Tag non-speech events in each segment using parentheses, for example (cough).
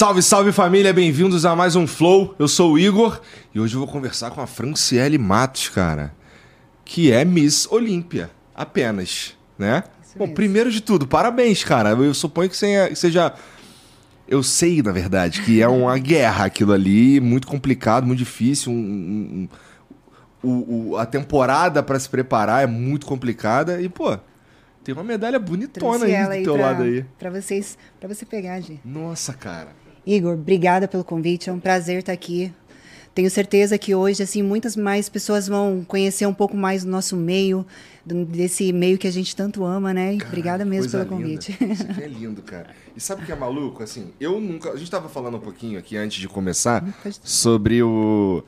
Salve, salve família, bem-vindos a mais um Flow. Eu sou o Igor e hoje eu vou conversar com a Franciele Matos, cara, que é Miss Olímpia, apenas, né? Isso Bom, mesmo. primeiro de tudo, parabéns, cara. Eu suponho que seja-. Eu sei, na verdade, que é uma (laughs) guerra aquilo ali, muito complicado, muito difícil. um- um- um- o- a temporada pra se preparar é muito complicada e, pô, tem uma medalha bonitona aí do teu pra, lado aí. pra vocês, para você pegar, Gi. Nossa, cara. Igor, obrigada pelo convite, é um prazer estar aqui. Tenho certeza que hoje, assim, muitas mais pessoas vão conhecer um pouco mais do nosso meio, desse meio que a gente tanto ama, né? Cara, obrigada mesmo pelo linda. convite. (laughs) Isso aqui é (laughs) lindo, cara. E sabe o que é maluco? Assim, eu nunca. A gente tava falando um pouquinho aqui antes de começar Pode- sobre o.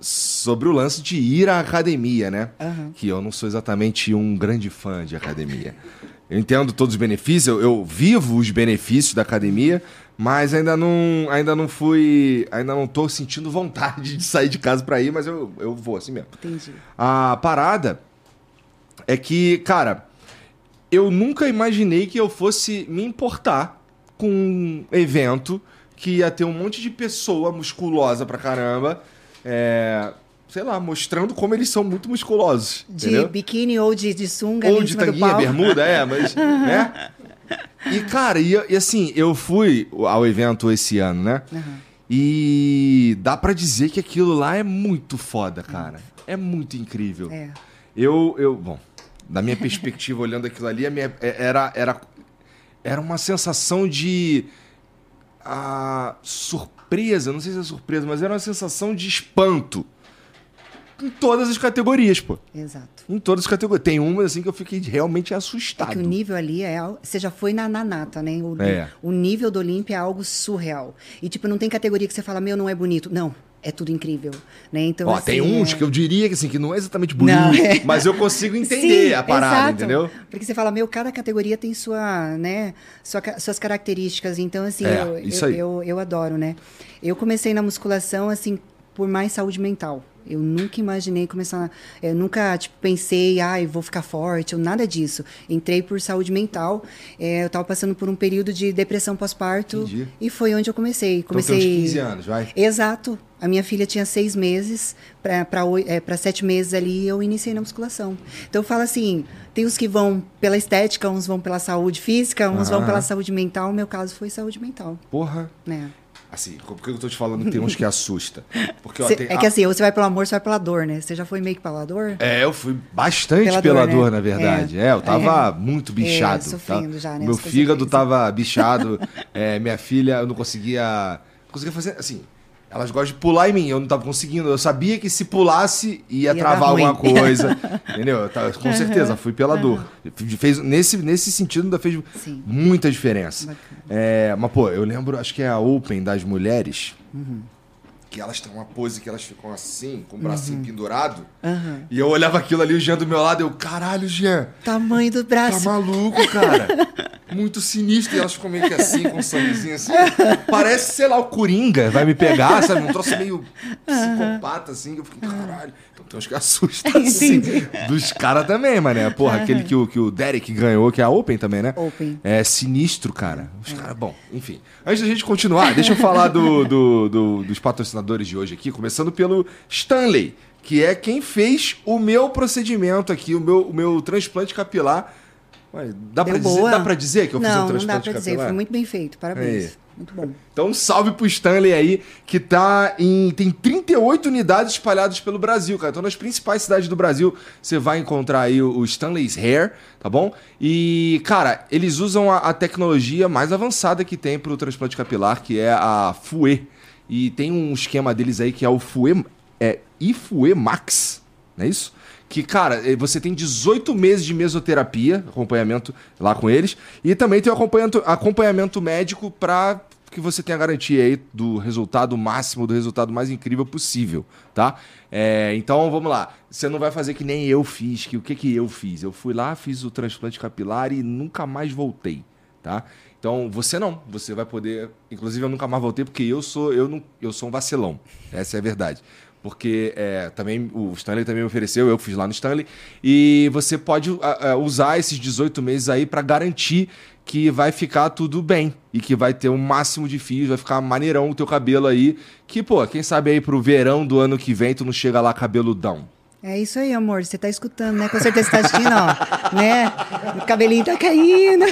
Sobre o lance de ir à academia, né? Aham. Que eu não sou exatamente um grande fã de academia. Eu entendo todos os benefícios, eu, eu vivo os benefícios da academia, mas ainda não, ainda não fui. Ainda não tô sentindo vontade (laughs) de sair de casa pra ir, mas eu, eu vou assim mesmo. Entendi. A parada é que, cara, eu nunca imaginei que eu fosse me importar com um evento que ia ter um monte de pessoa musculosa pra caramba, é, sei lá, mostrando como eles são muito musculosos. De entendeu? biquíni ou de, de sunga Ou de tanguinha, bermuda, é, mas. (laughs) né? E, cara, e, e assim, eu fui ao evento esse ano, né? Aham. E dá pra dizer que aquilo lá é muito foda, cara. É muito incrível. É. Eu, eu, bom, da minha perspectiva, (laughs) olhando aquilo ali, a minha, é- era, era, era uma sensação de ah, surpresa, não sei se é surpresa, mas era uma sensação de espanto. Em todas as categorias, pô. Exato. Em todas as categorias. Tem uma assim que eu fiquei realmente É assustado. que o nível ali é. Você já foi na, na nata, né? O, É. o nível do Olímpia é algo surreal. E, tipo, não tem categoria que você fala, meu, não é bonito. Não, é tudo incrível. Né? Então, Ó, assim, tem uns é- que eu diria que assim, que não é exatamente bonito, Não, (laughs) é. mas eu consigo entender Sim, a parada, exato. entendeu? Porque você fala, meu, cada categoria tem sua, né, sua suas características. Então, assim, É, eu, isso eu, aí. eu, eu adoro, né? Eu comecei na musculação, assim, por mais saúde mental. Eu nunca imaginei começar. Eu nunca, tipo, pensei, ai, vou ficar forte, ou nada disso. Entrei por saúde mental. é, eu estava passando por um período de depressão pós-parto. E foi onde eu comecei. Então Comecei. uns 15 anos, vai. Exato. A minha filha tinha seis meses, para sete meses ali, eu iniciei na musculação. Então eu falo assim: tem os que vão pela estética, uns vão pela saúde física, uns vão Aham. pela saúde mental. O meu caso foi saúde mental. Porra. Né? Assim, por que eu tô te falando que tem uns que assusta? Porque, ó, Cê- tem- é que assim, ou você vai pelo amor, você vai pela dor, né? Você já foi meio que pela dor? É, eu fui bastante pela, Pela dor, dor, né? na verdade. É, eu tava muito bichado. sofrendo tá? já, né, Meu fígado tava bichado. é, minha filha, eu não conseguia. Não conseguia fazer. Assim, elas gostam de pular em mim, eu não tava conseguindo. Eu sabia que se pulasse ia, Ia travar alguma (laughs) coisa. entendeu? Eu tava- com certeza, fui pela dor. Fez, nesse, nesse sentido, ainda fez Sim. muita diferença. É, mas, pô, eu lembro, acho que é a Open das mulheres. Uhum. Que elas têm uma pose que elas ficam assim, com o bracinho pendurado. Aham. E eu olhava aquilo ali, o Jean do meu lado, eu, caralho, Jean, Tamanho do tá braço. maluco, cara. (laughs) Muito sinistro. E elas ficam meio que assim, com um sanguezinho assim. Parece, sei lá, o Coringa vai me pegar, sabe? Um troço meio psicopata, assim. Eu fiquei, caralho. Então tem uns que assustam, (laughs) assim. Dos caras também, mané. Porra, aquele que o, que o Derek ganhou, que é a Open também, né? Open. É sinistro, cara. Os caras, bom, enfim. Antes da gente continuar, deixa eu falar do, do- do- dos patrocinadores de hoje aqui, começando pelo Stanley, que é quem fez o meu procedimento aqui, o meu, o meu transplante capilar. Ué, dá, pra Deu dizer, dá dizer que eu fiz um não, não transplante dá pra dizer. Foi muito bem feito. Parabéns. Aí. Muito bom. Então, um salve pro Stanley aí, que tá em. Tem 38 unidades espalhadas pelo Brasil, cara. Então, nas principais cidades do Brasil, você vai encontrar aí o, o Stanley's Hair, tá bom? E, cara, eles usam a, a tecnologia mais avançada que tem pro transplante capilar, que é a FUE. E tem um esquema deles aí que é o FUE. É IFUE Max, não é isso? Que, cara, eh, você tem 18 meses de mesoterapia, acompanhamento lá com eles, e também tem o acompanhamento, acompanhamento médico para que você tenha garantia aí do resultado máximo, do resultado mais incrível possível, tá? É, então, vamos lá. Você não vai fazer que nem eu fiz, que o que que eu fiz? Eu fui lá, fiz o transplante capilar e nunca mais voltei, tá? Então, você não, você vai poder, inclusive eu nunca mais voltei porque eu sou eu não, eu sou um vacilão. Essa é a verdade. Porque é, também o Stanley também me ofereceu, eu fiz lá no Stanley, e você pode a, a, usar esses 18 meses aí para garantir que vai ficar tudo bem e que vai ter o um máximo de fios, vai ficar maneirão o teu cabelo aí, que pô, quem sabe aí pro verão do ano que vem tu não chega lá cabeludão. É isso aí, amor. Você tá escutando, né? Com certeza você tá assistindo, ó. (laughs) né? O cabelinho tá caindo.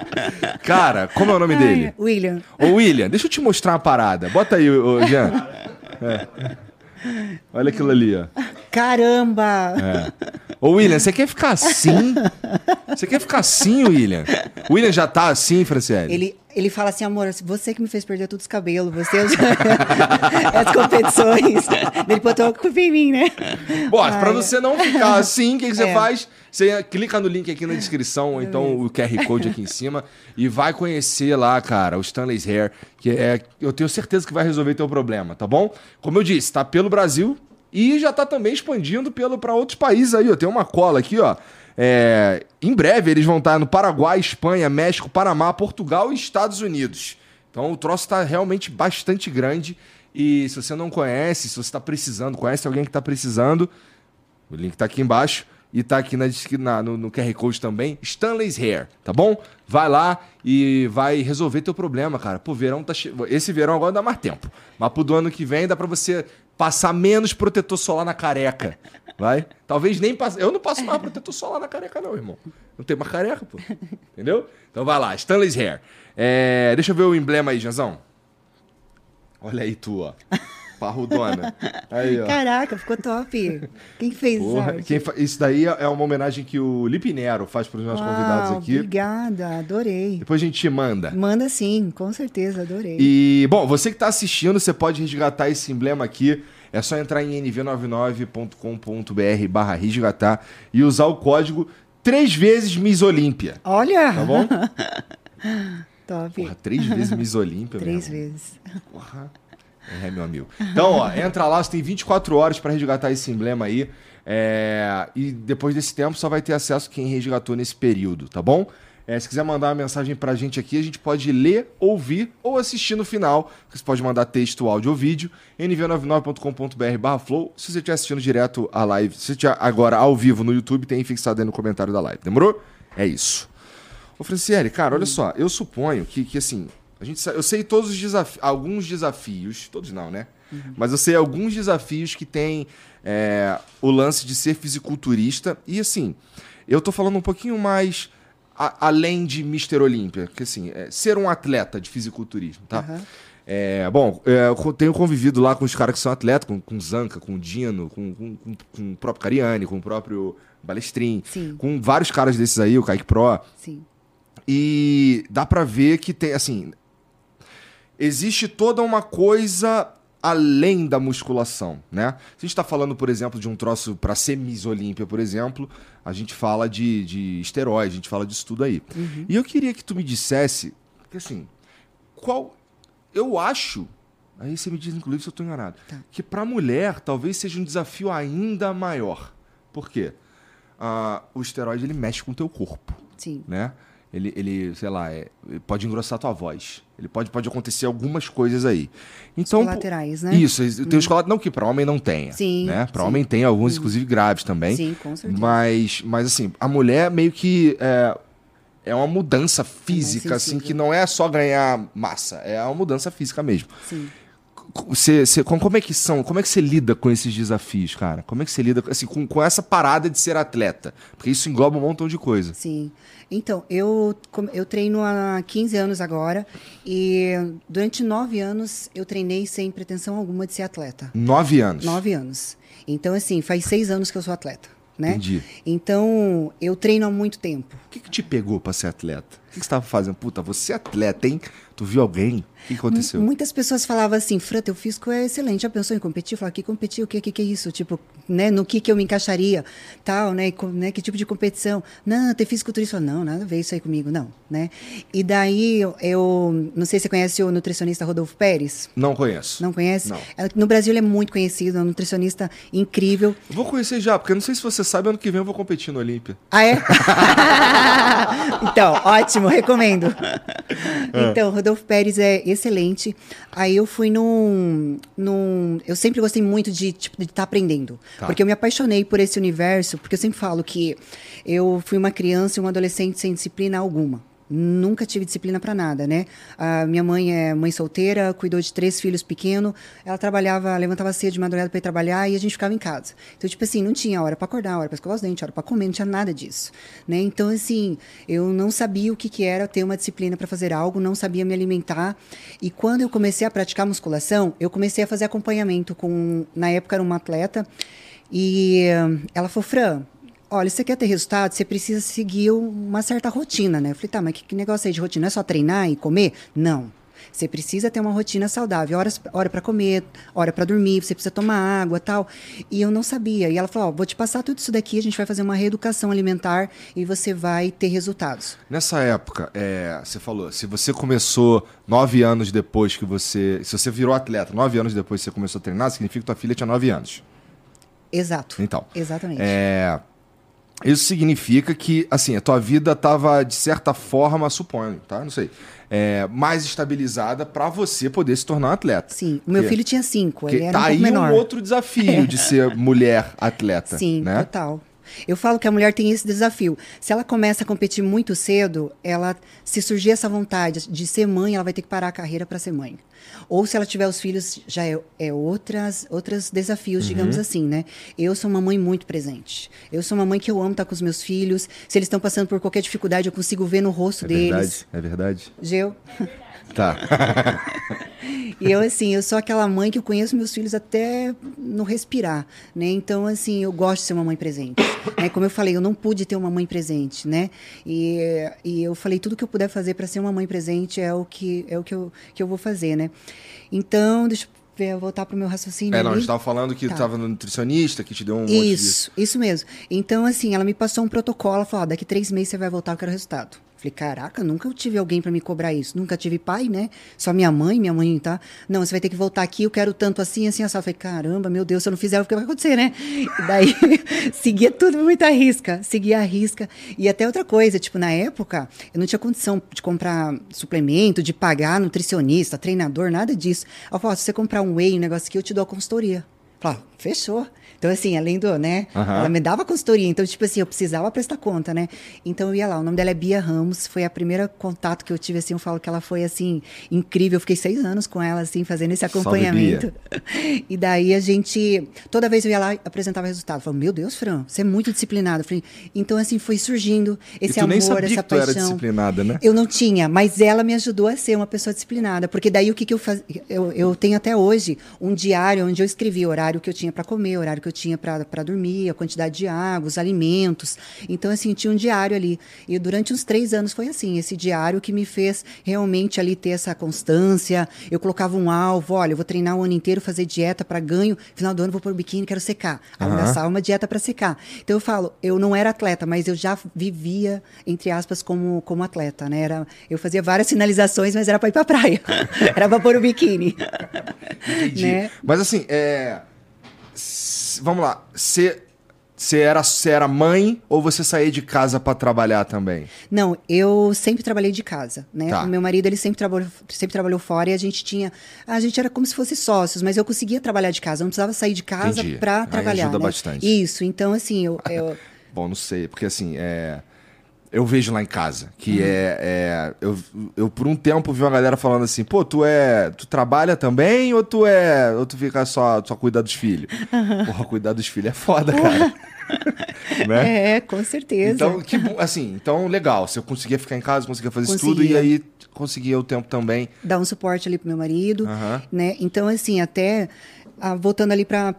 (laughs) Cara, como é o nome Ai, dele? William. Ô, William, deixa eu te mostrar uma parada. Bota aí, ô, Jean. (laughs) É. Olha aquilo ali, ó. Caramba! É. Ô, William, você quer ficar assim? Você quer ficar assim, William? O William já tá assim, Franciele? Ele, ele fala assim, amor, você que me fez perder todos os cabelos, você as, (laughs) as competições. Ele botou a culpa em mim, né? Bom, Ai. pra você não ficar assim, o que, que você é. faz? Você clica no link aqui na descrição, ou então o QR Code aqui em cima, e vai conhecer lá, cara, o Stanley's Hair, que é, eu tenho certeza que vai resolver teu problema, tá bom? Como eu disse, tá pelo Brasil e já tá também expandindo pelo para outros países aí, ó. Tem uma cola aqui, ó. É, em breve eles vão estar no Paraguai, Espanha, México, Panamá, Portugal e Estados Unidos. Então o troço está realmente bastante grande. E se você não conhece, se você está precisando, conhece alguém que está precisando, o link está aqui embaixo e está aqui na, na, no, no QR Code também, Stanley's Hair, tá bom? Vai lá e vai resolver teu problema, cara. Pô, verão tá che... Esse verão agora dá mais tempo. Mas pro do ano que vem dá para você passar menos protetor solar na careca. Vai? Talvez nem passe. Eu não passo mais protetor solar na careca, não, irmão. Não tem mais careca, pô. Entendeu? Então vai lá, Stanley's Hair. É... Deixa eu ver o emblema aí, Janzão. Olha aí tu, ó. Parrudona. Aí, ó. Caraca, ficou top. Quem fez Porra, quem fa... Isso daí é uma homenagem que o Lipinero faz para os nossos Uau, convidados aqui. Obrigada, adorei. Depois a gente te manda. Manda sim, com certeza, adorei. E, bom, você que está assistindo, você pode resgatar esse emblema aqui. É só entrar em nv99.com.br barra resgatar e usar o código três vezes Miss Olímpia. Olha! Tá bom? (laughs) Top. Porra, três vezes Miss Olímpia, Três vezes. Porra. É, meu amigo. Então, ó, entra lá, você tem 24 horas para resgatar esse emblema aí. É... E depois desse tempo só vai ter acesso quem resgatou nesse período, tá bom? É, se quiser mandar uma mensagem pra gente aqui, a gente pode ler, ouvir ou assistir no final. Você pode mandar texto, áudio ou vídeo. nv99.com.br flow. Se você estiver assistindo direto a live, se você estiver agora ao vivo no YouTube, tem fixado aí no comentário da live. Demorou? É isso. Ô, Franciele, cara, olha só. Eu suponho que, que assim, a gente, eu sei todos os desafios, alguns desafios, todos não, né? Uhum. Mas eu sei alguns desafios que tem é, o lance de ser fisiculturista. E assim, eu tô falando um pouquinho mais a, além de Mister Olímpia, que assim, é, ser um atleta de fisiculturismo, tá? Uhum. É, bom, é, eu tenho convivido lá com os caras que são atletas, com, com Zanca, com Dino, com, com, com, com o próprio Cariani, com o próprio Balestrin, Sim. com vários caras desses aí, o Kaique Pro. Sim. E dá pra ver que tem, assim, existe toda uma coisa além da musculação, né? Se a gente está falando, por exemplo, de um troço para ser Miss Olímpia, por exemplo, a gente fala de, de esteroide, a gente fala disso tudo aí. Uhum. E eu queria que tu me dissesse, que assim, qual... Eu acho, aí você me diz, inclusive, se eu estou enganado, tá. que para mulher talvez seja um desafio ainda maior. Por quê? Uh, o esteroide, ele mexe com o teu corpo. Sim. Né? Ele, ele sei lá, é, pode engrossar tua voz. Ele pode, pode acontecer algumas coisas aí. Então, os colaterais, né? Isso, tem hum. os colaterais, não que para homem não tenha. Sim. Né? Para homem tem alguns, hum. inclusive graves também. Sim, com certeza. Mas, mas assim, a mulher meio que é, é uma mudança é física, é assim, que não é só ganhar massa, é uma mudança física mesmo. Sim. Você, você, como é que são? Como é que você lida com esses desafios, cara? Como é que você lida assim, com, com essa parada de ser atleta? Porque isso engloba um montão de coisa. Sim. Então, eu, eu treino há 15 anos agora e durante nove anos eu treinei sem pretensão alguma de ser atleta. Nove anos? Nove anos. Então, assim, faz seis anos que eu sou atleta. Né? Entendi. Então, eu treino há muito tempo. O que, que te pegou para ser atleta? O que, que você estava fazendo? Puta, você é atleta, hein? Tu viu alguém? O que aconteceu? M muitas pessoas falavam assim, Fran, teu físico é excelente. Já pensou em competir? Falar que competir, o que, que, que é isso? Tipo, né, no que, que eu me encaixaria, tal, né, com, né, que tipo de competição? Não, ter fisiculturista. Não, nada a ver isso aí comigo, não, né? E daí, eu, não sei se você conhece o nutricionista Rodolfo Pérez. Não conheço. Não conhece? Não. É, no Brasil ele é muito conhecido, é um nutricionista incrível. Eu vou conhecer já, porque não sei se você sabe, ano que vem eu vou competir no Olímpia. Ah, é? (laughs) então, ótimo. recomendo. (laughs) então, Rodolfo Pérez é excelente. Aí eu fui num. num eu sempre gostei muito de estar tipo, de tá aprendendo. Tá. Porque eu me apaixonei por esse universo, porque eu sempre falo que eu fui uma criança e uma adolescente sem disciplina alguma. Nunca tive disciplina para nada, né? A minha mãe é mãe solteira, cuidou de três filhos pequenos. Ela trabalhava, levantava cedo de madrugada para ir trabalhar e a gente ficava em casa. Então, tipo assim, não tinha hora para acordar, hora para escovar os dentes, hora para comer, não tinha nada disso, né? Então, assim, eu não sabia o que, que era ter uma disciplina para fazer algo, não sabia me alimentar. E quando eu comecei a praticar musculação, eu comecei a fazer acompanhamento com, na época era uma atleta, e ela falou, Fran, olha, você quer ter resultado, você precisa seguir uma certa rotina, né? Eu falei, tá, mas que, que negócio é de rotina? Não é só treinar e comer? Não. Você precisa ter uma rotina saudável, horas, hora para comer, hora para dormir, você precisa tomar água, tal. E eu não sabia. E ela falou: ó, vou te passar tudo isso daqui, a gente vai fazer uma reeducação alimentar e você vai ter resultados. Nessa época, é, você falou, se você começou nove anos depois que você, se você virou atleta, nove anos depois que você começou a treinar, significa que tua filha tinha nove anos. Exato. Então. Exatamente. É, isso significa que, assim, a tua vida estava, de certa forma, suponho, tá? Não sei. É, mais estabilizada para você poder se tornar um atleta. Sim. O meu que, filho tinha cinco, ele era tá um aí menor. um outro desafio de ser (laughs) mulher atleta. Sim, né? total. Eu falo que a mulher tem esse desafio. Se ela começa a competir muito cedo, ela se surgir essa vontade de ser mãe, ela vai ter que parar a carreira para ser mãe. Ou se ela tiver os filhos, já é, é outras, outros desafios, uhum. digamos assim, né? Eu sou uma mãe muito presente. Eu sou uma mãe que eu amo estar com os meus filhos. Se eles estão passando por qualquer dificuldade, eu consigo ver no rosto é deles. Verdade, é verdade. Geu. Tá. (laughs) e eu, assim, eu sou aquela mãe que eu conheço meus filhos até no respirar, né? Então, assim, eu gosto de ser uma mãe presente. Né? Como eu falei, eu não pude ter uma mãe presente, né? E, e eu falei, tudo que eu puder fazer para ser uma mãe presente é o que, é o que, eu, que eu vou fazer, né? Então, deixa eu voltar para o meu raciocínio. É, não, ali. a gente estava falando que estava tá. no nutricionista, que te deu um Isso, de... isso mesmo. Então, assim, ela me passou um protocolo, falou, ah, daqui três meses você vai voltar, eu quero resultado. Falei, caraca, nunca tive alguém para me cobrar isso. Nunca tive pai, né? Só minha mãe, minha mãe, tá? Não, você vai ter que voltar aqui, eu quero tanto assim, assim, assim. Falei, caramba, meu Deus, se eu não fizer, o que vai acontecer, né? E daí, (laughs) seguia tudo muito à risca. Seguia à risca. E até outra coisa, tipo, na época, eu não tinha condição de comprar suplemento, de pagar nutricionista, treinador, nada disso. Eu falei, se você comprar um whey, um negócio aqui, eu te dou a consultoria. Falei, fechou. Então, assim, além do, né? Uhum. Ela me dava consultoria. Então, tipo assim, eu precisava prestar conta, né? Então, eu ia lá. O nome dela é Bia Ramos. Foi a primeira contato que eu tive, assim. Eu falo que ela foi, assim, incrível. Eu fiquei seis anos com ela, assim, fazendo esse acompanhamento. (laughs) e daí, a gente... Toda vez eu ia lá e apresentava resultado. Eu falava, meu Deus, Fran, você é muito disciplinada. Eu falei, então, assim, foi surgindo esse amor, essa que paixão. Tu era disciplinada, né? Eu não tinha, mas ela me ajudou a ser uma pessoa disciplinada. Porque daí, o que, que eu fazia? Eu, eu tenho até hoje um diário onde eu escrevi o horário que eu tinha para comer, o horário que eu tinha para dormir, a quantidade de água, os alimentos. Então, assim, tinha um diário ali. E durante uns três anos foi assim, esse diário que me fez realmente ali ter essa constância. Eu colocava um alvo, olha, eu vou treinar o ano inteiro, fazer dieta para ganho, final do ano vou pôr biquíni, quero secar. Uhum. uma dieta para secar. Então eu falo, eu não era atleta, mas eu já vivia, entre aspas, como, como atleta, né? Era, eu fazia várias sinalizações, mas era para ir para praia. (laughs) era para pôr o biquíni. Entendi. Né? Mas assim, é vamos lá, você você era, você era mãe ou você saía de casa para trabalhar também? Não, eu sempre trabalhei de casa, né? Tá. O meu marido, ele sempre trabalhou, sempre trabalhou fora e a gente tinha... A gente era como se fosse sócios, mas eu conseguia trabalhar de casa. Eu não precisava sair de casa para trabalhar, ajuda né? bastante. Isso, então assim, eu... eu... (laughs) Bom, não sei, porque assim, é eu vejo lá em casa, que uhum. é, é, eu, eu por um tempo vi uma galera falando assim, pô, tu é, tu trabalha também ou tu é, ou tu fica só, só cuidar dos filhos? Uhum. Porra, cuidar dos filhos é foda, cara. (laughs) né? É, com certeza. Então, que assim, então legal, se eu conseguia ficar em casa, conseguia fazer conseguia. isso tudo e aí conseguia o tempo também dar um suporte ali pro meu marido, né? Então assim, até ah, voltando ali para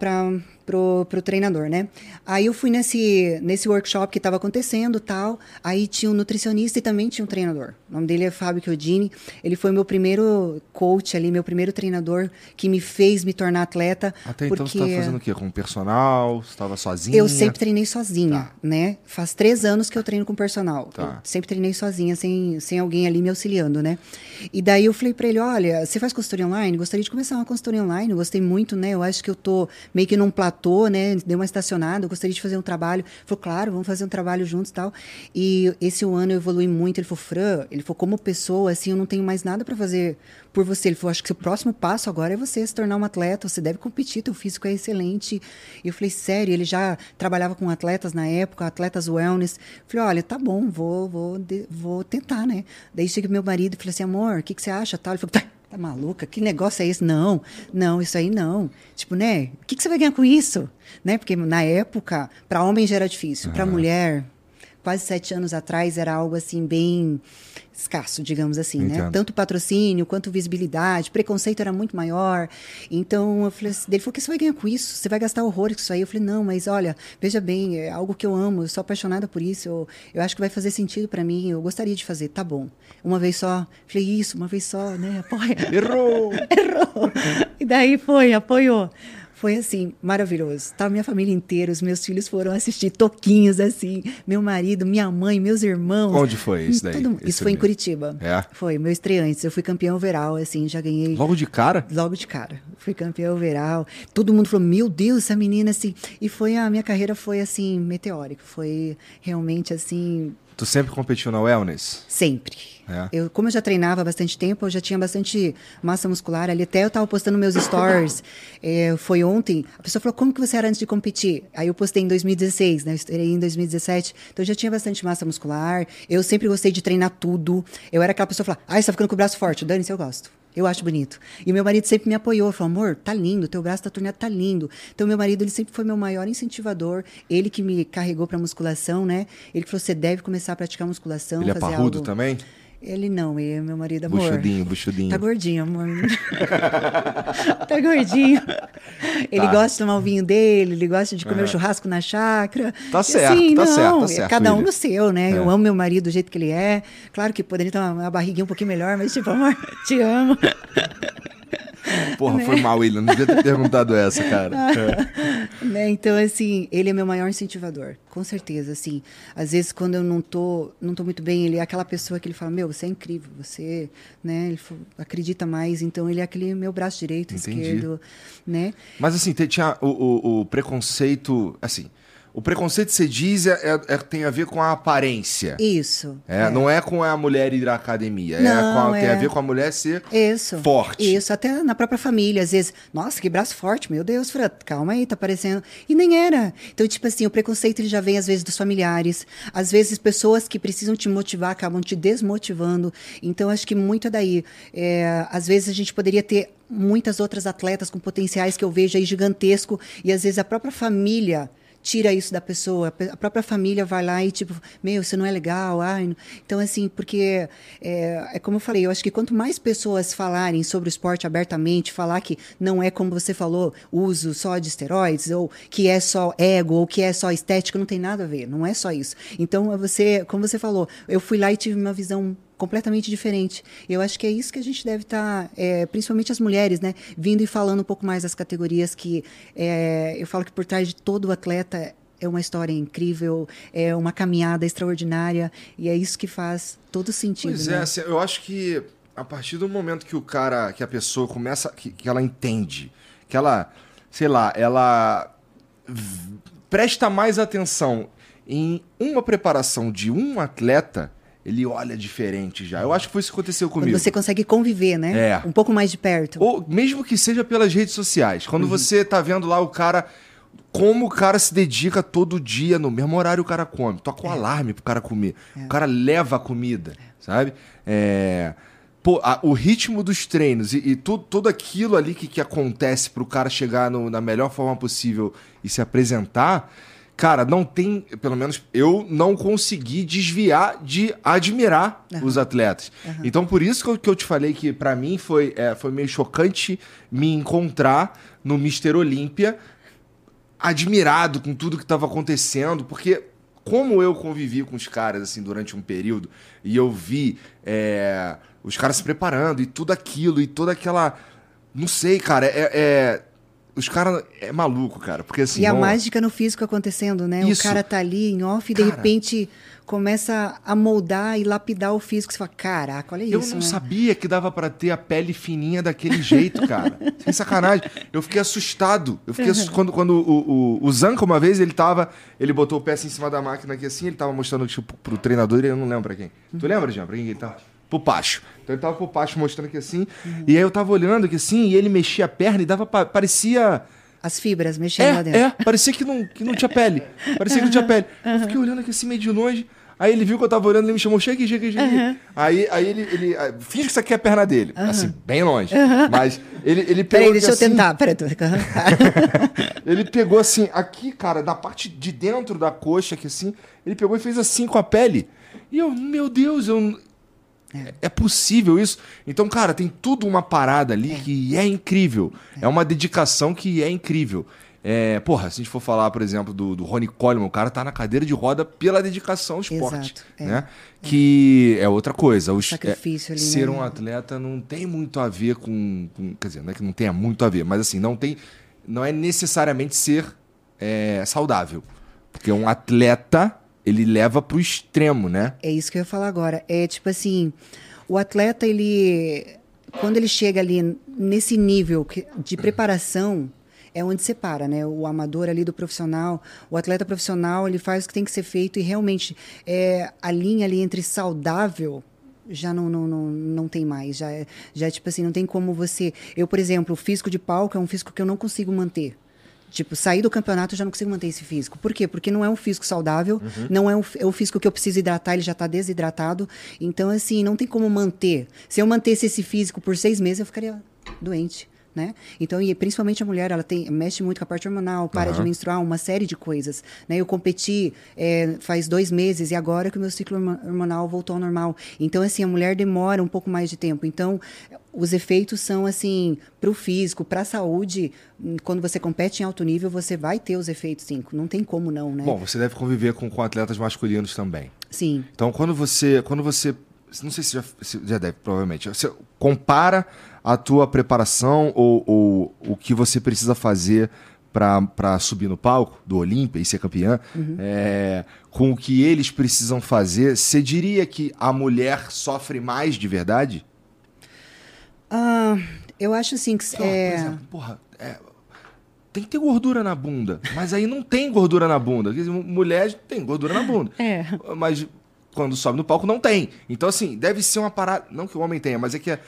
pro, pro treinador, né? Aí eu fui nesse, nesse workshop que estava acontecendo tal. Aí tinha um nutricionista e também tinha um treinador. O nome dele é Fábio Chiodini. Ele foi meu primeiro coach ali, meu primeiro treinador que me fez me tornar atleta. Até porque... então você estava fazendo o quê? Com personal? Você estava sozinha? Eu sempre treinei sozinha, tá. né? Faz três anos que eu treino com personal. Tá. sempre treinei sozinha, sem, sem alguém ali me auxiliando, né? E daí eu falei para ele, olha, você faz consultoria online? Gostaria de começar uma consultoria online. Eu gostei muito, né? Eu acho que eu tô meio que num platô empatou, né? Deu uma estacionada, eu gostaria de fazer um trabalho. Falou, claro, vamos fazer um trabalho juntos e tal. E esse ano eu evolui muito. Ele falou, Fran, ele falou, como pessoa, assim, eu não tenho mais nada para fazer por você. Ele falou, acho que o próximo passo agora é você se tornar um atleta, você deve competir, teu físico é excelente. E eu falei, sério, ele já trabalhava com atletas na época, atletas wellness. Eu falei, olha, tá bom, vou, vou, vou tentar, né? Daí chega meu marido e falou assim, amor, o que, que você acha? Tal. Ele falou, tá, tá maluca? Que negócio é esse? Não, não, isso aí não. Tipo, né? O que, que você vai ganhar com isso? Né? Porque na época, para homem já era difícil, para mulher, quase sete anos atrás, era algo assim bem escasso, digamos assim, né? Entendo. né? Tanto patrocínio quanto visibilidade, preconceito era muito maior. Então, eu falei assim, ele falou: "O que você vai ganhar com isso? Você vai gastar horrores com isso aí?" Eu falei: "Não, mas olha, veja bem, é algo que eu amo, eu sou apaixonada por isso, eu, eu acho que vai fazer sentido para mim, eu gostaria de fazer, tá bom. Uma vez só, falei isso, uma vez só, né? Apoia. Errou! (laughs) Errou. E daí foi, apoiou. Foi assim, maravilhoso. Tava minha família inteira, os meus filhos foram assistir toquinhos assim, meu marido, minha mãe, meus irmãos. Onde foi isso daí? Todo- isso foi em? Curitiba. É? Foi, meu estreante. Eu fui campeão overall, assim, já ganhei Logo de cara? logo de cara. Fui campeão overall. Todo mundo falou: "Meu Deus, essa menina assim". E foi a minha carreira foi assim meteórica, foi realmente assim Tu sempre competiu na wellness? Sempre. É. Eu, como eu já treinava há bastante tempo, eu já tinha bastante massa muscular ali. Até eu estava postando meus stories. (laughs) é, foi ontem. A pessoa falou, como que você era antes de competir? Aí eu postei em 2016, né? Eu estourei em 2017. Então eu já tinha bastante massa muscular. Eu sempre gostei de treinar tudo. Eu era aquela pessoa que falava, ah, você tá ficando com o braço forte. Dane-se, eu gosto. Eu acho bonito. E meu marido sempre me apoiou, falou: amor, tá lindo, teu braço tá torneado, tá lindo. Então, meu marido, ele sempre foi meu maior incentivador. Ele que me carregou pra musculação, né? Ele falou: você deve começar a praticar musculação. Ele é parrudo algo... também? Ele não, é meu marido, amor. Buchudinho, buchudinho. Tá gordinho, amor. (laughs) tá gordinho. Ele Tá. gosta de tomar o vinho dele, ele gosta de comer o churrasco na chácara. Tá E certo, assim, tá não, certo, tá é certo, Cada um no seu, né? É. Eu amo meu marido do jeito que ele é. Claro que poderia ter uma, uma barriguinha um pouquinho melhor, mas tipo, amor, (laughs) te amo. (laughs) Porra, Né? foi mal, William. Não devia ter perguntado essa, cara. É. (laughs) Né? Então, assim, ele é meu maior incentivador, com certeza, assim. Às vezes, quando eu não tô, não tô muito bem, ele é aquela pessoa que ele fala, meu, você é incrível, você, né, ele acredita mais, então ele é aquele meu braço direito, Entendi. esquerdo, né? Mas assim, tinha o, o- o preconceito. Assim, o preconceito que você diz é, é- é- tem a ver com a aparência. Isso. É, Não é com a mulher ir à academia. é Não, com a- Tem a é. ver com a mulher ser Isso. forte. Isso, até na própria família, às vezes, nossa, que braço forte, meu Deus, Fran, calma aí, tá parecendo. E nem era. Então, tipo assim, o preconceito ele já vem às vezes dos familiares, às vezes pessoas que precisam te motivar acabam te desmotivando. Então, acho que muito é daí. É, às vezes a gente poderia ter muitas outras atletas com potenciais que eu vejo aí gigantesco, e às vezes a própria família tira isso da pessoa. A própria família vai lá e tipo, meu, isso não é legal. Ai. Então, assim, porque é, é como eu falei, eu acho que quanto mais pessoas falarem sobre o esporte abertamente, falar que não é como você falou, uso só de esteroides, ou que é só ego, ou que é só estética, não tem nada a ver, não é só isso. Então, você, como você falou, eu fui lá e tive uma visão completamente diferente. Eu acho que é isso que a gente deve estar, é, principalmente as mulheres, né, vindo e falando um pouco mais das categorias que é, eu falo que por trás de todo atleta é uma história incrível, é uma caminhada extraordinária e é isso que faz todo sentido. Pois né? é, assim, eu acho que a partir do momento que o cara, que a pessoa começa, que, que ela entende, que ela, sei lá, ela presta mais atenção em uma preparação de um atleta, ele olha diferente já. Eu acho que foi isso que aconteceu Quando comigo. você consegue conviver, né? É. Um pouco mais de perto. Ou mesmo que seja pelas redes sociais. Quando você tá vendo lá o cara. Como o cara se dedica todo dia, no mesmo horário o cara come. Toca o alarme pro cara comer. O cara leva a comida, sabe? É, Pô, a- o ritmo dos treinos e, e tu- tudo aquilo ali que, que acontece pro cara chegar no- na melhor forma possível e se apresentar, cara, não tem, pelo menos eu não consegui desviar de admirar os atletas. Então, por isso que eu, que eu te falei que pra mim foi, é, foi meio chocante me encontrar no Mister Olímpia admirado com tudo que estava acontecendo, porque como eu convivi com os caras assim durante um período e eu vi é, os caras se preparando e tudo aquilo e toda aquela, não sei, cara, é, é- os caras é maluco, cara. Porque assim. E a mágica no físico acontecendo, né? Isso. O cara tá ali em off e de Cara. repente começa a moldar e lapidar o físico. Você fala, caraca, olha Eu isso. não né? sabia que dava pra ter a pele fininha daquele jeito, cara. (laughs) Sem sacanagem. Eu fiquei assustado. Eu fiquei. Quando, quando o, o, o Zanca, uma vez, ele tava. Ele botou o pé assim em cima da máquina aqui assim, ele tava mostrando, tipo, pro treinador, e eu não lembro pra quem. Tu lembra, Jean? Pra quem que ele tava? Pro Pacho. Então ele tava pro Pacho mostrando aqui assim. E aí eu tava olhando aqui assim, e ele mexia a perna e dava. pra- parecia. As fibras mexendo lá É, dentro. é, parecia que não, que não tinha pele. (laughs) Parecia que não tinha pele. Eu fiquei olhando aqui assim meio de longe. Aí ele viu que eu tava olhando, ele me chamou, chega aqui, chega aqui, aqui. Aí, aí ele, ele ah, finge que isso aqui é a perna dele. Assim, bem longe. Mas ele, ele pegou. Peraí, deixa eu assim, tentar. Peraí, tô... (laughs) Ele pegou assim, aqui, cara, da parte de dentro da coxa, aqui assim, ele pegou e fez assim com a pele. E eu, meu Deus, eu. É possível isso? Então, cara, tem tudo uma parada ali que é incrível. É. uma dedicação que é incrível. É, porra, se a gente for falar, por exemplo, do, do Ronnie Coleman, o cara tá na cadeira de roda pela dedicação ao esporte. Exato, é. né? Que é outra coisa. Os- Sacrifício é, ali, Ser né? um atleta não tem muito a ver com, com- Quer dizer, não é que não tenha muito a ver, mas assim, não tem. Não é necessariamente ser é, saudável. Porque um atleta, ele leva pro extremo, né? É isso que eu ia falar agora. É tipo assim, o atleta, ele. Quando ele chega ali nesse nível de preparação, é onde separa, né? O amador ali do profissional. O atleta profissional, ele faz o que tem que ser feito e realmente é, a linha ali entre saudável já não, não, não, não tem mais. Já, é- já, tipo assim, não tem como você. Eu, por exemplo, o físico de palco é um físico que eu não consigo manter. Tipo, sair do campeonato eu já não consigo manter esse físico. Por quê? Porque não é um físico saudável, não é, um, é o físico que eu preciso hidratar, ele já está desidratado. Então, assim, não tem como manter. Se eu mantesse esse físico por seis meses, eu ficaria doente. Né? Então, e principalmente a mulher, ela tem, mexe muito com a parte hormonal, para de Aham. menstruar, uma série de coisas. Né? Eu competi é, faz dois meses e agora que o meu ciclo hormo- hormonal voltou ao normal. Então, assim, a mulher demora um pouco mais de tempo. Então, os efeitos são, assim, para o físico, para a saúde, hum, quando você compete em alto nível, você vai ter os efeitos, sim. Não tem como não, né? Bom, você deve conviver com, com atletas masculinos também. sim. Então, quando você, quando você, não sei se já, se já deve, provavelmente, você compara a tua preparação ou, ou o que você precisa fazer para subir no palco do Olímpia e ser campeã, é, com o que eles precisam fazer, você diria que a mulher sofre mais de verdade? Ah, eu acho, assim, que... Lá, é... Por exemplo, porra, é, tem que ter gordura na bunda, mas aí não tem gordura na bunda. Mulher tem gordura na bunda. É. Mas quando sobe no palco não tem. Então, assim, deve ser uma parada. Não que o homem tenha, mas é que é-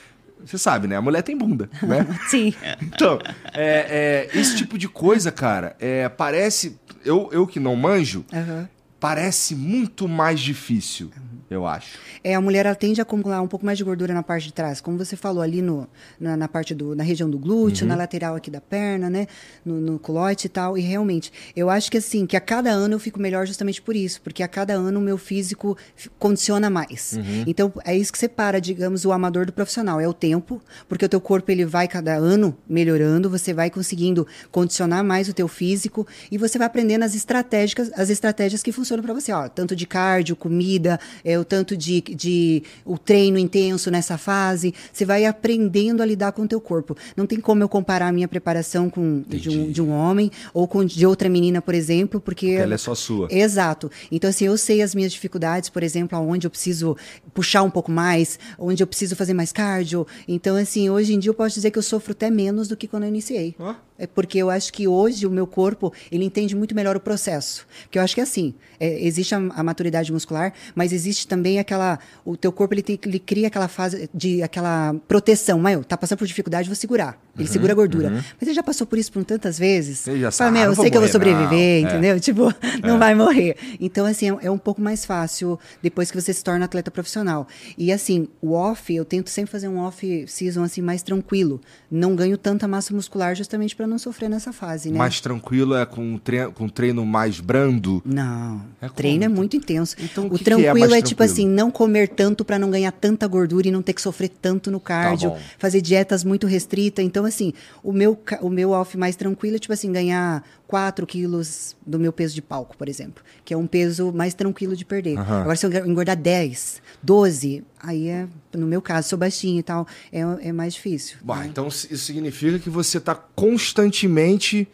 Você sabe, né? A mulher tem bunda, né? (laughs) Sim. Então, é, é, esse tipo de coisa, cara, é, parece. Eu, eu que não manjo, Aham. parece muito mais difícil, eu acho. É, a mulher ela tende a acumular um pouco mais de gordura na parte de trás, como você falou ali no, na, na parte do, na região do glúteo, Uhum. na lateral aqui da perna, né, no, no culote e tal. E realmente, eu acho que assim, que a cada ano eu fico melhor justamente por isso, porque a cada ano o meu físico condiciona mais. Uhum. Então é isso que separa, digamos, o amador do profissional, é o tempo, porque o teu corpo ele vai cada ano melhorando, você vai conseguindo condicionar mais o teu físico e você vai aprendendo as estratégias, as estratégias que funcionam para você, ó, tanto de cardio, comida, é, o tanto de, de o treino intenso nessa fase, você vai aprendendo a lidar com o teu corpo. Não tem como eu comparar a minha preparação com de um, de um homem ou com de outra menina, por exemplo, porque Ela é só sua. Exato. Então, assim, eu sei as minhas dificuldades, por exemplo, aonde eu preciso puxar um pouco mais, onde eu preciso fazer mais cardio. Então, assim, hoje em dia eu posso dizer que eu sofro até menos do que quando eu iniciei. Ó. É porque eu acho que hoje o meu corpo, ele entende muito melhor o processo. Porque eu acho que é assim, é, existe a, a maturidade muscular, mas existe também aquela, o teu corpo, ele, tem, ele cria aquela fase de, aquela proteção. Mas eu, tá passando por dificuldade, vou segurar. Ele segura a gordura. Mas ele já passou por isso por tantas vezes. Ele já sabe, ah, eu sei que eu vou morrer, sobreviver, (laughs) não. É. entendeu? Tipo, não vai morrer. Então, assim, é, é um pouco mais fácil depois que você se torna atleta profissional. E, assim, o off, eu tento sempre fazer um off-season, assim, mais tranquilo. Não ganho tanta massa muscular justamente para não sofrer nessa fase, né? Mais tranquilo é com treino, com treino mais brando. Não, É treino é como? muito intenso. Então, o o que que é tranquilo é, tipo tranquilo? assim, não comer tanto para não ganhar tanta gordura e não ter que sofrer tanto no cardio, bom. fazer dietas muito restritas. Então, assim, o meu, o meu off mais tranquilo é, tipo assim, ganhar 4 quilos do meu peso de palco, por exemplo, que é um peso mais tranquilo de perder. Aham. Agora, se eu engordar 10, 12, aí é, no meu caso, sou baixinho e tal, é, é mais difícil. Bah, né? então isso significa que você está constantemente.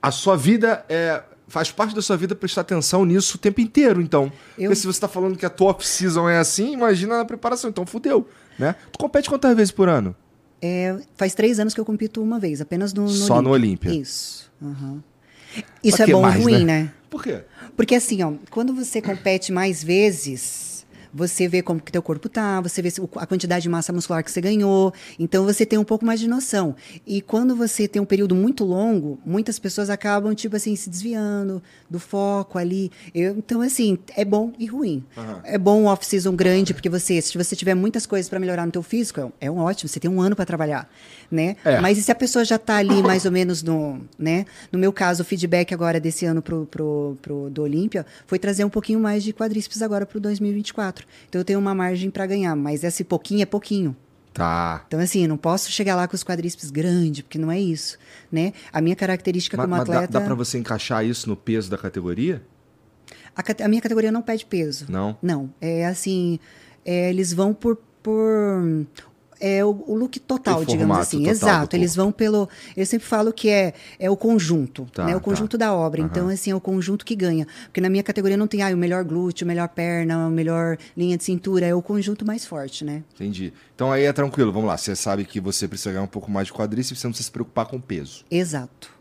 A sua vida é. Faz parte da sua vida prestar atenção nisso o tempo inteiro, então. Eu- Porque se você tá falando que a tua off-season é assim, imagina na preparação. Então fudeu, né? Tu compete quantas vezes por ano? É, faz três anos que eu compito uma vez, apenas no, no Só no Olímpia. Isso. aham. Isso é bom mais, ou ruim, né? né? Por quê? Porque assim, ó, quando você compete mais vezes, você vê como que teu corpo tá, você vê a quantidade de massa muscular que você ganhou, então você tem um pouco mais de noção. E quando você tem um período muito longo, muitas pessoas acabam tipo assim se desviando do foco ali. Eu- então assim, é bom e ruim. Aham. É bom um off-season grande porque você, se você tiver muitas coisas para melhorar no teu físico, é, é um ótimo, você tem um ano para trabalhar, né? É. Mas e se a pessoa já tá ali mais ou menos no, né? No meu caso, o feedback agora desse ano pro, pro, pro do Olímpia foi trazer um pouquinho mais de quadríceps agora pro 2024. Então eu tenho uma margem para ganhar, mas esse pouquinho é pouquinho. Tá. Então assim, eu não posso chegar lá com os quadríceps grandes, porque não é isso, né? A minha característica Mas, como mas dá, atleta, dá pra você encaixar isso no peso da categoria? a, a minha categoria não pede peso. Não? Não, é assim, é, eles vão por, por é o, o look total, O digamos assim. total Exato, eles vão pelo, eu sempre falo que é, é o conjunto, Tá, né? O tá. conjunto da obra. Então assim, é o conjunto que ganha, porque na minha categoria não tem ah, o melhor glúteo, o melhor perna, a melhor linha de cintura, é o conjunto mais forte, né? Entendi. Então aí é tranquilo, vamos lá. Você sabe que você precisa ganhar um pouco mais de quadríceps, você não precisa se preocupar com o peso. Exato.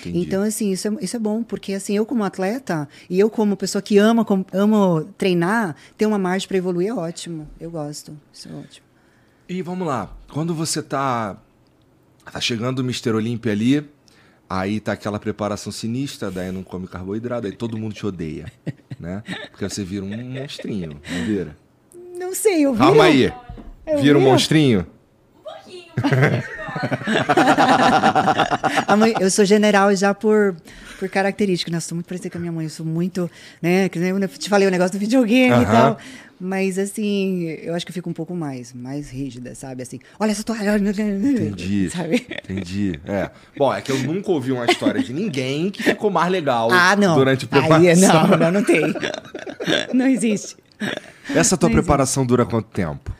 Entendi. Então, assim, isso é, isso é bom, porque assim, eu como atleta e eu como pessoa que ama, com- amo treinar, ter uma margem para evoluir é ótimo. Eu gosto. Isso é ótimo. E vamos lá, quando você tá, tá chegando o Mr. Olímpia ali, aí tá aquela preparação sinistra, daí não come carboidrato, aí todo mundo te odeia, né? Porque você vira um monstrinho, não vira? Não sei, eu vi. Calma aí, Eu vira um viro? monstrinho? Mãe- eu sou general já por, por característica. Nossa, sou muito parecida com a minha mãe. Eu sou muito, né? Que eu te falei o negócio do videogame e Aham. tal. Mas assim, eu acho que eu fico um pouco mais, mais rígida, sabe? Assim, olha essa toalha. (laughs) Entendi, Sabe? entendi. É. Bom, é que eu nunca ouvi uma história de ninguém que ficou mais legal Ah, não. durante a Aí, preparação. não, não, não tem. Não existe. Essa tua Não existe. preparação dura quanto tempo?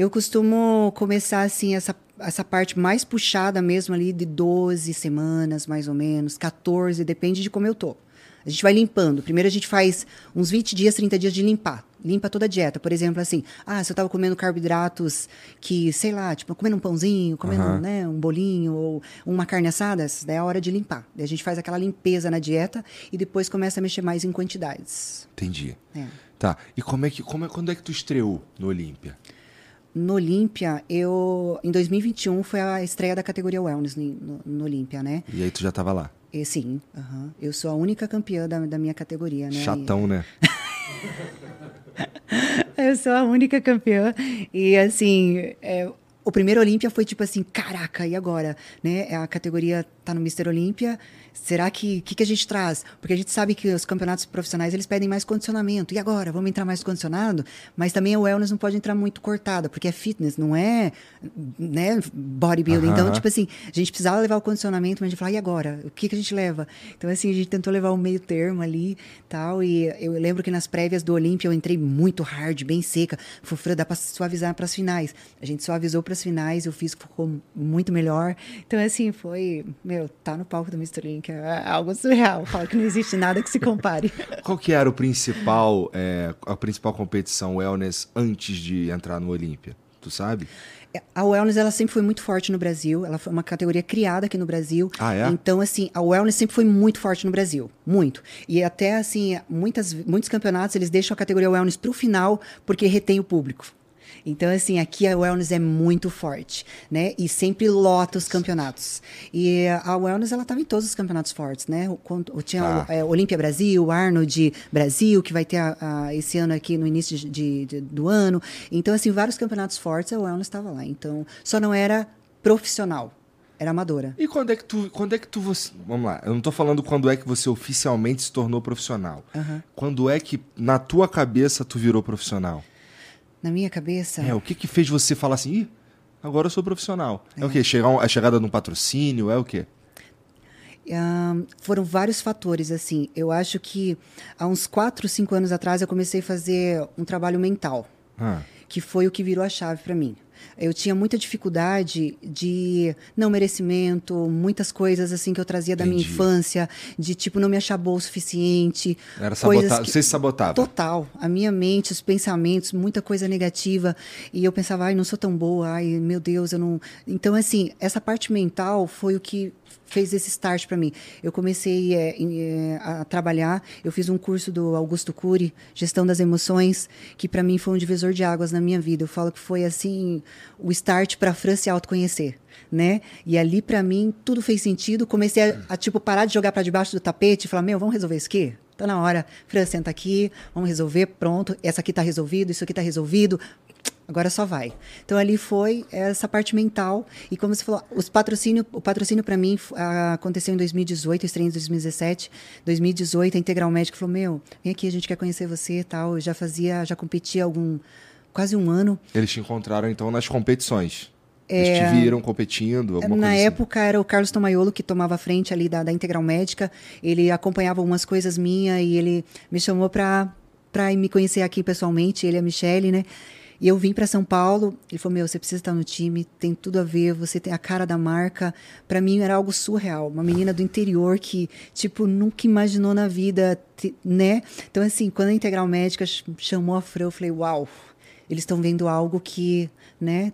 Eu costumo começar assim essa essa parte mais puxada mesmo ali de 12 semanas, mais ou menos, 14, depende de como eu tô. A gente vai limpando. Primeiro a gente faz uns 20 dias, 30 dias de limpar. Limpa toda a dieta. Por exemplo, assim, ah, se eu tava comendo carboidratos que, sei lá, tipo, comendo um pãozinho, comendo, Aham. né, um bolinho ou uma carne assada, essa daí é a hora de limpar. Daí a gente faz aquela limpeza na dieta e depois começa a mexer mais em quantidades. Entendi. É. Tá. E como é que, como é, quando é que tu estreou no Olímpia? No Olímpia, eu. Em 2021 foi a estreia da categoria Wellness no, no, Olímpia, né? E aí tu já tava lá. E, sim, aham. eu sou a única campeã da, da minha categoria, né? Chatão, né? (laughs) Eu sou a única campeã. E assim, é, o primeiro Olímpia foi tipo assim, caraca, e agora? Né? A categoria tá no Mister Olímpia. Será que que, que a gente traz? Porque a gente sabe que os campeonatos profissionais eles pedem mais condicionamento. E agora? Vamos entrar mais condicionado? Mas também a wellness não pode entrar muito cortada, porque é fitness, não é né, bodybuilding. Então, tipo assim, a gente precisava levar o condicionamento, mas a gente falou, e agora? O que, que a gente leva? Então, assim, a gente tentou levar um meio termo ali tal. E eu lembro que nas prévias do Olímpia eu entrei muito hard, bem seca. Falei, dá pra suavizar para as finais. A gente suavizou para as finais, o físico ficou muito melhor. Então, assim, foi, meu, tá no palco do Mr. Link, é algo surreal. Falo que não existe nada que se compare. (laughs) Qual que era o principal, é, a principal competição wellness antes de entrar no Olímpia? Tu sabe? A wellness ela sempre foi muito forte no Brasil. Ela foi uma categoria criada aqui no Brasil. Ah, é? Então assim, a wellness sempre foi muito forte no Brasil, muito. E até assim, muitas, muitos campeonatos eles deixam a categoria wellness para o final porque retém o público. Então, assim, aqui a wellness é muito forte, né? E sempre lota os campeonatos. E a wellness, ela estava em todos os campeonatos fortes, né? O, o- tinha Ah. o, é, Olímpia Brasil, Arnold Brasil, que vai ter a- a- esse ano aqui no início de, de- de- do ano. Então, assim, vários campeonatos fortes, a wellness estava lá. Então, só não era profissional, era amadora. E quando é que tu, quando é que tu, você, vamos lá, eu não tô falando quando é que você oficialmente se tornou profissional. Aham. Quando é que na tua cabeça tu virou profissional? Na minha cabeça, É, o que que fez você falar assim, Ih, agora eu sou profissional? É, o quê? Chegar, a chegada de um patrocínio, é o quê? Um, foram vários fatores, assim. Eu acho que há uns 4, 5 anos atrás eu comecei a fazer um trabalho mental, Ah, que foi o que virou a chave para mim. Eu tinha muita dificuldade de não merecimento, muitas coisas assim que eu trazia da minha infância, de tipo não me achar boa o suficiente. era sabotar. que- Você se sabotava. Total. A minha mente, os pensamentos, muita coisa negativa. E eu pensava, ai, não sou tão boa, ai, meu Deus, eu não. Então, assim, essa parte mental foi o que fez esse start para mim. Eu comecei é, em, é, a trabalhar, eu fiz um curso do Augusto Cury, Gestão das Emoções, que para mim foi um divisor de águas na minha vida. Eu falo que foi, assim, o start para a Fran se autoconhecer. Né? E ali para mim tudo fez sentido. Comecei a, a, tipo parar de jogar para debaixo do tapete e falar: "Meu, vamos resolver isso aqui?" Tá na hora. Fran, senta aqui, vamos resolver, pronto. Essa aqui tá resolvido, isso aqui tá resolvido. Agora só vai. Então ali foi essa parte mental e como você falou, os patrocínio, o patrocínio para mim ah, aconteceu em 2018, eu estreiei em 2017. 2018 a Integral Médico falou: "Meu, vem aqui, a gente quer conhecer você", tal. Eu já fazia, já competia algum quase um ano. Eles te encontraram então nas competições. Eles te viram competindo, É. Na assim. época era o Carlos Tomaiolo que tomava a frente ali da, da Integral Médica. Ele acompanhava algumas coisas minhas e ele me chamou para para me conhecer aqui pessoalmente, ele e a Michelle, né? E eu vim para São Paulo, ele falou: "Meu, você precisa estar no time, tem tudo a ver, você tem a cara da marca". Para mim era algo surreal, uma menina do interior que, tipo, nunca imaginou na vida, né? Então assim, quando a Integral Médica ch- chamou a Fran, eu falei: "Uau, eles estão vendo algo que, né,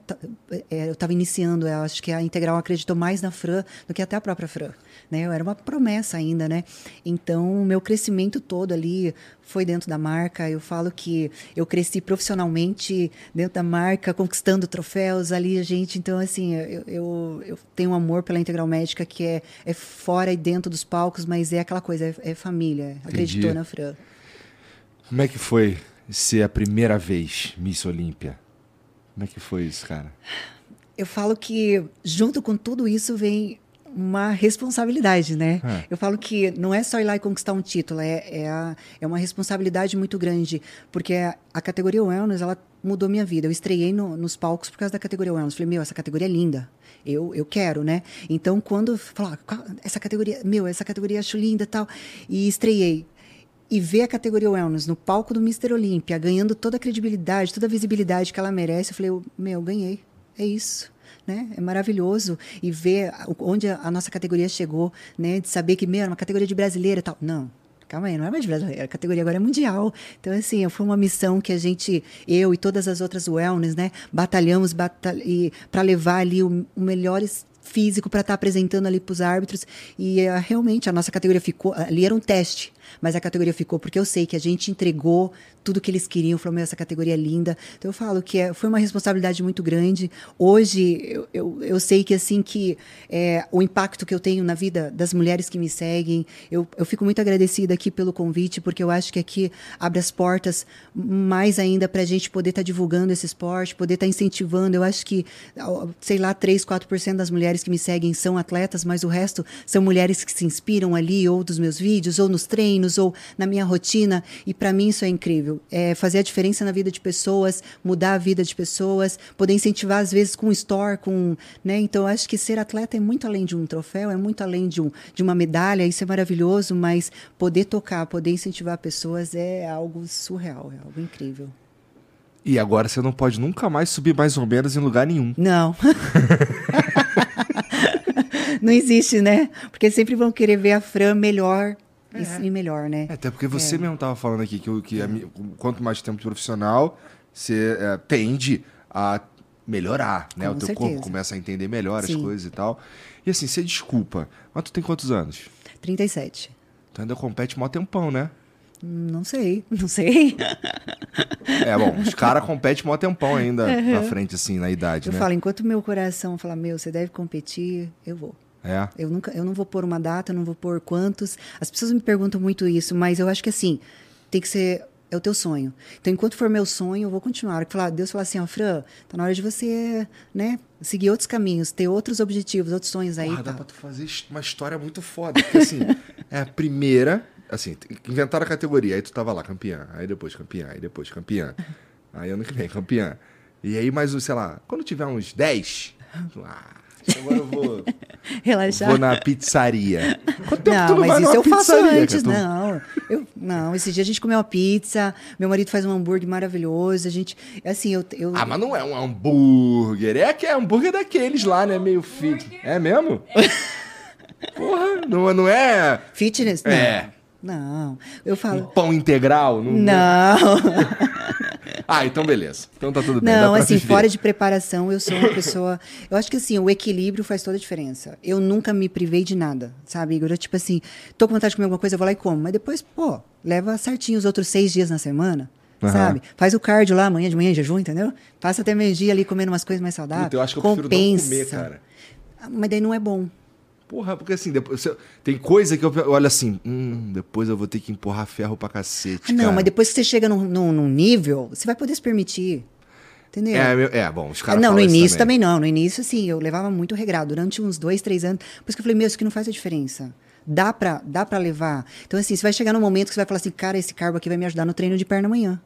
é, eu estava iniciando, eu acho que a Integral acreditou mais na Fran do que até a própria Fran, né? Eu era uma promessa ainda, né? Então, o meu crescimento todo ali foi dentro da marca. Eu falo que eu cresci profissionalmente dentro da marca, conquistando troféus ali, gente. Então, assim, eu, eu, eu tenho um amor pela Integral Médica que é, é fora e dentro dos palcos, mas é aquela coisa, é, é família. Acreditou na Fran. Como é que foi ser a primeira vez Miss Olímpia? Como é que foi isso, cara? Eu falo que junto com tudo isso vem uma responsabilidade, né? É. Eu falo que não é só ir lá e conquistar um título, é, é, a- é uma responsabilidade muito grande, porque a, a categoria Wellness, ela mudou minha vida. Eu estreiei no- nos palcos por causa da categoria Wellness. Falei, meu, essa categoria é linda. Eu, eu quero, né? Então, quando falar, essa categoria, meu, essa categoria acho linda tal, e estreiei e ver a categoria Wellness no palco do Mr. Olímpia, ganhando toda a credibilidade, toda a visibilidade que ela merece, eu falei, eu- meu, ganhei. É isso. Né? É maravilhoso e ver onde a nossa categoria chegou, né? De saber que, meu, é uma categoria de brasileira e tal. Não, calma aí, não é mais brasileira, a categoria agora é mundial. Então, assim, foi uma missão que a gente, eu e todas as outras wellness, né? Batalhamos batal para levar ali o, o melhores físico para estar apresentando ali para os árbitros e eh, realmente a nossa categoria ficou ali era um teste mas a categoria ficou porque eu sei que a gente entregou tudo que eles queriam falou meu essa categoria é linda. Então eu falo que é, foi uma responsabilidade muito grande. Hoje eu, eu, eu sei que assim que é, o impacto que eu tenho na vida das mulheres que me seguem eu, eu fico muito agradecida aqui pelo convite porque eu acho que aqui abre as portas mais ainda para a gente poder estar divulgando esse esporte poder estar incentivando. Eu acho que sei lá 3, 4% das mulheres que me seguem são atletas, mas o resto são mulheres que se inspiram ali, ou dos meus vídeos, ou nos treinos, ou na minha rotina. E para mim isso é incrível. É fazer a diferença na vida de pessoas, mudar a vida de pessoas, poder incentivar, às vezes, com um store, com. Né? Então, eu acho que ser atleta é muito além de um troféu, é muito além de, um, de uma medalha, isso é maravilhoso, mas poder tocar, poder incentivar pessoas é algo surreal, é algo incrível. E agora você não pode nunca mais subir mais ou menos em lugar nenhum. Não. (laughs) (laughs) não existe, né? Porque sempre vão querer ver a Fran melhor e- e melhor, né? É, até porque você mesmo tava falando aqui que, o- que a quanto mais tempo de profissional, você é, tende a melhorar, né? Com o teu certeza. corpo começa a entender melhor as Sim. coisas e tal. E assim, você desculpa, mas tu tem quantos anos? 37. Tu ainda compete mó tempão, né? Não sei, não sei. É, bom, os caras competem mó tempão ainda na frente, assim, na idade, Eu né? falo, enquanto meu coração fala, meu, você deve competir, eu vou. É. Eu, nunca, eu não vou pôr uma data, não vou pôr quantos. As pessoas me perguntam muito isso, mas eu acho que assim, tem que ser. É o teu sonho. Então, enquanto for meu sonho, eu vou continuar. Falar, Deus fala assim, ó, Fran, tá na hora de você, né, seguir outros caminhos, ter outros objetivos, outros sonhos aí. Porra, dá tá. pra tu fazer uma história muito foda. Porque assim, (laughs) é a primeira. Assim, inventaram a categoria, aí tu tava lá, campeã. Aí depois campeã, aí depois campeã. Aí ano que vem, campeã. E aí mais, um, sei lá, quando tiver uns 10, tu, ah, Agora eu vou, (laughs) Relaxar. vou na pizzaria. Quanto tempo Não, tu não mas vai isso eu faço antes? Tu- não. Eu, não, esse dia a gente comeu uma pizza, meu marido faz um hambúrguer maravilhoso, a gente, assim, eu... eu Ah, mas não é um hambúrguer. É que é hambúrguer daqueles lá, né? Meio fit. É mesmo? (laughs) Porra, não, não é Fitness? Não. É. Não, eu um falo... pão integral? Não. Não, (laughs) Ah, então beleza. Então tá tudo bem. não, assim, viver. fora de preparação, eu sou uma pessoa. Eu acho que assim, o equilíbrio faz toda a diferença. Eu nunca me privei de nada, sabe, Igor? Eu, tipo assim, tô com vontade de comer alguma coisa, eu vou lá e como. Mas depois, pô, leva certinho os outros seis dias na semana. Aham. Sabe? Faz o cardio lá amanhã de manhã, em jejum, entendeu? Passa até meio-dia ali comendo umas coisas mais saudáveis. Puta, eu acho que eu prefiro Compensa. não comer, cara. Ah, Mas daí não é bom. Porra, porque assim, depois, você- tem coisa que eu olho assim, hum, depois eu vou ter que empurrar ferro pra cacete. Ah, não, cara. mas depois que você chega num, num, num nível, você vai poder se permitir. Entendeu? É, é, bom, os caras não, no início também. não. No início, assim, eu levava muito regrado. Durante uns dois, três anos. Por isso que eu falei, meu, isso aqui não faz a diferença. Dá pra, dá pra levar. Então, assim, você vai chegar num momento que você vai falar assim, cara, esse carbo aqui vai me ajudar no treino de perna amanhã.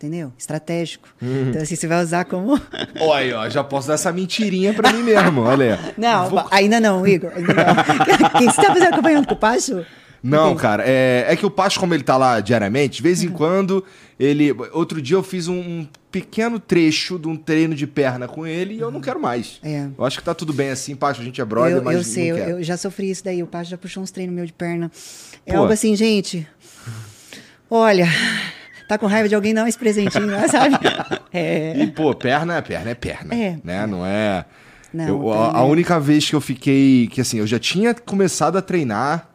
Entendeu? Estratégico. Uhum. Então, assim, você vai usar como. Olha ó, já posso dar essa mentirinha pra mim mesmo, olha. Não, Vou- ainda não, Igor. Ainda não. (laughs) Quem você tá fazendo acompanhando com o Pacho? Não, cara, é, é que o Pacho, como ele tá lá diariamente, de Uhum. vez em quando, ele. Outro dia eu fiz um, um pequeno trecho de um treino de perna com ele e eu não quero mais. É. Eu acho que tá tudo bem assim, Pacho, a gente é brother, eu, mas eu sei, eu, eu já sofri isso daí. O Pacho já puxou uns treinos meu de perna. É Pô. algo assim, gente. Olha, tá com raiva de alguém, dá esse presentinho lá, sabe? (laughs) É. E, pô, perna, perna é perna. É. Né? Não é. Não, Eu- a, a é- única vez que eu fiquei. Que assim, eu já tinha começado a treinar.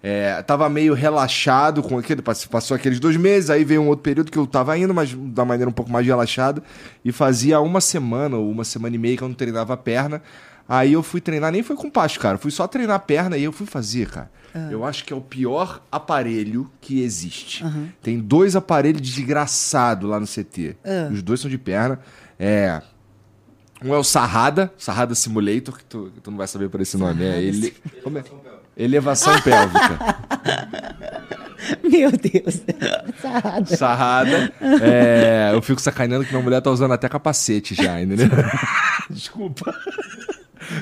É, tava meio relaxado com aquele. pass- Passou aqueles dois meses, aí veio um outro período que eu tava indo, mas da maneira um pouco mais relaxada. E fazia uma semana ou uma semana e meia que eu não treinava a perna. Aí eu fui treinar, nem foi com pasto, cara. Fui só treinar a perna e eu fui fazer, cara. Eu acho que é o pior aparelho que existe. Tem dois aparelhos desgraçados lá no CT. Os dois são de perna. É. Um é o Sarrada, Sarrada Simulator, que tu, que tu não vai saber por esse nome. É ele. Como é? Elevação pélvica. (laughs) Meu Deus. Sarrada. Sarrada. É, eu fico sacaneando que minha mulher tá usando até capacete já, entendeu? (laughs) Desculpa.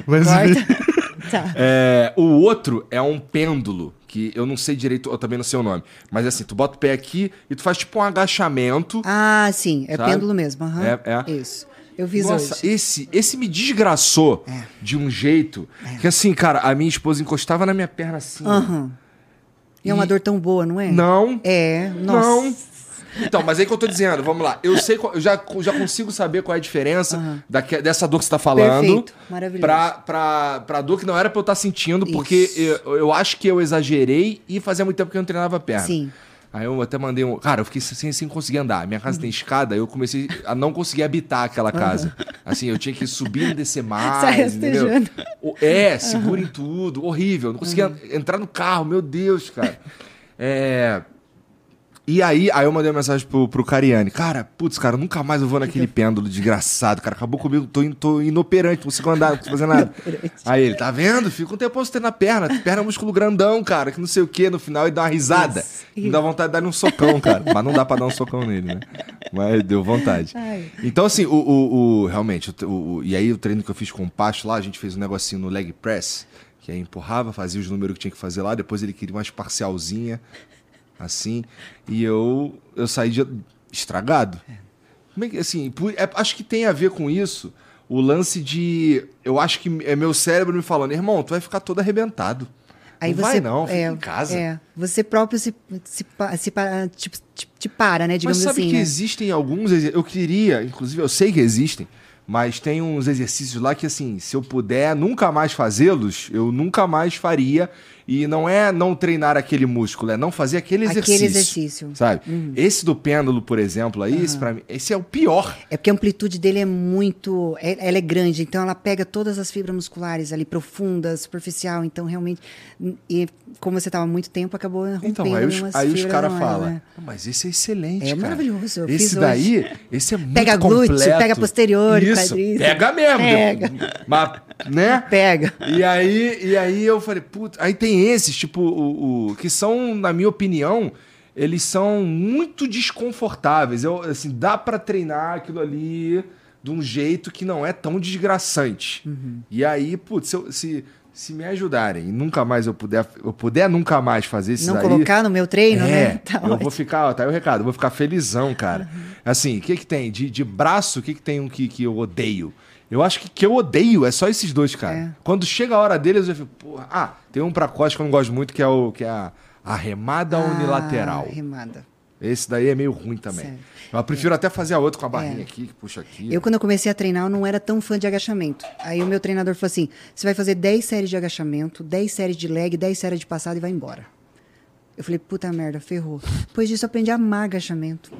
Mas. (laughs) Tá. É, o outro é um pêndulo, que eu não sei direito, eu também não sei o nome. Mas assim, tu bota o pé aqui e tu faz tipo um agachamento. Ah, sim. É Sabe? pêndulo mesmo. aham. É, é. Isso. Eu fiz Nossa, hoje. esse, esse me desgraçou É. de um jeito que assim, cara, a minha esposa encostava na minha perna assim. Aham. E é uma dor tão boa, não é? Não. É, nossa. Não. Então, mas aí que eu tô dizendo, vamos lá. Eu sei, eu já, já consigo saber qual é a diferença daque- dessa dor que você tá falando. Perfeito, maravilhoso. Pra, pra, pra dor que não era pra eu estar sentindo, porque Isso. eu, eu acho que eu exagerei e fazia muito tempo que eu não treinava a perna. Sim. Aí eu até mandei um. Cara, eu fiquei sem, sem conseguir andar. Minha casa tem escada, eu comecei a não conseguir habitar aquela casa. Assim, eu tinha que subir e descer (laughs) mais. Sai entendeu? É, segura em tudo. Horrível. Não conseguia entrar no carro, meu Deus, cara. É. E aí, aí eu mandei uma mensagem pro, pro Cariani. Cara, putz, cara, nunca mais eu vou naquele pêndulo desgraçado. Cara, acabou comigo, tô, in- tô inoperante, não consigo andar, não consigo fazer nada. aí ele, tá vendo? Fica um tempo você ter na perna. Perna é um músculo grandão, cara, que não sei o que. No final ele dá uma risada. Isso. Me dá vontade de dar um socão, cara. Mas não dá pra dar um socão nele, né? Mas deu vontade. Ai. Então, assim, o, o, o- realmente, o, o- o- e aí o treino que eu fiz com o Pacho lá, a gente fez um negocinho no leg press, que aí empurrava, fazia os números que tinha que fazer lá, depois ele queria umas parcialzinha, assim, e eu, eu saí de, estragado. Como é que, assim, é- acho que tem a ver com isso, o lance de, eu acho que é meu cérebro me falando, irmão, tu vai ficar todo arrebentado. Aí não você, vai não, fica é, em casa. É, você próprio se, se, se para, tipo, te, te para, né? Mas Digamos sabe assim. que né? existem alguns Eu queria, inclusive, eu sei que existem, mas tem uns exercícios lá que, assim, se eu puder nunca mais fazê-los, eu nunca mais faria. E não é não treinar aquele músculo, é não fazer aquele Aquele exercício. exercício. Uhum. Sabe? Esse do pêndulo, por exemplo, aí, esse, pra mim, esse é o pior. É porque a amplitude dele é muito. é- ela é grande, então ela pega todas as fibras musculares ali, profunda, superficial. Então, realmente. E como você estava há muito tempo, acabou rompendo Então, aí os, aí os caras não, falam, né? "Ah, mas esse é excelente, É cara. maravilhoso, eu esse daí, esse é muito Pega glúteo, completo. pega posterior, Isso, pega mesmo. Pega. Mas, né? Pega. E aí, e aí eu falei, puta, aí tem esses, tipo, o, o- que são, na minha opinião, eles são muito desconfortáveis. Eu, assim, dá pra treinar aquilo ali, de um jeito que não é tão desgraçante. Uhum. E aí, putz, se, eu- se, se me ajudarem e nunca mais eu puder, eu puder nunca mais fazer isso Não aí, colocar no meu treino, é, (laughs) né? Tá eu vou ótimo. ficar, ó, tá aí o recado, eu vou ficar felizão, cara. Uhum. Assim, o que que tem? De, de braço, o que que tem um que, que eu odeio? Eu acho que que eu odeio é só esses dois, cara. É. Quando chega a hora deles, eu fico, porra. Ah, tem um pra costa que eu não gosto muito, que é, o, que é a, a remada unilateral. Ah, remada. Esse daí é meio ruim também. Sério. Eu prefiro até fazer a outra com a barrinha É. aqui, que puxa aqui. Eu, quando eu comecei a treinar, eu não era tão fã de agachamento. Aí o meu treinador falou assim: você vai fazer 10 séries de agachamento, 10 séries de leg, 10 séries de passada e vai embora. Eu falei, puta merda, ferrou. Depois disso, eu aprendi a amar agachamento.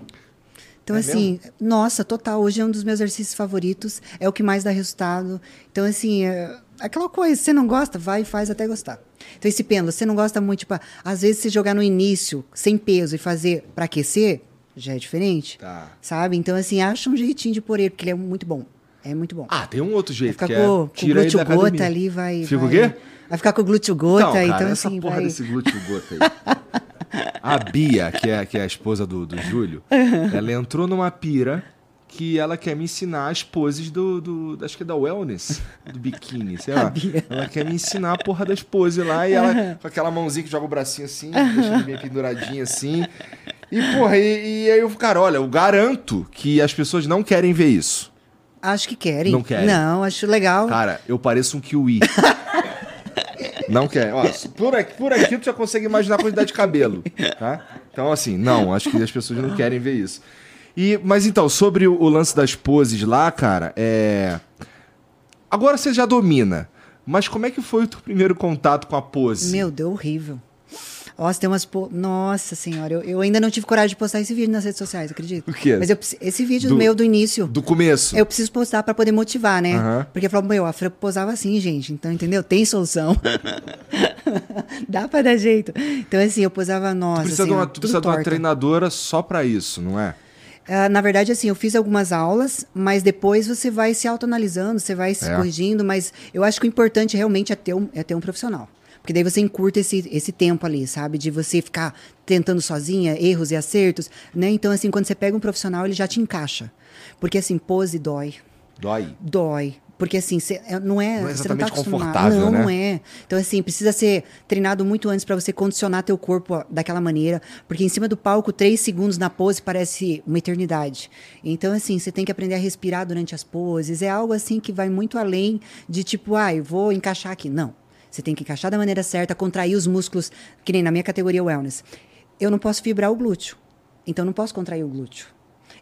Então, É assim, nossa, total. Hoje é um dos meus exercícios favoritos, é o que mais dá resultado. Então, assim, é aquela coisa, você não gosta, vai e faz até gostar. Então, esse pêndulo, você não gosta muito, tipo, às vezes você jogar no início, sem peso, e fazer para aquecer, já é diferente. Tá. Sabe? Então, assim, acha um jeitinho de pôr ele, porque ele é muito bom. É muito bom. Ah, tem um outro vai jeito, ficar que com, é com o tira ele glúteo gota ali, vai. Fica o vai, quê? Vai ficar com o glúteo gota, Não, cara, então essa assim, porra vai. desse glúteo gota aí. (laughs) A Bia, que é, que é a esposa do, do Júlio, ela entrou numa pira que ela quer me ensinar as poses do, do acho que é da wellness, do biquíni, sei (laughs) lá. Ela quer me ensinar a porra das poses lá e ela com aquela mãozinha que joga o bracinho assim, deixa ele bem penduradinho assim. E porra, e, e aí eu, cara, olha, eu garanto que as pessoas não querem ver isso. Acho que querem. Não querem. Não, acho legal. Cara, eu pareço um kiwi. (laughs) Não quer. Ó, por aqui, por aqui tu já consegue imaginar a quantidade de cabelo, tá? Então, assim, não, acho que as pessoas não querem ver isso. E, mas então, sobre o, lance das poses lá, cara, é. Agora você já domina. Mas como é que foi o teu primeiro contato com a pose? Meu, deu horrível. Nossa, tem umas. Po... Nossa senhora, eu, eu ainda não tive coragem de postar esse vídeo nas redes sociais, acredita? O quê? Mas eu, esse vídeo Do- meu do início. Do começo. Eu preciso postar pra poder motivar, né? Porque falou, meu, a Fran posava assim, gente. Então, entendeu? Tem solução. (laughs) Dá pra dar jeito. Então, assim, eu posava, nossa. tu precisa, de uma, tu precisa de uma treinadora só pra isso, não é? Ah, na verdade, assim, eu fiz algumas aulas, mas depois você vai se autoanalisando, você vai se É. corrigindo, mas eu acho que o importante realmente é ter um, é ter um profissional. Porque daí você encurta esse, esse tempo ali, sabe? De você ficar tentando sozinha, erros e acertos, né? Então, assim, quando você pega um profissional, ele já te encaixa. Porque, assim, pose dói. Dói. Dói. Porque assim, cê- é- não é, Não é você não tá exatamente confortável, não, né? não é. Então assim, precisa ser treinado muito antes para você condicionar teu corpo daquela maneira, porque em cima do palco, três segundos na pose parece uma eternidade. Então assim, você tem que aprender a respirar durante as poses. É algo assim que vai muito além de tipo, ah, eu vou encaixar aqui. Não. Você tem que encaixar da maneira certa, contrair os músculos, que nem na minha categoria wellness. Eu não posso fibrar o glúteo. Então não posso contrair o glúteo.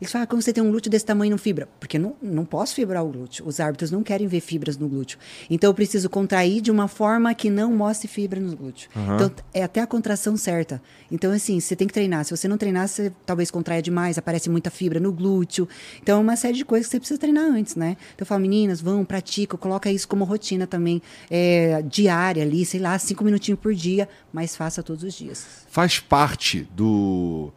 Eles falam, ah, como você tem um glúteo desse tamanho e não fibra? Porque eu não, não posso fibrar o glúteo. Os árbitros não querem ver fibras no glúteo. Então eu preciso contrair de uma forma que não mostre fibra no glúteo. Então é até a contração certa. Então, assim, você tem que treinar. Se você não treinar, você talvez contraia demais, aparece muita fibra no glúteo. Então é uma série de coisas que você precisa treinar antes, né? Então eu falo, meninas, vão, praticam, coloca isso como rotina também, é, diária ali, sei lá, cinco minutinhos por dia, mas faça todos os dias. faz parte do.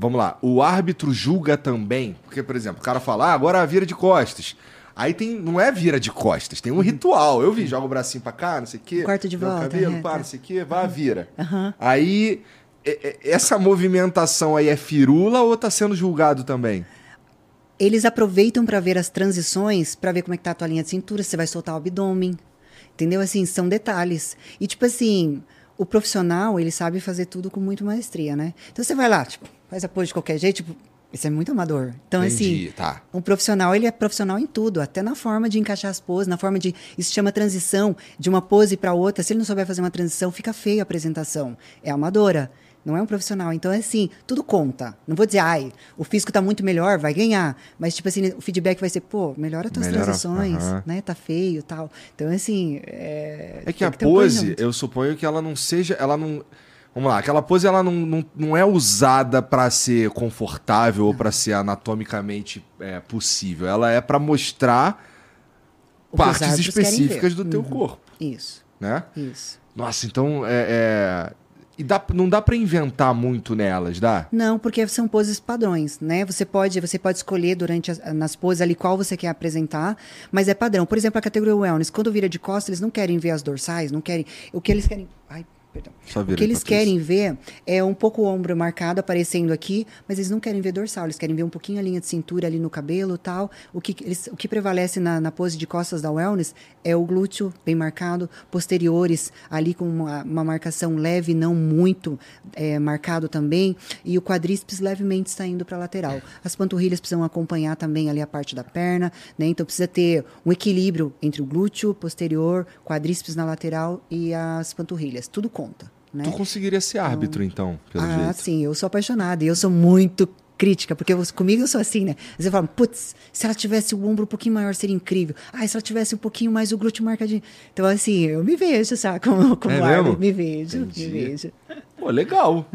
Vamos lá, o árbitro julga também. Porque, por exemplo, o cara fala, ah, agora vira de costas. Aí tem. Não é vira de costas, tem um ritual. Eu vi, joga o bracinho pra cá, não sei o quê. Quarto de volta, Cabelo, é, pá, tá. não sei o quê, vai, vira. Aham. Aí. e- e- Essa movimentação aí é firula ou tá sendo julgado também? Eles aproveitam para ver as transições, para ver como é que tá a tua linha de cintura, se você vai soltar o abdômen. Entendeu? Assim, são detalhes. E tipo assim, o profissional, ele sabe fazer tudo com muito maestria, né? Então você vai lá, tipo, faz a pose de qualquer jeito, tipo, isso é muito amador. Então Entendi, assim, tá. um profissional, ele é profissional em tudo, até na forma de encaixar as poses, na forma de. Isso chama transição de uma pose para outra. Se ele não souber fazer uma transição, fica feia a apresentação. É amadora. Não é um profissional. Então, é assim, tudo conta. Não vou dizer, ai, o físico tá muito melhor, vai ganhar. Mas, tipo assim, o feedback vai ser, pô, melhora tuas Melhora, transições, aham. né? Tá feio e tal. Então, assim. É, É que a um pose, planejamento. eu suponho que ela não seja. Ela não. Vamos lá, aquela pose ela não, não, não é usada pra ser confortável ou pra ser anatomicamente é, possível. Ela é pra mostrar O partes específicas do teu Uhum. corpo, Isso, né? isso. Nossa, então é. é- E dá, não dá pra inventar muito nelas, dá? Não, porque são poses padrões, né? Você pode, você pode escolher durante as, nas poses ali qual você quer apresentar, mas é padrão. Por exemplo, a categoria wellness, quando vira de costas, eles não querem ver as dorsais, não querem. O que eles querem. Ai, Perdão. Só vira O que eles Patrícia. querem ver é um pouco o ombro marcado aparecendo aqui, mas eles não querem ver dorsal, eles querem ver um pouquinho a linha de cintura ali no cabelo e tal. O que, eles- o que prevalece na, na pose de costas da wellness é o glúteo bem marcado, posteriores ali com uma, uma marcação leve, não muito é, marcado também, e o quadríceps levemente saindo para a lateral. As panturrilhas precisam acompanhar também ali a parte da perna, né? Então precisa ter um equilíbrio entre o glúteo posterior, quadríceps na lateral e as panturrilhas. Tudo conta. Né? Tu conseguiria ser árbitro, então, pelo ah, jeito. sim, eu sou apaixonada. E eu sou muito crítica, porque eu- comigo eu sou assim, né? Você fala, putz, se ela tivesse o ombro um pouquinho maior, seria incrível. Ah, se ela tivesse um pouquinho mais o glúteo marcadinho. Então, assim, eu me vejo, sabe? Como, como É árbitro, me vejo, Entendi. me vejo. Pô, legal.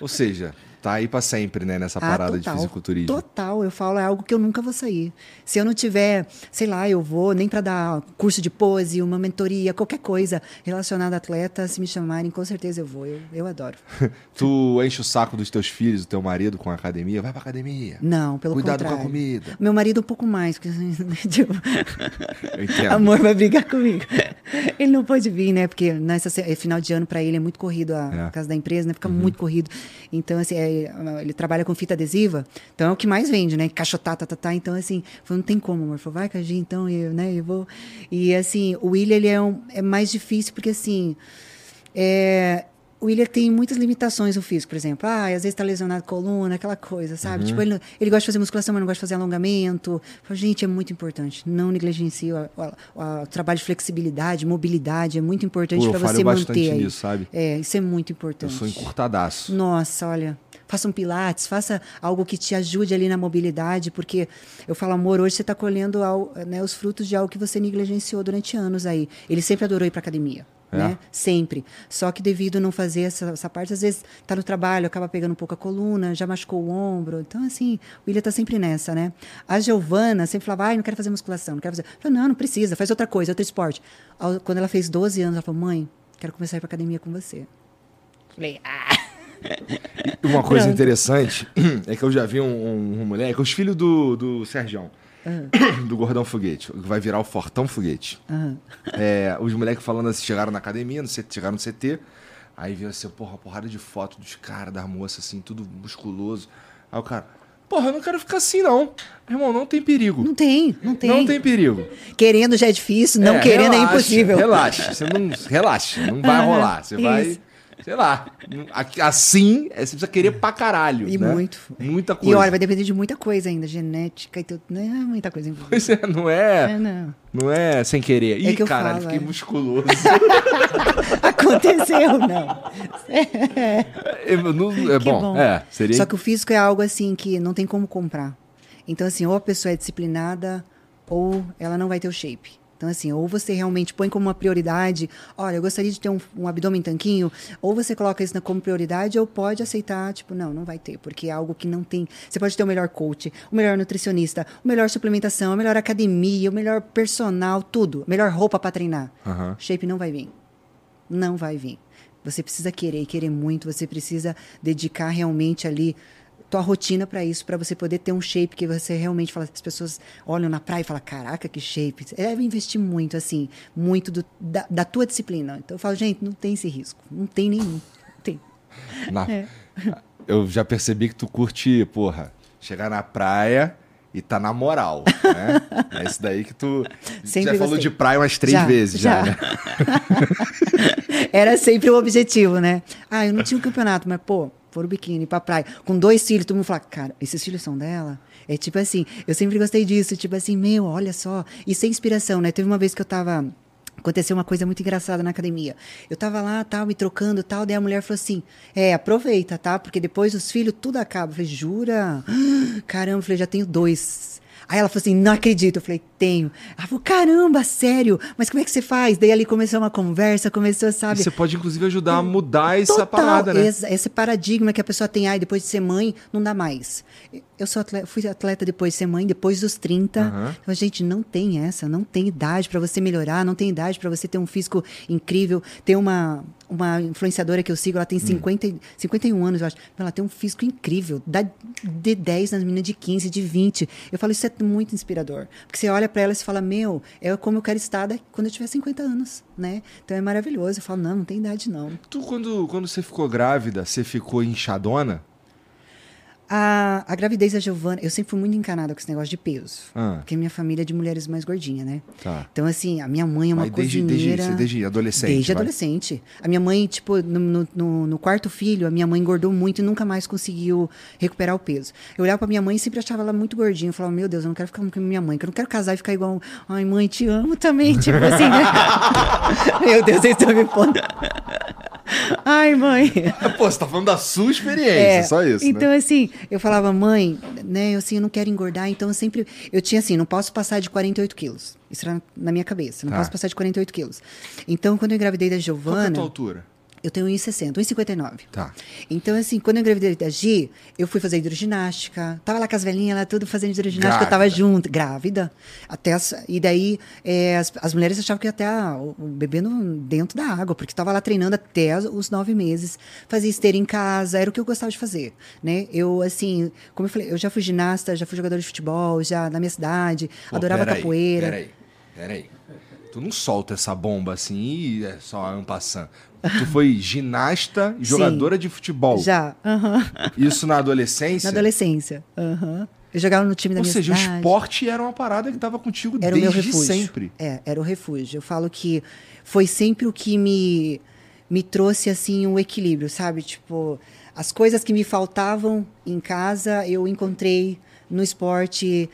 Ou seja, tá aí pra sempre, né, nessa Ah, parada de total, fisiculturismo. Total, eu falo, é algo que eu nunca vou sair. Se eu não tiver, sei lá, eu vou nem para dar curso de pose, uma mentoria, qualquer coisa relacionada a atleta, se me chamarem, com certeza eu vou. Eu, eu adoro. (laughs) Tu enche o saco dos teus filhos, do teu marido com a academia? Vai pra academia. Não, pelo Cuidado contrário. com a comida. Meu marido um pouco mais, porque (laughs) tipo, Eu entendo. amor vai brigar comigo. Ele não pode vir, né? Porque nessa final de ano para ele é muito corrido a, É. casa da empresa, né? Fica muito corrido. Então assim, é, ele trabalha com fita adesiva, então é o que mais vende, né? Caixotar, tá, tá, tá. Então assim, falou, não tem como, amor. Falou, vai, Cagi, então eu, né? Eu vou. E assim, o William ele é, um, é mais difícil porque assim, é, o William tem muitas limitações no físico, por exemplo. Ah, às vezes está lesionado a coluna, aquela coisa, sabe? Tipo, ele, ele gosta de fazer musculação, mas não gosta de fazer alongamento. Eu falo, gente, é muito importante. Não negligencie o, o- o trabalho de flexibilidade, mobilidade. É muito importante eu para você bastante manter. aí. nisso, sabe? É, isso é muito Eu importante. sou encurtadaço. Nossa, olha, faça um pilates, faça algo que te ajude ali na mobilidade, porque eu falo, amor, hoje você está colhendo al- né, os frutos de algo que você negligenciou durante anos aí. Ele sempre adorou ir para academia. É? Né? Sempre. Só que devido a não fazer essa, essa parte, às vezes tá no trabalho, acaba pegando um pouco a coluna, já machucou o ombro. Então, assim, o William tá sempre nessa, né? A Giovana sempre falava, ai, não quero fazer musculação, não quero fazer. Eu falei, não, não precisa, faz outra coisa, outro esporte. Quando ela fez 12 anos, ela falou, mãe, quero começar a ir pra academia com você. Falei, ah. Uma coisa Pronto. interessante (clears throat) é que eu já vi um, um, um moleque, os filhos do, do Sergião, (coughs) do Gordão Foguete, que vai virar o Fortão Foguete. Aham. É, os moleques falando assim, chegaram na academia, no CT, chegaram no CT, aí viu assim, porra, uma porrada de foto dos caras, das moças, assim, tudo musculoso. Aí o cara, porra, eu não quero ficar assim, não. Irmão, não tem perigo. Não tem, não tem. Não tem perigo. Querendo já é difícil, não É, querendo é relaxa, impossível. Relaxa, você não, relaxa, não vai rolar. Você vai, isso. Sei lá, assim, é, você precisa querer pra caralho. E né? muito. Muita coisa. E olha, vai depender de muita coisa ainda, genética e tudo. Né? Muita coisa envolvida. Pois é, não é, É, não. não é sem querer. Ih, que eu caralho, falo, fiquei é. musculoso. (laughs) Aconteceu, não. É, não- é Que bom, é, seria Só que o físico é algo assim que não tem como comprar. Então, assim, ou a pessoa é disciplinada, ou ela não vai ter o shape. Então, assim, ou você realmente põe como uma prioridade, olha, eu gostaria de ter um, um abdômen tanquinho, ou você coloca isso na- como prioridade, ou pode aceitar, tipo, não, não vai ter, porque é algo que não tem. Você pode ter o melhor coach, o melhor nutricionista, o melhor suplementação, a melhor academia, o melhor personal, tudo, melhor roupa para treinar. Aham. Shape não vai vir. Não vai vir. Você precisa querer, querer muito, você precisa dedicar realmente ali tua rotina para isso, para você poder ter um shape que você realmente fala, as pessoas olham na praia e falam, caraca, que shape. Deve investir muito, assim, muito do- da, da tua disciplina. Então eu falo, gente, não tem esse risco. Não tem nenhum. Não tem. Na- É. Eu já percebi que tu curte, porra, chegar na praia e tá na moral, né? (laughs) é isso daí que tu Sempre já falou gostei. de praia umas três Já, vezes já, já. né? (laughs) Era sempre o objetivo, né? Ah, eu não tinha um campeonato, mas, pô, for o biquíni pra praia. Com dois filhos, todo mundo fala, cara, esses filhos são dela? É tipo assim, eu sempre gostei disso, tipo assim, meu, olha só. Isso é inspiração, né? Teve uma vez que eu tava. Aconteceu uma coisa muito engraçada na academia. Eu tava lá, tal, me trocando tal, daí a mulher falou assim: É, aproveita, tá? Porque depois os filhos tudo acaba. Eu falei, jura? (gasps) Caramba, eu falei, já tenho dois. Aí ela falou assim: não acredito. Eu falei, tenho. Ela falou, caramba, sério? Mas como é que você faz? Daí ali começou uma conversa, começou, E sabe? você pode, inclusive, ajudar a mudar essa Total, parada, né? esse, esse paradigma que a pessoa tem, ai, depois de ser mãe, não dá mais. Eu sou atleta, fui atleta depois de ser mãe, depois dos 30. Aham. Então, a gente não tem essa, não tem idade para você melhorar, não tem idade para você ter um físico incrível. Tem uma, uma influenciadora que eu sigo, ela tem 50, e- 51 anos, eu acho. Ela tem um físico incrível, dá de 10 nas meninas de 15, de 20. Eu falo, isso é muito inspirador. Porque você olha para ela e fala, meu, é como eu quero estar quando eu tiver 50 anos, né? Então é maravilhoso. Eu falo, não, não tem idade não. Tu, quando, quando você ficou grávida, você ficou inchadona? A, a gravidez da Giovana, eu sempre fui muito encanada com esse negócio de peso. Ah. Porque minha família é de mulheres mais gordinhas, né? Tá. Então, assim, a minha mãe é uma Mas desde, desde, cozinheira... você desde adolescente? Desde vai? adolescente. A minha mãe, tipo, no, no- no- no quarto filho, a minha mãe engordou muito e nunca mais conseguiu recuperar o peso. Eu olhava pra minha mãe e sempre achava ela muito gordinha. Eu falava, meu Deus, eu não quero ficar com minha mãe, que eu não quero casar e ficar igual. Ai, mãe, te amo também. (laughs) Tipo assim, né? (laughs) meu Deus, vocês estão me pondo. Ai, mãe. (laughs) Pô, você tá falando da sua experiência, É, só isso, Então, né? assim, eu falava, mãe, né, eu assim, eu não quero engordar, então eu sempre. Eu tinha assim, não posso passar de 48 quilos. Isso era na minha cabeça, não Tá. posso passar de 48 quilos. Então, quando eu engravidei da Qual que é a Giovana, tua altura? Eu tenho 1,60, 1,59. Tá. Então, assim, quando eu engravidei da Gi, eu fui fazer hidroginástica. Tava lá com as velhinhas lá, tudo fazendo hidroginástica. Eu tava Grávida. junto, grávida. Até as- e daí, é, as, as mulheres achavam que ia até o, o bebê no, dentro da água, porque tava lá treinando até os nove meses. Fazia esteira em casa, era o que eu gostava de fazer, né? Eu, assim, como eu falei, eu já fui ginasta, já fui jogador de futebol, já na minha cidade, Pô, adorava peraí, capoeira. Peraí, peraí. Tu não solta essa bomba assim e é só ampassando. Tu foi ginasta e Sim. jogadora de futebol. Já, aham. Isso na adolescência? na adolescência. aham. Eu jogava no time da Ou minha seja, cidade. o esporte era uma parada que tava contigo Era o meu desde refúgio. sempre. É, era o refúgio. Eu falo que foi sempre o que me, me trouxe, assim, um equilíbrio, sabe? Tipo, as coisas que me faltavam em casa, eu encontrei no esporte.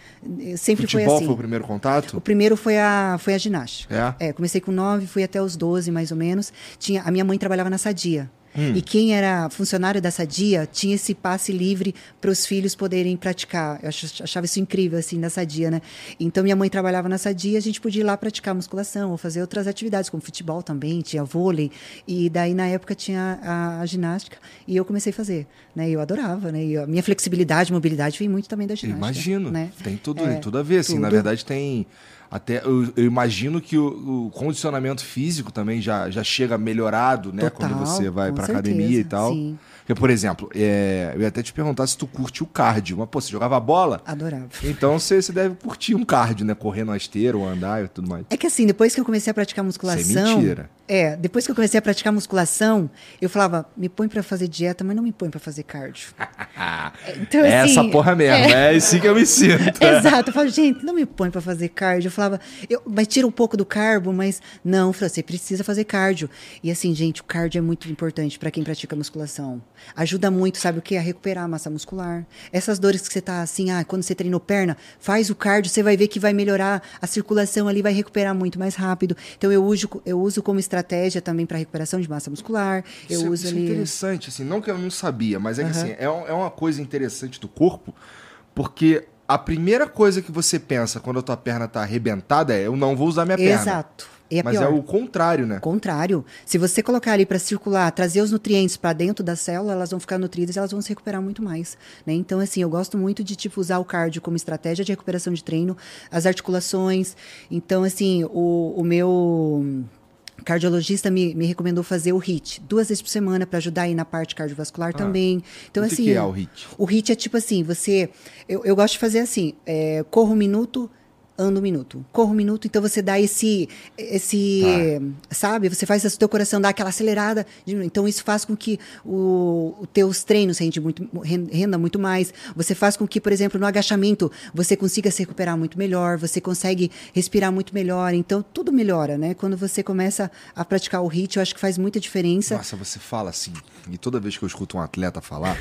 Sempre Futebol foi assim. foi o primeiro contato? O primeiro foi a, foi a ginástica. É? comecei com nove, fui até os 12, mais ou menos. Tinha, a minha mãe trabalhava na Sadia. Hum. E quem era funcionário da Sadia tinha esse passe livre para os filhos poderem praticar. Eu ach- achava isso incrível, assim, na Sadia, né? Então, minha mãe trabalhava na Sadia, a gente podia ir lá praticar musculação ou fazer outras atividades, como futebol também, tinha vôlei. E daí, na época, tinha a, a ginástica. E eu comecei a fazer, né? E eu adorava, né? E a minha flexibilidade, mobilidade vem muito também da ginástica. imagino. Né? Tem tudo, É, tudo a ver, assim. Na tudo. verdade, tem. Até, eu, eu imagino que o, o condicionamento físico também já, já chega melhorado, né? Total, quando você vai certeza, academia e tal. sim. Porque, por exemplo, é, eu ia até te perguntar se tu curte o cardio. Mas, pô, você jogava bola? Adorava. Então você, você deve curtir um cardio, né? Correr na esteira ou andar e tudo mais. É que assim, depois que eu comecei a praticar musculação. Isso é mentira. É, depois que eu comecei a praticar musculação, eu falava, me põe pra fazer dieta, mas não me põe pra fazer cardio. (laughs) Então, é essa assim, porra mesmo, é, assim que eu me sinto. (laughs) Exato, eu falo, gente, não me põe pra fazer cardio. Eu falava, eu, mas tira um pouco do carbo, mas não, você precisa fazer cardio. E assim, gente, o cardio é muito importante pra quem pratica musculação. Ajuda muito, sabe o que? A recuperar a massa muscular. Essas dores que você tá assim, ah, quando você treinou perna, faz o cardio, você vai ver que vai melhorar a circulação ali, vai recuperar muito mais rápido. Então eu uso, eu uso como estratégia também pra recuperação de massa muscular. Eu Isso, é- uso isso é ali. interessante, assim, não que eu não sabia, mas é que assim, é, é uma coisa interessante do corpo, porque a primeira coisa que você pensa quando a tua perna tá arrebentada é eu não vou usar minha perna. Exato. É mas pior. é o contrário, né? Contrário. Se você colocar ali para circular, trazer os nutrientes para dentro da célula, elas vão ficar nutridas e elas vão se recuperar muito mais. Né? Então, assim, eu gosto muito de tipo, usar o cardio como estratégia de recuperação de treino, as articulações. Então, assim, o, o meu cardiologista me, me recomendou fazer o HIIT duas vezes por semana para ajudar aí na parte cardiovascular também. Então, Ah. O que assim. que é o HIIT? O HIIT é tipo assim, você. Eu, eu gosto de fazer assim: é, corro um minuto, ando um minuto. Corro um minuto, então você dá esse. esse Sabe? Você faz o teu coração dar aquela acelerada. Então isso faz com que o, os teus treinos rende muito, ren- renda muito mais. Você faz com que, por exemplo, no agachamento, você consiga se recuperar muito melhor, você consegue respirar muito melhor. Então tudo melhora, né? Quando você começa a praticar o HIIT, eu acho que faz muita diferença. Nossa, você fala assim, e toda vez que eu escuto um atleta falar,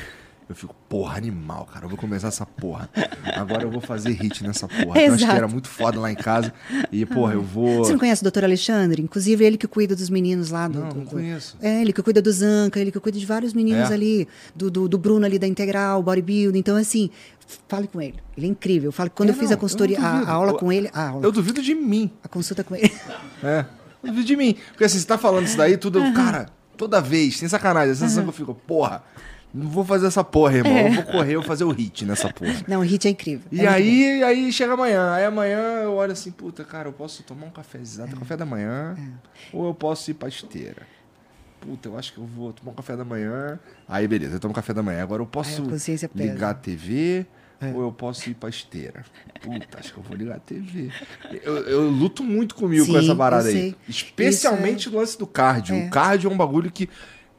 eu fico, porra, animal, cara, eu vou começar essa porra. Agora eu vou fazer hit nessa porra. Eu acho que Exato. era muito foda lá em casa. E, porra, eu vou. Você não conhece o doutor Alexandre? Inclusive, ele que cuida dos meninos lá do. Não, do- não do- conheço. É, ele que cuida do Zanca, ele que cuida de vários meninos É? ali, do, do, do Bruno ali da Integral, bodybuilding. Então, assim, fale com ele. Ele é incrível. Fale, quando É, eu fiz não, a consultoria, a, a aula Eu- com ele. A, aula, Eu duvido de mim. a consulta com ele. (laughs) É. Eu duvido de mim. Porque assim, você tá falando isso daí, tudo. eu, Cara, toda vez, sem sacanagem, a sensação que eu fico, porra, Não vou fazer essa porra, irmão. Eu vou correr, eu vou fazer o hit nessa porra. (laughs) Não, o hit é incrível. E É aí, aí chega amanhã. Aí amanhã eu olho assim, puta, cara, eu posso tomar um café exato, café da manhã, ou eu posso ir pra esteira. Puta, eu acho que eu vou tomar um café da manhã. Aí, beleza, eu tomo café da manhã. Agora eu posso a ligar a TV ou eu posso ir pra esteira. Puta, acho que eu vou ligar a TV. Eu, eu luto muito comigo com Sim, essa parada aí. Especialmente o lance do cardio. É. O cardio é um bagulho que.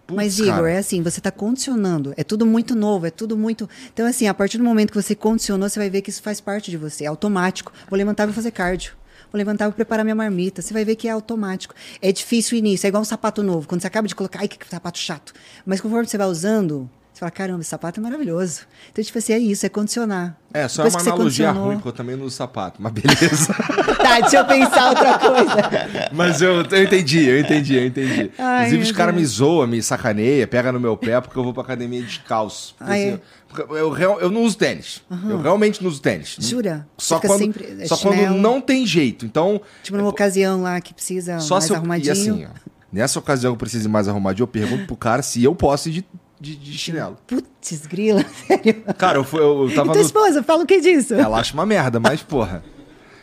Putz, Mas, Igor, cara, é assim, você está condicionando. É tudo muito novo, é tudo muito. Então, assim, a partir do momento que você condicionou, você vai ver que isso faz parte de você, é automático. Vou levantar e vou fazer cardio. Vou levantar e vou preparar minha marmita. Você vai ver que é automático. É difícil o início, é igual um sapato novo. Quando você acaba de colocar, ai, que sapato chato. Mas conforme você vai usando, você fala, caramba, esse sapato é maravilhoso. Então, tipo assim, é isso, é condicionar. É, só é Depois uma que você analogia condicionou- ruim, porque eu também não uso sapato, mas beleza. (laughs) Tá, deixa eu pensar outra coisa. (laughs) Mas eu, eu entendi, eu entendi, eu entendi. Ai, Inclusive, os caras me zoam, me sacaneia, pega no meu pé porque eu vou pra academia descalço. Porque, Ah, assim, é? porque eu, real- eu não uso tênis. Eu realmente não uso tênis. Jura? Só, Fica quando, sempre- é só quando não tem jeito. Então, Tipo, numa ocasião lá que precisa só mais se eu. E arrumadinho. assim, ó, nessa ocasião que eu preciso ir mais arrumadinho, eu pergunto pro cara se eu posso ir de, de, de chinelo. Putz, grila, (laughs) sério. Cara, eu, fui, eu, eu E tava tua no. esposa, fala o que disso? Ela acha uma merda, mas, porra.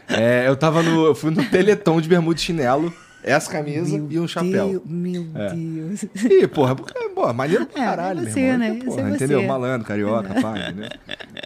É, eu tava no. Eu fui no Teleton de bermuda e chinelo, essa camisa e um chapéu. Deus, meu Deus. Ih, porra, pô, maneiro pra É, caralho, é meu você, irmão. né? Porra, é entendeu? você. Malandro, carioca, pai, né?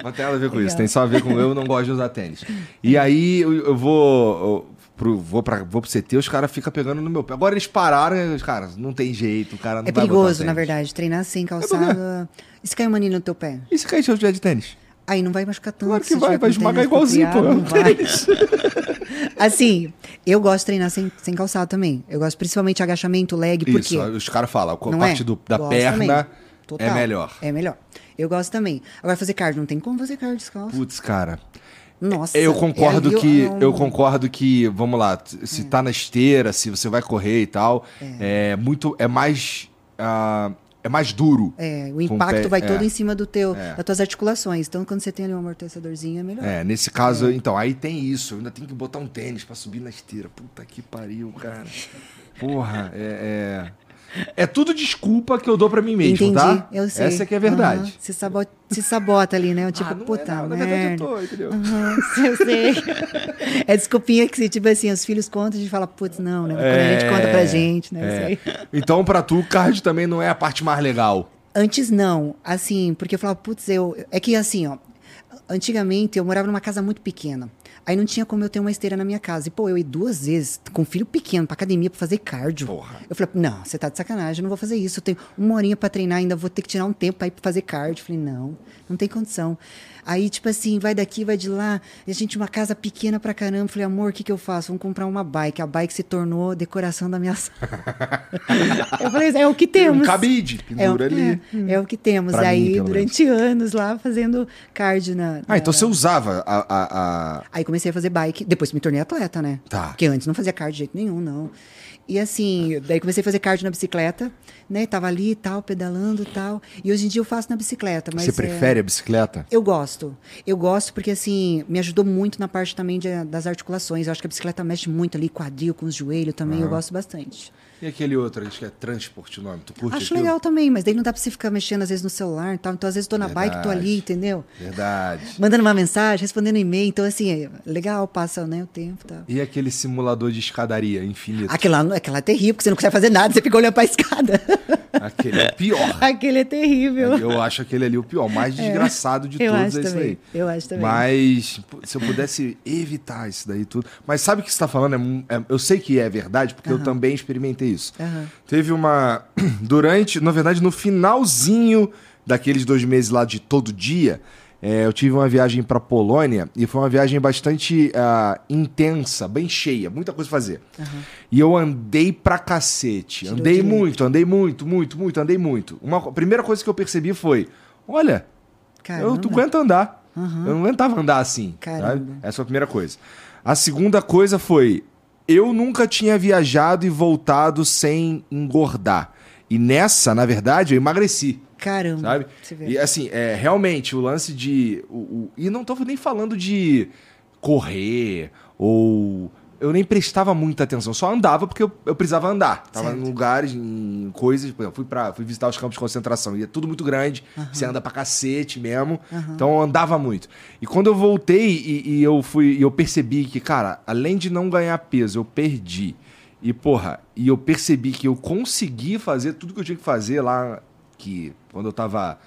Não tem nada a ver com isso, Legal. tem só a ver com eu não gosto de usar tênis. E aí eu, eu vou. Pro, vou, pra, vou pro CT, os caras ficam pegando no meu pé. Agora eles pararam, os caras, não tem jeito, o cara não É perigoso, na verdade, treinar sem por calçado. E se cair uma anilha no teu pé? E se cair se eu tiver de tênis? Aí não vai machucar tanto. Claro que vai, vai esmagar igualzinho, pô. é. (laughs) Assim, eu gosto de treinar sem, sem calçado também. Eu gosto principalmente agachamento, leg, Isso, quê? os caras falam, a Não parte é? do- da Gosto perna é melhor. É melhor. Eu gosto também. Agora, fazer cardio, não tem como fazer cardio descalço. Putz, cara. Nossa. Eu concordo é que é um- eu concordo que vamos lá se tá na esteira se você vai correr e tal é, muito é mais ah, é mais duro É, o impacto pé- vai é. todo em cima do teu, É. das tuas articulações. Então, quando você tem ali um amortecedorzinho, é melhor. é nesse caso então aí tem isso eu ainda tenho que botar um tênis pra subir na esteira puta que pariu cara (laughs) porra é, é é tudo desculpa que eu dou pra mim mesmo Entendi, tá eu sei. essa que é a verdade Aham, Se, sabota, se sabota ali, né? Tipo, Ah, não é, puta não, na merda. verdade eu tô entendeu Aham, eu sei. (laughs) É desculpinha que, tipo assim, os filhos contam, a gente fala, putz, não, né? Quando a gente conta pra gente, né? É. (laughs) Então, pra tu, o card também não é a parte mais legal. Antes não, assim, porque eu falava, putz, eu. É que assim, ó. Antigamente eu morava numa casa muito pequena. Aí não tinha como eu ter uma esteira na minha casa. E, pô, eu ia duas vezes com um filho pequeno pra academia pra fazer cardio. Porra. Eu falei, não, você tá de sacanagem, eu não vou fazer isso. Eu tenho uma horinha pra treinar, ainda vou ter que tirar um tempo pra ir fazer cardio. Eu falei, não, não tem condição. Aí, tipo assim, vai daqui, vai de lá. E a gente, uma casa pequena pra caramba. Falei, amor, o que, que eu faço? Vamos comprar uma bike. A bike se tornou decoração da minha (laughs) sala. eu falei, é o que temos. Um cabide, É, pendura ali. é, é o que temos. Pra mim, Aí, pelo durante anos lá, fazendo cardio na. Ah, então na- você usava a. a, a- Aí comecei a fazer bike. Depois me tornei atleta, né? Tá. Porque antes não fazia cardio de jeito nenhum, não. E assim, daí comecei a fazer cardio na bicicleta, né? Tava ali e tal, pedalando e tal. E hoje em dia eu faço na bicicleta. Mas você é- prefere a bicicleta? Eu gosto. Eu gosto porque, assim, me ajudou muito na parte também de- das articulações. Eu acho que a bicicleta mexe muito ali, quadril com os joelhos também. Eu gosto bastante. E aquele outro, acho que é transporte o nome. Tu curte Acho aquilo? legal também, mas daí não dá pra você ficar mexendo às vezes no celular e tal. Então, às vezes, tô na bike, tô ali, Verdade. entendeu? Verdade. Mandando uma mensagem, respondendo e-mail. Então, assim, é legal, passa né, o tempo e tal. E aquele simulador de escadaria infinito? Aquela, é terrível, porque você não consegue fazer nada, (laughs) você fica olhando pra escada. Aquele é o pior. (laughs) Aquele é terrível. Eu acho aquele ali o pior, mais desgraçado de eu todos é isso aí. eu acho também. Mas se eu pudesse evitar isso daí tudo. Mas sabe o que você está falando? É é- eu sei que é verdade, porque eu também experimentei isso. Aham. Teve uma. (clears throat) Durante, na verdade, no finalzinho daqueles dois meses lá de todo dia, é, eu tive uma viagem para Polônia e foi uma viagem bastante ah, intensa, bem cheia, muita coisa pra fazer. E eu andei pra cacete. Tirou andei muito, andei muito, muito, muito, andei muito. Uma a primeira coisa que eu percebi foi: olha, eu tu Caramba. aguento andar. Eu não aguentava andar assim. Caramba. Essa foi a primeira coisa. A segunda coisa foi: eu nunca tinha viajado e voltado sem engordar. E nessa, na verdade, eu emagreci. Caramba. Sabe? E assim, é, realmente, o lance de. O, o- e não tô nem falando de correr ou eu nem prestava muita atenção, só andava porque eu, eu precisava andar. Tava Certo. em lugares, em coisas. Por exemplo, fui, pra, fui visitar os campos de concentração. E é tudo muito grande, você anda pra cacete mesmo. Então eu andava muito. E quando eu voltei e, e eu fui. E eu percebi que, cara, além de não ganhar peso, eu perdi. E, porra, e eu percebi que eu consegui fazer tudo que eu tinha que fazer lá, que quando eu tava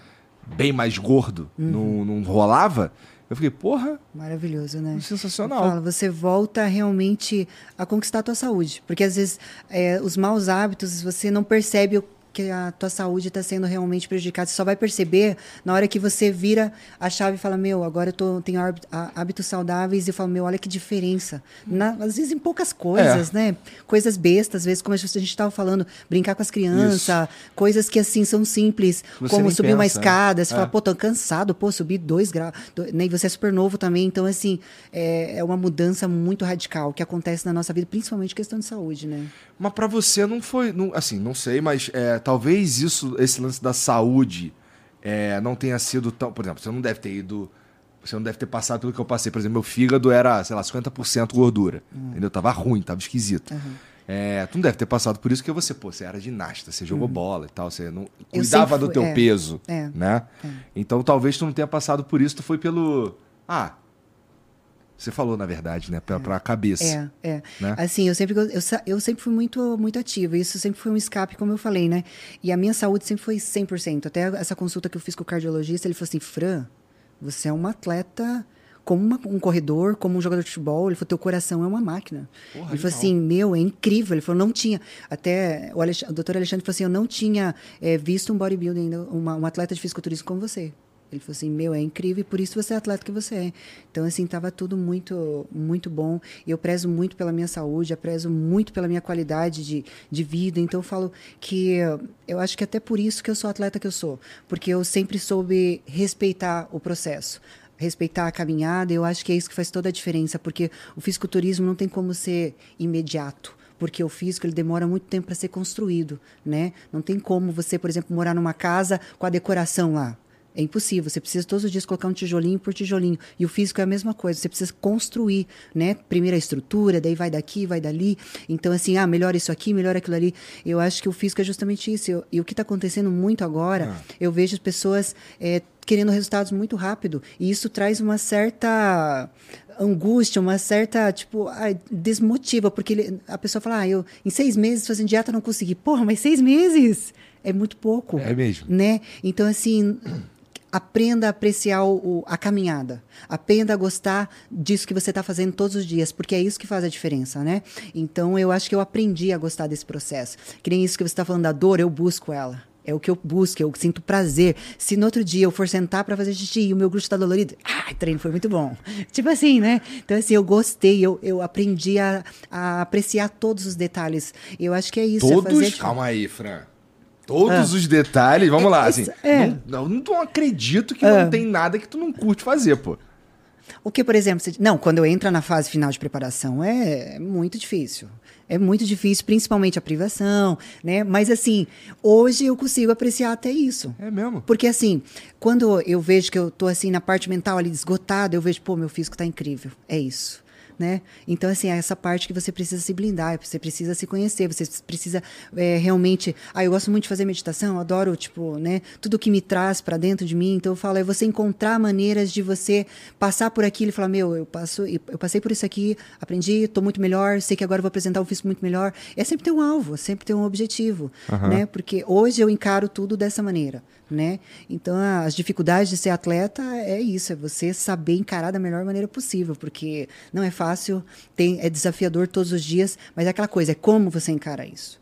bem mais gordo, não, não rolava. Eu fiquei, porra, Maravilhoso, né? sensacional. Fala, você volta realmente a conquistar a tua saúde. Porque às vezes é, os maus hábitos, você não percebe o que a tua saúde está sendo realmente prejudicada. Você só vai perceber na hora que você vira a chave e fala, meu, agora eu tô, tenho hábit- há- hábitos saudáveis e eu falo, meu, olha que diferença. Na- às vezes em poucas coisas, né? Coisas bestas, às vezes, como a gente estava falando, brincar com as crianças, coisas que assim são simples, Você como subir uma pensa, né? escada, você É. fala, pô, tô cansado, pô, subi dois graus, né? E você é super novo também, então assim, é, é uma mudança muito radical que acontece na nossa vida, principalmente questão de saúde, né? Mas pra você não foi, não- assim, não sei, mas é, talvez isso, esse lance da saúde é, não tenha sido tão, por exemplo, você não deve ter ido, você não deve ter passado pelo que eu passei, por exemplo, meu fígado era, sei lá, 50% gordura, entendeu? Tava ruim, tava esquisito. É, tu não deve ter passado por isso porque você, pô, você era ginasta, você jogou bola e tal, você não cuidava do teu é, peso, é, né? Então talvez tu não tenha passado por isso, tu foi pelo, ah, você falou na verdade, né, pra, pra cabeça. É, é. Né? Assim, eu sempre, eu, eu sempre fui muito, muito ativa. Isso sempre foi um escape, como eu falei, né? E a minha saúde sempre foi 100%. Até essa consulta que eu fiz com o cardiologista, ele falou assim: Fran, você é uma atleta como uma- um corredor, como um jogador de futebol. Ele falou: teu coração é uma máquina. Porra, ele falou assim: meu, é incrível. Ele falou: não tinha. Até o, Alex, o doutor Alexandre falou assim: eu não tinha eh, visto um bodybuilding, uma, um atleta de fisiculturismo como você. Ele falou assim, meu, é incrível e por isso você é atleta que você é. Então, assim, tava tudo muito, muito bom. E eu prezo muito pela minha saúde, eu prezo muito pela minha qualidade de, de vida. Então, eu falo que eu acho que até por isso que eu sou atleta que eu sou. Porque eu sempre soube respeitar o processo. Respeitar a caminhada, eu acho que é isso que faz toda a diferença. Porque o fisiculturismo não tem como ser imediato porque o físico ele demora muito tempo para ser construído, né? Não tem como você, por exemplo, morar numa casa com a decoração lá. É impossível. Você precisa todos os dias colocar um tijolinho por tijolinho. E o físico é a mesma coisa. Você precisa construir, né? Primeiro a estrutura, daí vai daqui, vai dali. Então, assim, ah, melhora isso aqui, melhora aquilo ali. Eu acho que o físico é justamente isso. E o que está acontecendo muito agora, eu vejo as pessoas é, querendo resultados muito rápido. E isso traz uma certa angústia, uma certa, tipo, ai, desmotiva, porque ele- a pessoa fala, ah, eu em seis meses fazendo dieta não consegui. Porra, mas seis meses é muito pouco. É mesmo. Né? Então, assim, aprenda a apreciar o, a caminhada. Aprenda a gostar disso que você está fazendo todos os dias, porque é isso que faz a diferença, né? Então, eu acho que eu aprendi a gostar desse processo. Que nem isso que você está falando da dor, eu busco ela. É o que eu busco, eu sinto prazer. Se no outro dia eu for sentar para fazer xixi e o meu glúteo está dolorido, ah, o treino foi muito bom. (laughs) Tipo assim, né? Então, assim, eu gostei, eu, eu aprendi a, a apreciar todos os detalhes. Eu acho que é isso. é Todos. fazer... Calma aí, Fran. Todos os detalhes. Vamos lá, assim. é. Não, não, não acredito que Ah. não tem nada que tu não curte fazer, pô. O que, por exemplo, você... não, quando eu entro na fase final de preparação é muito difícil. É muito difícil, principalmente a privação, né? Mas assim, hoje eu consigo apreciar até isso. É mesmo. Porque assim, quando eu vejo que eu tô assim na parte mental ali esgotada, eu vejo, pô, meu físico tá incrível. É isso. Né? Então, assim, é essa parte que você precisa se blindar, você precisa se conhecer, você precisa é, realmente. Ah, eu gosto muito de fazer meditação, adoro, tipo, né? Tudo que me traz para dentro de mim. Então, eu falo, é você encontrar maneiras de você passar por aquilo e falar: meu, eu, passo, eu passei por isso aqui, aprendi, tô muito melhor, sei que agora eu vou apresentar um físico muito melhor. É sempre ter um alvo, é sempre ter um objetivo, né? Porque hoje eu encaro tudo dessa maneira né? Então, as dificuldades de ser atleta é isso, é você saber encarar da melhor maneira possível, porque não é fácil, tem, é desafiador todos os dias, mas é aquela coisa, é como você encara isso,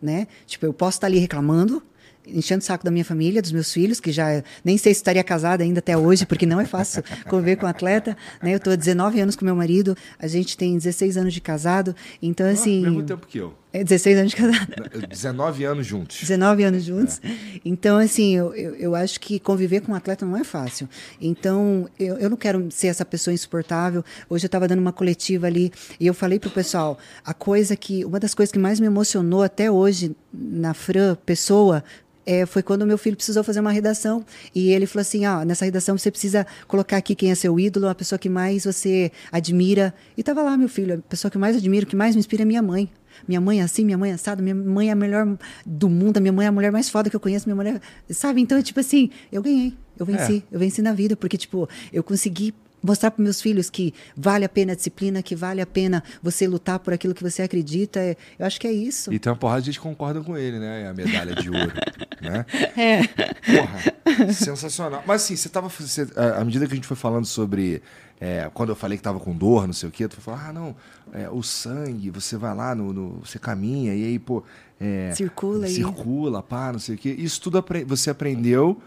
né? Tipo, eu posso estar ali reclamando, enchendo o saco da minha família, dos meus filhos, que já nem sei se estaria casada ainda até hoje, porque não é fácil (laughs) conviver com um atleta, né? Eu estou há 19 anos com meu marido, a gente tem 16 anos de casado, então assim... Ah, mesmo tempo que eu. É 16 anos de casada. 19 anos juntos. 19 anos juntos. É. Então, assim, eu, eu, eu, acho que conviver com um atleta não é fácil. Então, eu, eu não quero ser essa pessoa insuportável. Hoje eu estava dando uma coletiva ali e eu falei pro pessoal, a coisa que, uma das coisas que mais me emocionou até hoje na Fran Pessoa é, foi quando meu filho precisou fazer uma redação e ele falou assim, ah, nessa redação você precisa colocar aqui quem é seu ídolo, a pessoa que mais você admira. E tava lá meu filho, a pessoa que mais admiro, que mais me inspira é minha mãe. Minha mãe é assim, minha mãe é assada, minha mãe é a melhor do mundo, a minha mãe é a mulher mais foda que eu conheço, minha mulher, sabe? Então, tipo assim, eu ganhei, eu venci, é. eu venci na vida, porque, tipo, eu consegui mostrar para meus filhos que vale a pena a disciplina, que vale a pena você lutar por aquilo que você acredita. É, eu acho que é isso. E tem uma porrada de gente concorda com ele, né? A medalha de ouro, (laughs) né? É. Porra, sensacional. Mas assim, você tava... Você, à medida que a gente foi falando sobre... É, quando eu falei que tava com dor, não sei o quê, tu falou, ah, não, é, o sangue, você vai lá, no, no você caminha, e aí, pô... É, circula aí. Circula, pá, não sei o quê. Isso tudo você aprendeu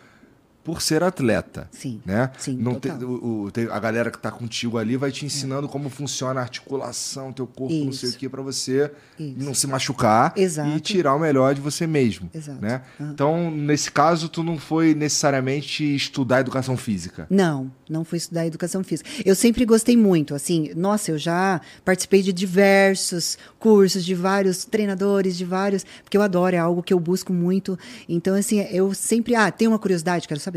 por ser atleta. Sim. Né? Sim, não o, a galera que está contigo ali vai te ensinando é. como funciona a articulação, teu corpo, Isso. não sei o que, para você Isso. não se machucar Exato. e tirar o melhor de você mesmo. Exato. Né? Uhum. Então, nesse caso, tu não foi necessariamente estudar educação física. Não, não fui estudar educação física. Eu sempre gostei muito, assim, nossa, eu já participei de diversos cursos, de vários treinadores, de vários, porque eu adoro, é algo que eu busco muito. Então, assim, eu sempre, ah, tenho uma curiosidade, quero saber.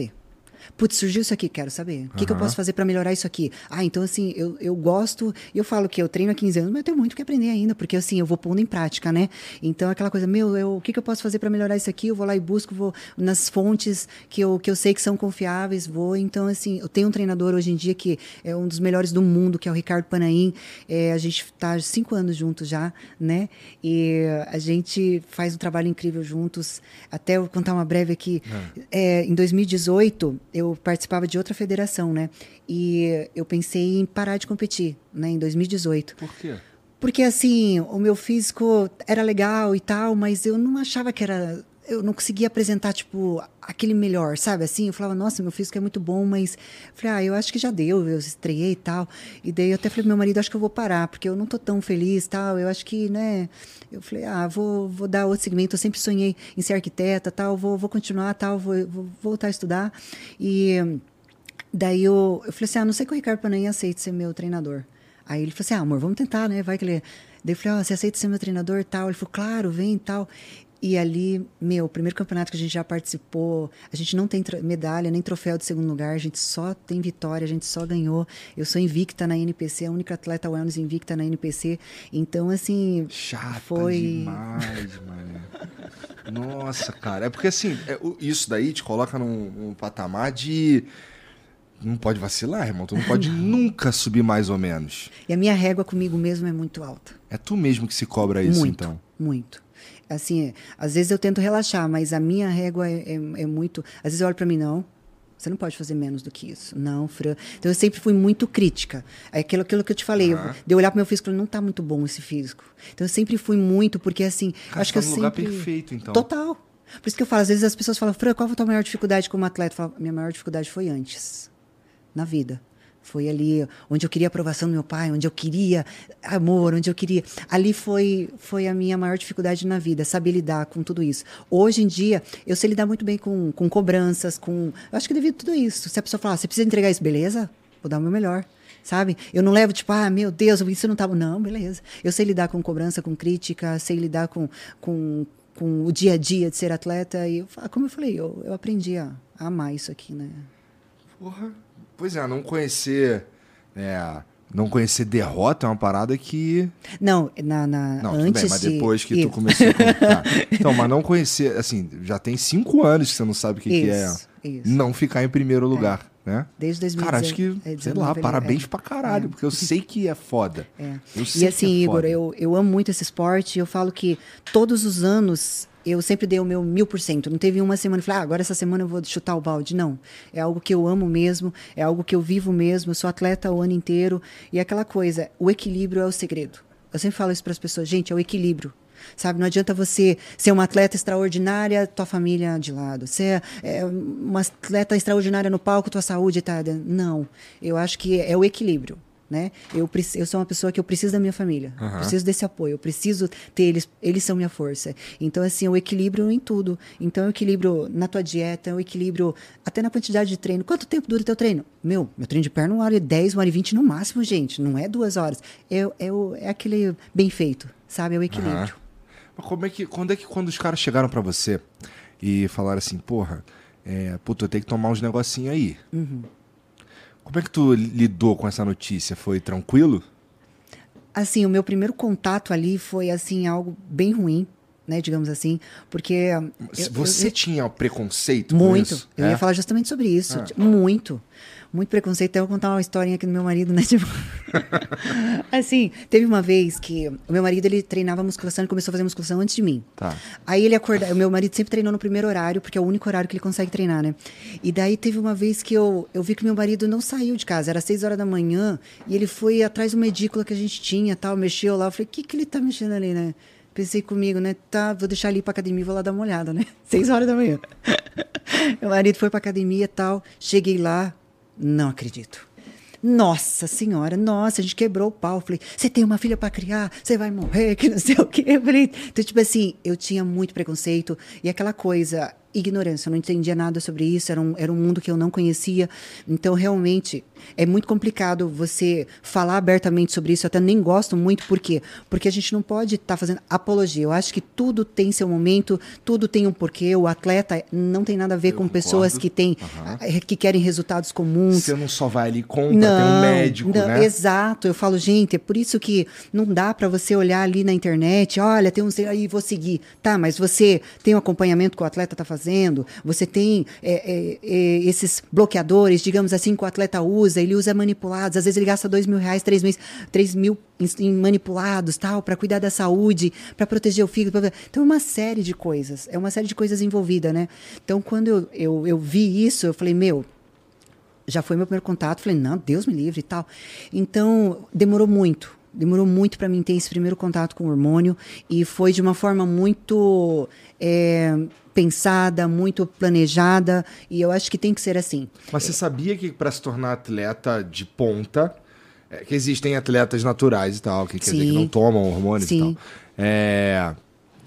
Putz, surgiu isso aqui, quero saber. O uhum. que, que, eu posso fazer para melhorar isso aqui? Ah, então assim, eu, eu gosto, eu falo que eu treino há 15 anos, mas eu tenho muito que aprender ainda, porque assim, eu vou pondo em prática, né? Então aquela coisa, meu, eu, o que, que eu posso fazer para melhorar isso aqui? Eu vou lá e busco, vou nas fontes que eu, que eu sei que são confiáveis, vou. Então, assim, eu tenho um treinador hoje em dia que é um dos melhores do mundo, que é o Ricardo Panaim. É, a gente está cinco anos juntos já, né? E a gente faz um trabalho incrível juntos. Até eu contar uma breve aqui. É. É, em 2018, eu participava de outra federação, né? E eu pensei em parar de competir, né, em 2018. Por quê? Porque assim, o meu físico era legal e tal, mas eu não achava que era eu não conseguia apresentar, tipo, aquele melhor, sabe? Assim, eu falava, nossa, meu físico é muito bom, mas. Falei, ah, eu acho que já deu, eu estreiei e tal. E daí eu até falei pro meu marido, acho que eu vou parar, porque eu não tô tão feliz tal. Eu acho que, né. Eu falei, ah, vou, vou dar outro segmento. Eu sempre sonhei em ser arquiteta tal, vou, vou continuar tal, vou, vou voltar a estudar. E daí eu, eu falei assim, ah, não sei que o Ricardo Panay aceite ser meu treinador. Aí ele falou assim, ah, amor, vamos tentar, né? Vai que ele. Daí eu falei, oh, você aceita ser meu treinador tal? Ele falou, claro, vem e tal. E ali, meu, o primeiro campeonato que a gente já participou, a gente não tem medalha nem troféu de segundo lugar, a gente só tem vitória, a gente só ganhou. Eu sou invicta na NPC, a única atleta wellness invicta na NPC. Então, assim. Chata foi. demais, mano. Nossa, cara. É porque, assim, é, isso daí te coloca num, num patamar de não pode vacilar, irmão. Tu não pode (laughs) nunca subir mais ou menos. E a minha régua comigo mesmo é muito alta. É tu mesmo que se cobra isso, muito, então? Muito assim, às vezes eu tento relaxar, mas a minha régua é, é, é muito. Às vezes eu olho para mim, não. Você não pode fazer menos do que isso. Não, Fran. Então eu sempre fui muito crítica. É aquilo, aquilo que eu te falei. Uhum. Eu, de eu olhar pro meu físico e não tá muito bom esse físico. Então eu sempre fui muito, porque assim. Cara, acho que tá eu no sempre. lugar perfeito, então. Total. Por isso que eu falo, às vezes as pessoas falam, Fran, qual foi a tua maior dificuldade como atleta? Eu falo, minha maior dificuldade foi antes. Na vida. Foi ali onde eu queria aprovação do meu pai, onde eu queria amor, onde eu queria. Ali foi, foi a minha maior dificuldade na vida, saber lidar com tudo isso. Hoje em dia, eu sei lidar muito bem com, com cobranças, com. Eu acho que devido a tudo isso. Se a pessoa falar, ah, você precisa entregar isso, beleza? Vou dar o meu melhor sabe? Eu não levo tipo, ah, meu Deus, isso não tá Não, beleza. Eu sei lidar com cobrança, com crítica, sei lidar com, com, com o dia a dia de ser atleta. E, como eu falei, eu, eu aprendi a, a amar isso aqui, né? Porra. Pois é, não conhecer. É, não conhecer derrota é uma parada que. Não, na, na não, antes bem, mas depois que tu começou a contar. (laughs) Então, mas não conhecer, assim, já tem cinco anos que você não sabe o que, que é isso. não ficar em primeiro lugar. É. Né? Desde 2019. Cara, acho que, é, sei lá, parabéns é. pra caralho, é. porque eu sei que é foda. É. e assim, é Igor, eu, eu amo muito esse esporte. Eu falo que todos os anos eu sempre dei o meu mil por cento. Não teve uma semana e falei, ah, agora essa semana eu vou chutar o balde. Não. É algo que eu amo mesmo, é algo que eu vivo mesmo. Eu sou atleta o ano inteiro. E aquela coisa, o equilíbrio é o segredo. Eu sempre falo isso para as pessoas, gente, é o equilíbrio. Sabe, não adianta você ser uma atleta extraordinária, tua família de lado. Ser é, uma atleta extraordinária no palco, tua saúde tá. Não. Eu acho que é o equilíbrio. né? Eu, eu sou uma pessoa que eu preciso da minha família, uhum. preciso desse apoio, eu preciso ter eles, eles são minha força. Então, assim, o equilíbrio em tudo. Então, o equilíbrio na tua dieta, o equilíbrio até na quantidade de treino. Quanto tempo dura o teu treino? Meu, meu treino de perna uma hora e dez, uma hora e vinte no máximo, gente. Não é duas horas. É, é, é aquele bem feito, sabe? É o equilíbrio. Uhum. Mas como é que, quando é que quando os caras chegaram para você e falaram assim, porra, é, puto, eu tenho que tomar uns negocinhos aí. Uhum. Como é que tu lidou com essa notícia? Foi tranquilo? Assim, o meu primeiro contato ali foi assim algo bem ruim, né, digamos assim, porque você eu, tinha preconceito muito. Eu é? ia falar justamente sobre isso, ah. muito muito preconceito. Até eu vou contar uma historinha aqui do meu marido, né? (laughs) Tipo... assim, teve uma vez que o meu marido ele treinava musculação e começou a fazer musculação antes de mim. Tá. Aí ele acordava. O meu marido sempre treinou no primeiro horário, porque é o único horário que ele consegue treinar, né? E daí teve uma vez que eu, eu vi que meu marido não saiu de casa, era seis horas da manhã, e ele foi atrás de uma edícula que a gente tinha, tal, mexeu lá. Eu falei, o que, que ele tá mexendo ali, né? Pensei comigo, né? Tá, vou deixar ali pra academia vou lá dar uma olhada, né? (laughs) Seis horas da manhã. (laughs) meu marido foi pra academia e tal. Cheguei lá, não acredito. Nossa senhora, nossa, a gente quebrou o pau. Falei, você tem uma filha para criar, você vai morrer, que não sei o quê. Falei, então, tipo assim, eu tinha muito preconceito e aquela coisa, ignorância, eu não entendia nada sobre isso, era um, era um mundo que eu não conhecia. Então, realmente, é muito complicado você falar abertamente sobre isso. Eu até nem gosto muito, por quê? Porque a gente não pode estar tá fazendo apologia. Eu acho que tudo tem seu momento, tudo tem um porquê. O atleta não tem nada a ver eu com concordo. pessoas que têm, uhum. que querem resultados comuns. Você não só vai ali não, tem um médico, não, né? Exato. Eu falo, gente, é por isso que não dá para você olhar ali na internet, olha, tem um aí vou seguir. Tá, mas você tem um acompanhamento que o atleta está fazendo, você tem é, é, é, esses bloqueadores, digamos assim, que o atleta usa usa, ele usa manipulados, às vezes ele gasta dois mil reais, três mil, três mil em, manipulados, tal, para cuidar da saúde, para proteger o fígado. Pra... Então, é uma série de coisas, é uma série de coisas envolvida, né? Então, quando eu, eu, eu vi isso, eu falei, meu, já foi meu primeiro contato, falei, não, Deus me livre e tal. Então, demorou muito, demorou muito para mim ter esse primeiro contato com o hormônio e foi de uma forma muito é, pensada, muito planejada, e eu acho que tem que ser assim. Mas você sabia que para se tornar atleta de ponta, é, que existem atletas naturais e tal, que quer dizer que não tomam hormônios Sim. e tal. É,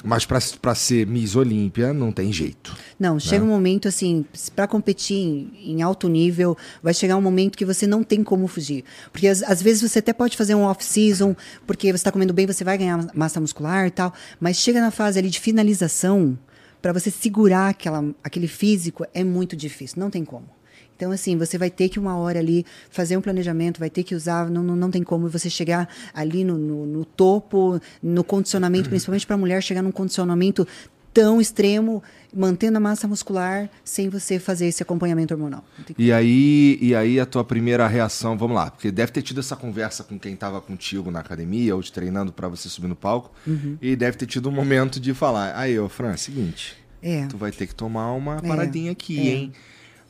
mas para ser Miss Olímpia não tem jeito. Não, né? chega um momento assim, para competir em, em, alto nível, vai chegar um momento que você não tem como fugir. Porque às, às vezes você até pode fazer um off-season, porque você está comendo bem, você vai ganhar massa muscular e tal, mas chega na fase ali de finalização, para você segurar aquela, aquele físico é muito difícil, não tem como. Então, assim, você vai ter que uma hora ali fazer um planejamento, vai ter que usar, não, não, não tem como você chegar ali no, no, no topo, no condicionamento, uhum. principalmente para a mulher chegar num condicionamento tão extremo, mantendo a massa muscular, sem você fazer esse acompanhamento hormonal. E aí, e aí a tua primeira reação, vamos lá, porque deve ter tido essa conversa com quem estava contigo na academia ou te treinando para você subir no palco, uhum. e deve ter tido um momento de falar, aí, ô Fran, seguinte, é. tu vai ter que tomar uma é. paradinha aqui, é. hein?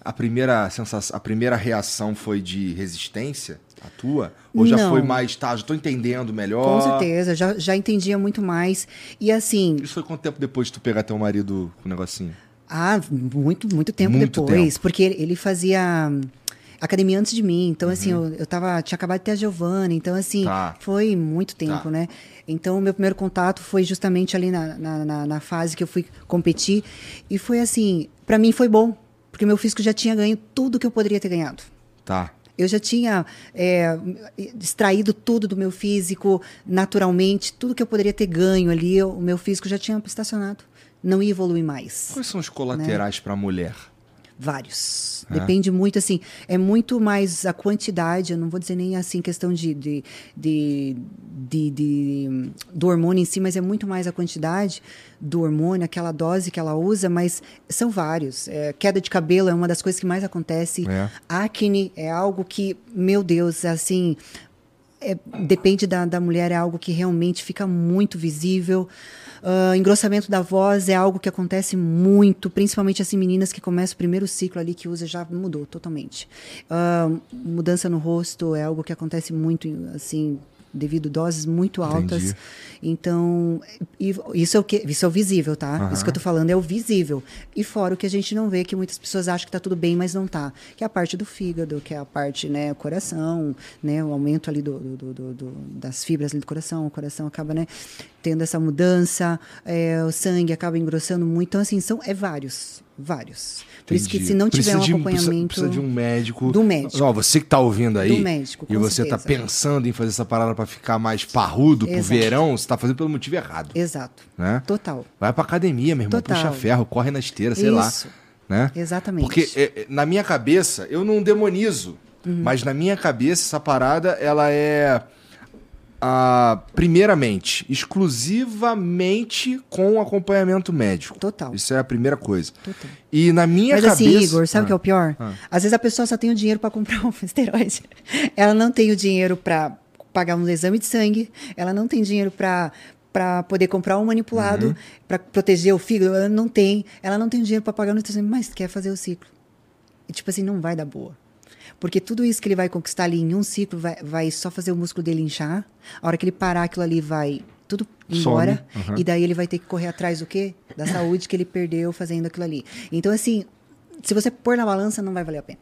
A primeira sensação, a primeira reação foi de resistência, a tua? Ou já Não. foi mais, tá, já tô entendendo melhor? Com certeza, já, já entendia muito mais. E assim. Isso foi quanto tempo depois de tu pegar teu marido com o negocinho? Ah, muito, muito tempo muito depois. Tempo. Porque ele fazia academia antes de mim. Então, assim, uhum. assim, eu, eu tava, tinha acabado de ter a Giovanna. Então, assim, tá. foi muito tempo, tá. né? Então, o meu primeiro contato foi justamente ali na, na, na, na fase que eu fui competir. E foi assim, para mim foi bom porque meu físico já tinha ganho tudo que eu poderia ter ganhado. Tá. Eu já tinha é, extraído tudo do meu físico naturalmente, tudo que eu poderia ter ganho ali, eu, o meu físico já tinha estacionado. Não ia evoluir mais. Quais são os colaterais né? para a mulher? Vários. É. Depende muito, assim, é muito mais a quantidade, eu não vou dizer nem assim questão de, de, de, de, de do hormônio em si, mas é muito mais a quantidade do hormônio, aquela dose que ela usa, mas são vários. É, queda de cabelo é uma das coisas que mais acontece. É. Acne é algo que, meu Deus, assim, é, depende da, da mulher, é algo que realmente fica muito visível. Uh, engrossamento da voz é algo que acontece muito, principalmente assim meninas que começam o primeiro ciclo ali que usa já mudou totalmente. Uh, mudança no rosto é algo que acontece muito assim devido a doses muito altas. Entendi. Então, isso é o que isso é o visível, tá? Aham. Isso que eu tô falando é o visível. E fora o que a gente não vê, que muitas pessoas acham que tá tudo bem, mas não tá. Que é a parte do fígado, que é a parte, né, coração, né, o aumento ali do, do- do- do- das fibras ali do coração, o coração acaba, né, tendo essa mudança, é, o sangue acaba engrossando muito. Então, assim, são, é vários, vários. Por isso que se não Precisa tiver um de- acompanhamento... Precisa, precisa de um médico. Do médico. Ó, você que tá ouvindo aí. Do médico, E você tá certeza. pensando em fazer essa parada pra ficar mais parrudo pro Exato. verão, você tá fazendo pelo motivo errado. Exato. Né? Total. Vai pra academia, meu irmão. Total. Puxa ferro, corre na esteira, sei lá. Isso. Né? Exatamente. Porque é, é, na minha cabeça, eu não demonizo, Uhum. mas na minha cabeça essa parada, ela é, ah, primeiramente, exclusivamente com acompanhamento médico. Total. Isso é a primeira coisa. Total. E na minha Mas cabeça... assim, Igor, sabe o que é o pior? Ah. Às vezes a pessoa só tem o dinheiro para comprar um (laughs) esteroide. Ela não tem o dinheiro para pagar um exame de sangue, ela não tem dinheiro para para poder comprar um manipulado, Uhum. para proteger o fígado, ela não tem, ela não tem dinheiro para pagar no exame, mas quer fazer o ciclo. E tipo assim, não vai dar boa. Porque tudo isso que ele vai conquistar ali em um ciclo vai, vai só fazer o músculo dele inchar. A hora que ele parar aquilo ali vai tudo embora. Aham. E daí ele vai ter que correr atrás do quê? Da saúde que ele perdeu fazendo aquilo ali. Então, assim, se você pôr na balança, não vai valer a pena.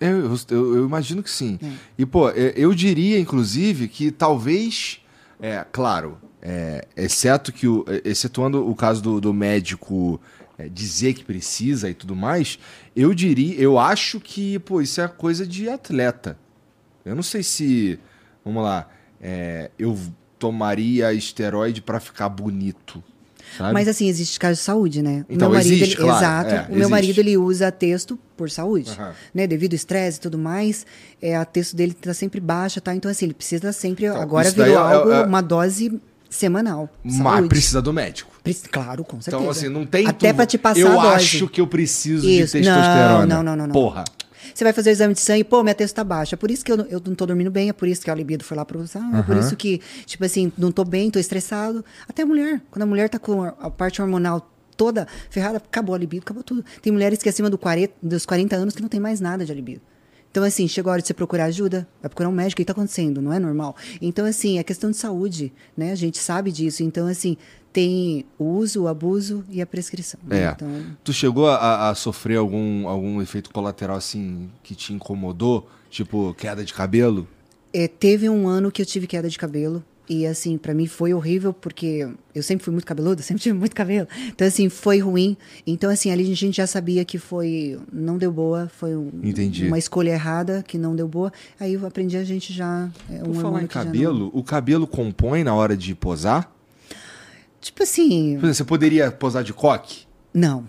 Eu, eu, eu- eu imagino que sim. É. E, pô, é, eu diria, inclusive, que talvez, é, claro, é, exceto que o, é, excetuando o caso do, do médico é, dizer que precisa e tudo mais, eu diria, eu acho que, pô, isso é coisa de atleta. Eu não sei se, vamos lá, é, eu tomaria esteroide pra ficar bonito, sabe? Mas assim, existe caso de saúde, né? O Então, meu marido, existe, ele- claro, exato. é, o meu existe. marido ele usa texto por saúde, Aham. né? Devido ao estresse e tudo mais, é, a texto dele tá sempre baixa, tá? Então assim, ele precisa sempre. Então, agora virou é- é- algo, é- uma dose semanal. Mas saúde. precisa do médico. Prec- Claro, com certeza. Então, assim, não tem. Até tu- pra te passar Eu a dose. acho que eu preciso Isso. de testosterona. não, não, não, não. Porra. Você vai fazer o exame de sangue, pô, minha texto tá baixa. É por isso que eu, não- eu não tô dormindo bem, é por isso que a libido foi lá pra você. Ah, É por isso que, tipo assim, não tô bem, tô estressado. Até a mulher. Quando a mulher tá com a a parte hormonal toda ferrada, acabou a libido, acabou tudo. Tem mulheres que acima do 40, dos 40 anos que não tem mais nada de libido. Então, assim, chegou a hora de você procurar ajuda, vai procurar um médico, o que tá acontecendo? Não é normal. Então, assim, é questão de saúde, né? A gente sabe disso. Então, assim, tem o uso, o abuso e a prescrição. né? É. Então, Tu chegou a, a sofrer algum, algum efeito colateral assim que te incomodou? Tipo, queda de cabelo? É, teve um ano que eu tive queda de cabelo. E, assim, pra mim foi horrível, porque eu sempre fui muito cabeluda, (laughs) sempre tive muito cabelo. Então, assim, foi ruim. Então, assim, ali a gente já sabia que foi. Não deu boa, foi um- Entendi. uma escolha errada que não deu boa. Aí eu aprendi a gente já. É, Por um falar em já não- cabelo, o cabelo compõe na hora de posar? Tipo assim. Você poderia posar de coque? Não.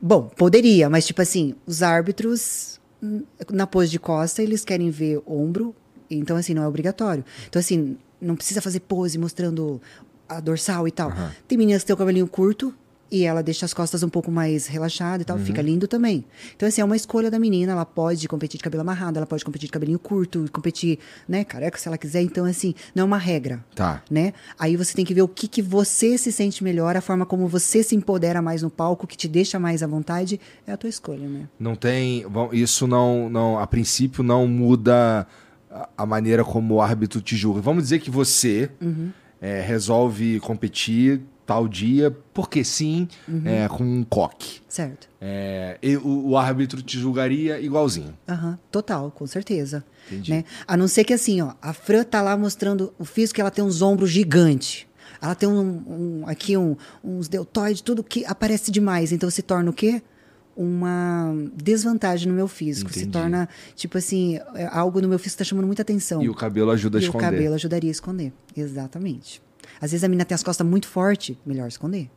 Bom, poderia, mas tipo assim, os árbitros hum, na pose de costa, eles querem ver ombro, então assim, não é obrigatório. Então assim, não precisa fazer pose mostrando a dorsal e tal. Aham. Tem meninas que têm o cabelinho curto e ela deixa as costas um pouco mais relaxadas e tal, fica Uhum. lindo também. Então assim, é uma escolha da menina, ela pode competir de cabelo amarrado, ela pode competir de cabelinho curto, competir, né, careca se ela quiser, então assim, não é uma regra Tá. né? Aí você tem que ver o que, que você se sente melhor, a forma como você se empodera mais no palco, que te deixa mais à vontade, é a tua escolha, né? Não tem. bom, Isso não, não. A princípio não muda a- maneira como o árbitro te julga. Vamos dizer que você Uhum. é, resolve competir tal dia, porque sim, Uhum. é, com um coque. Certo. É, e o, o árbitro te julgaria igualzinho. Aham, total, com certeza. Entendi. Né? A não ser que assim, ó, a Fran tá lá mostrando o físico, ela tem uns ombros gigantes. Ela tem um, um- aqui um- uns deltoides, tudo que aparece demais. Então se torna o quê? Uma desvantagem no meu físico. Se Entendi. torna, tipo assim, é algo no meu físico que tá chamando muita atenção. E o cabelo ajuda a E o esconder. cabelo ajudaria a esconder. Exatamente. Às vezes a menina tem as costas muito fortes, melhor esconder.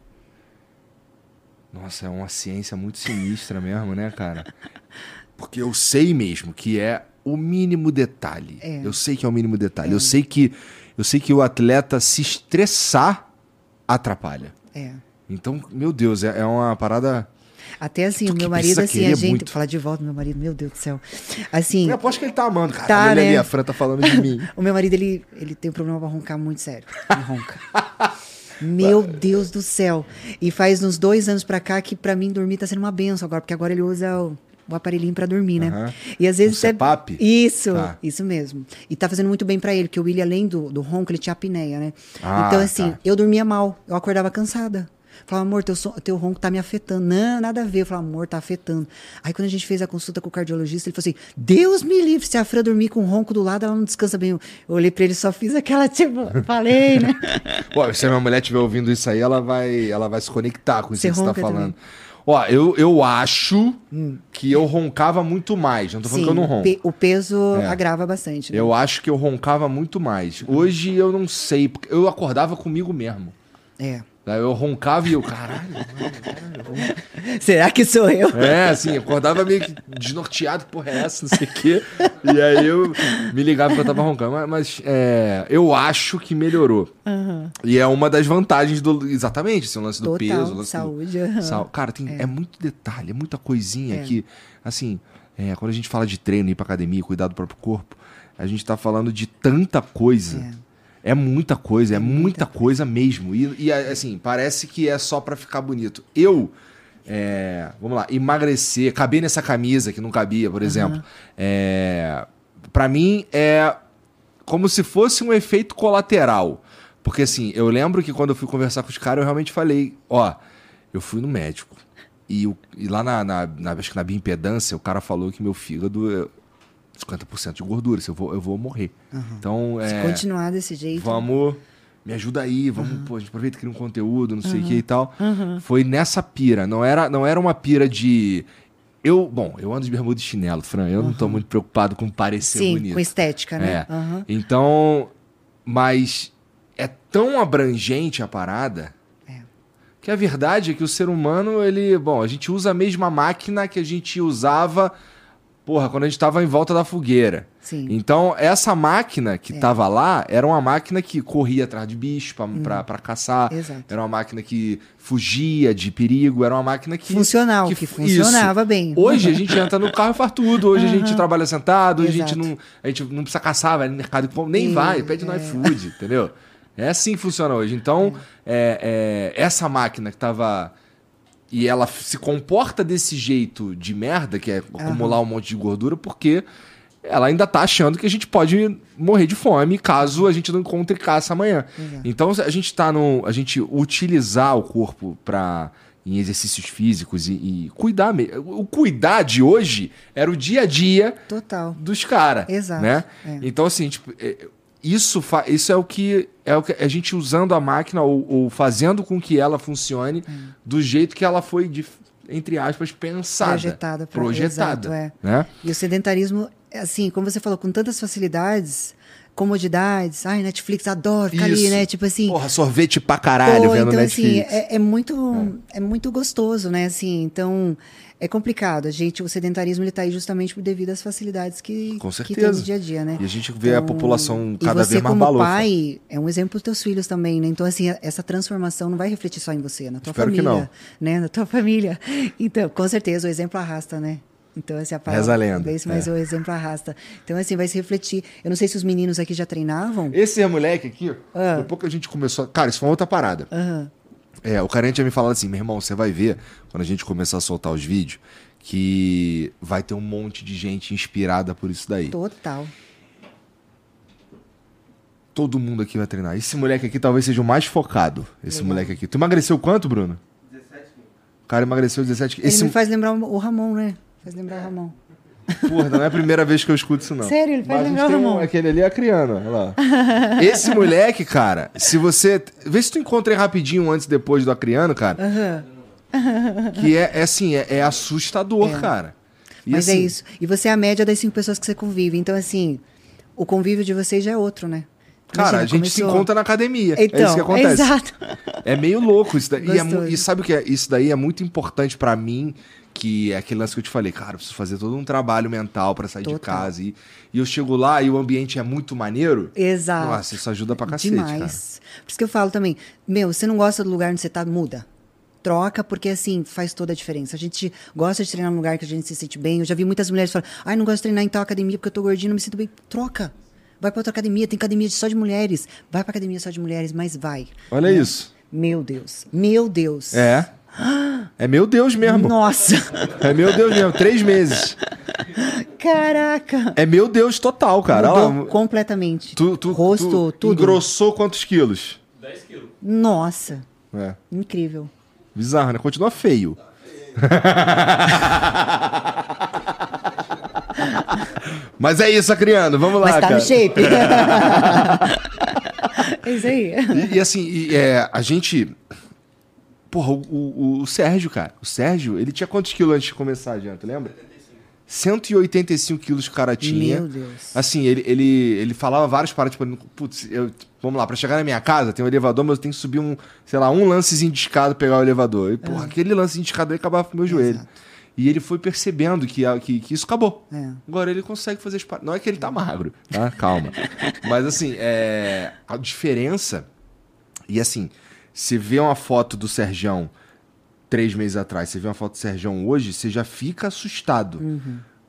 Nossa, é uma ciência muito sinistra mesmo, né, cara? (laughs) Porque eu sei mesmo que é o mínimo detalhe. É. Eu sei que é o mínimo detalhe. Eu sei que eu sei que o atleta se estressar atrapalha. É. Então, meu Deus, é, é uma parada. Até assim, o meu marido, assim, a querer gente. muito. Falar de volta do meu marido, meu Deus do céu. Assim, Eu aposto que ele tá amando, cara. Tá, Olha ali, né? a Fran tá falando de mim. (laughs) o meu marido, ele, ele tem um problema pra roncar muito sério. Ele ronca. Meu Deus do céu. E faz uns dois anos pra cá que pra mim dormir tá sendo uma benção agora, porque agora ele usa o, o aparelhinho para dormir, né? E às vezes você- CPAP? Isso, Tá. isso mesmo. E tá fazendo muito bem para ele, porque o William, além do, do ronco, ele tinha apneia, né? Ah, então, assim, tá. eu dormia mal, eu acordava cansada. Falava, amor, teu, so- teu ronco tá me afetando. Não, nada a ver. Eu falava, amor, tá afetando. Aí quando a gente fez a consulta com o cardiologista, ele falou assim: Deus me livre, se a Fran dormir com um ronco do lado, ela não descansa bem. Eu olhei pra ele e só fiz aquela, (laughs) tipo, falei, né? Ó, se a minha mulher estiver ouvindo isso aí, ela vai, ela vai se conectar com isso Você que você tá falando. Ó, eu, eu acho Hum. que eu roncava muito mais. Não tô falando que eu não ronco. pe- o peso É. agrava bastante. né? Eu acho que eu roncava muito mais. Hoje eu não sei, porque eu acordava comigo mesmo. É. Daí Eu roncava e eu, caralho. (laughs) Será que sou eu? É, assim, eu acordava meio que desnorteado, porra é essa, não sei o quê. E aí eu me ligava que eu tava roncando. Mas, mas, é, eu acho que melhorou. E é uma das vantagens do. Exatamente, esse lance do Total, peso. o lance do- saúde. aham. Sal- Cara, tem, é. muito detalhe, é muita coisinha É. que, assim, é, quando a gente fala de treino, ir pra academia, cuidar do próprio corpo, a gente tá falando de tanta coisa. É, muita coisa, é, muita coisa mesmo. E, e, assim, parece que é só pra ficar bonito. Eu, é, vamos lá, emagrecer, caber nessa camisa que não cabia, por exemplo, é, para mim é como se fosse um efeito colateral. Porque assim, eu lembro que quando eu fui conversar com os caras, eu realmente falei, ó, eu fui no médico. E, e lá na, na, na, acho que na bioimpedância, o cara falou que meu fígado é 50% de gordura, se eu vou, eu vou morrer. Então, Se é, continuar desse jeito. vamos, me ajuda aí, vamos, pô, a gente aproveita e cria um conteúdo, não sei o que e tal. Foi nessa pira, não era, não era uma pira de... Eu, bom, eu ando de bermuda e chinelo, Fran, eu não tô muito preocupado com parecer Sim, bonito. com estética, né? É. Então, mas é tão abrangente a parada É. que a verdade é que o ser humano, ele, bom, a gente usa a mesma máquina que a gente usava, porra, quando a gente tava em volta da fogueira. Sim. Então, essa máquina que É. tava lá era uma máquina que corria atrás de bicho pra, pra, pra caçar. Hum. Exato. Era uma máquina que fugia de perigo. Era uma máquina que. Funcional, que fu- funcionava bem. Hoje a gente entra no carro e faz tudo. Hoje a gente trabalha sentado, hoje a gente, não, a gente não precisa caçar, vai no mercado e nem E- vai, pede no é. iFood, entendeu? É assim que funciona hoje. Então, (laughs) é, é, essa máquina que tava. E ela se comporta desse jeito de merda, que é acumular um monte de gordura, porque ela ainda tá achando que a gente pode morrer de fome caso a gente não encontre caça amanhã. Então a gente tá no. A gente utilizar o corpo para em exercícios físicos e, e cuidar mesmo. O cuidar de hoje era o dia a dia Total. dos caras. Exato, Né? é. Então, assim, tipo, é- isso, isso é o que é o que a gente usando a máquina ou, ou fazendo com que ela funcione Hum. do jeito que ela foi, de, entre aspas, pensada. Projetada Projetada. exato, é. Né? E o sedentarismo, assim, como você falou, com tantas facilidades, comodidades, ai, Netflix, adoro ficar ali, Isso. né? Tipo assim. Porra, sorvete pra caralho Pô, vendo então, Netflix. assim, é, é muito, é. muito gostoso, né? Assim, então, é complicado. A gente, o sedentarismo, ele tá aí justamente por devido às facilidades que, Com que tem certeza. no dia a dia, né? E a gente vê a população cada e você, vez mais como balofa. pai, é um exemplo para teus filhos também, né? Então, assim, essa transformação não vai refletir só em você, na tua Espero família. não. Né? Na tua (laughs) família. Então, com certeza, o exemplo arrasta, né? Então, assim, a palavra Reza a lenda, vez, mas é. o exemplo arrasta. Então, assim, vai se refletir. Eu não sei se os meninos aqui já treinavam. Esse moleque aqui, Ah. depois que a gente começou. Cara, isso foi uma outra parada. É, o Carente tinha me falado assim, meu irmão, você vai ver, quando a gente começar a soltar os vídeos, que vai ter um monte de gente inspirada por isso daí. Total. Todo mundo aqui vai treinar. Esse moleque aqui talvez seja o mais focado. Esse Legal. moleque aqui. Tu emagreceu quanto, Bruno? 17 O cara emagreceu 17 quilos. Ele Esse, me faz lembrar o Ramon, né? Faz lembrar o Ramon. porra, não é a primeira vez que eu escuto isso, não. Sério, ele faz Mas lembrar o tem um- Ramon. Aquele ali é a criana, olha lá. Esse moleque, cara, se você... Vê se tu encontra ele rapidinho antes e depois do acriano, cara. Aham. Que é, é assim, é, é assustador, cara. E Mas é assim, isso. E você é a média das cinco pessoas que você convive. Então, assim, o convívio de vocês já é outro, né? Cara, Imagina, a gente se começou- encontra na academia. Então, é isso que acontece. exato. É meio louco isso daí. E, é e sabe o que é? Isso daí é muito importante pra mim, que é aquele lance que eu te falei, cara, eu preciso fazer todo um trabalho mental pra sair de Total. casa. E, e eu chego lá e o ambiente é muito maneiro. Exato. Nossa, isso ajuda pra cacete, cara. Demais. Por isso que eu falo também, meu, você não gosta do lugar onde você tá, muda. Troca, porque assim, faz toda a diferença. A gente gosta de treinar num lugar que a gente se sente bem. Eu já vi muitas mulheres falando, ai, não gosto de treinar em tal academia porque eu tô gordinho, não me sinto bem. Troca. Vai pra outra academia, tem academia só de mulheres. Vai pra academia só de mulheres, mas vai. Olha isso. Meu Deus. Meu Deus. É. É meu Deus mesmo. Nossa! É meu Deus mesmo. Três meses. Caraca! É meu Deus total, cara. Mudou Olha lá, completamente. tu, tu, Rosto, tu tudo. engrossou quantos quilos? Nossa! É. Incrível. Bizarro, né? Continua feio. (laughs) Mas é isso, Acriano. Vamos lá, Mas tá cara. no shape. (laughs) é isso aí. E, e assim, e, é, a gente. Porra, o, o- o Sérgio, cara. O Sérgio, ele tinha quantos quilos antes de começar a janta, lembra? 185 quilos que o cara tinha. Meu Deus. Assim, ele, ele, ele falava várias paradas, tipo, putz, eu, vamos lá, pra chegar na minha casa tem um elevador, mas eu tenho que subir um, sei lá, um lancezinho de escada pegar o elevador. E, porra, aquele lancezinho de escada aí acabava com o meu joelho. Exato. E ele foi percebendo que, que, que isso acabou. É. Agora ele consegue fazer as paradas. Não é que ele tá magro, tá? Calma. (laughs) Mas assim, é, a diferença. E assim, você vê uma foto do Serjão três meses atrás, você vê uma foto do Serjão hoje, você já fica assustado.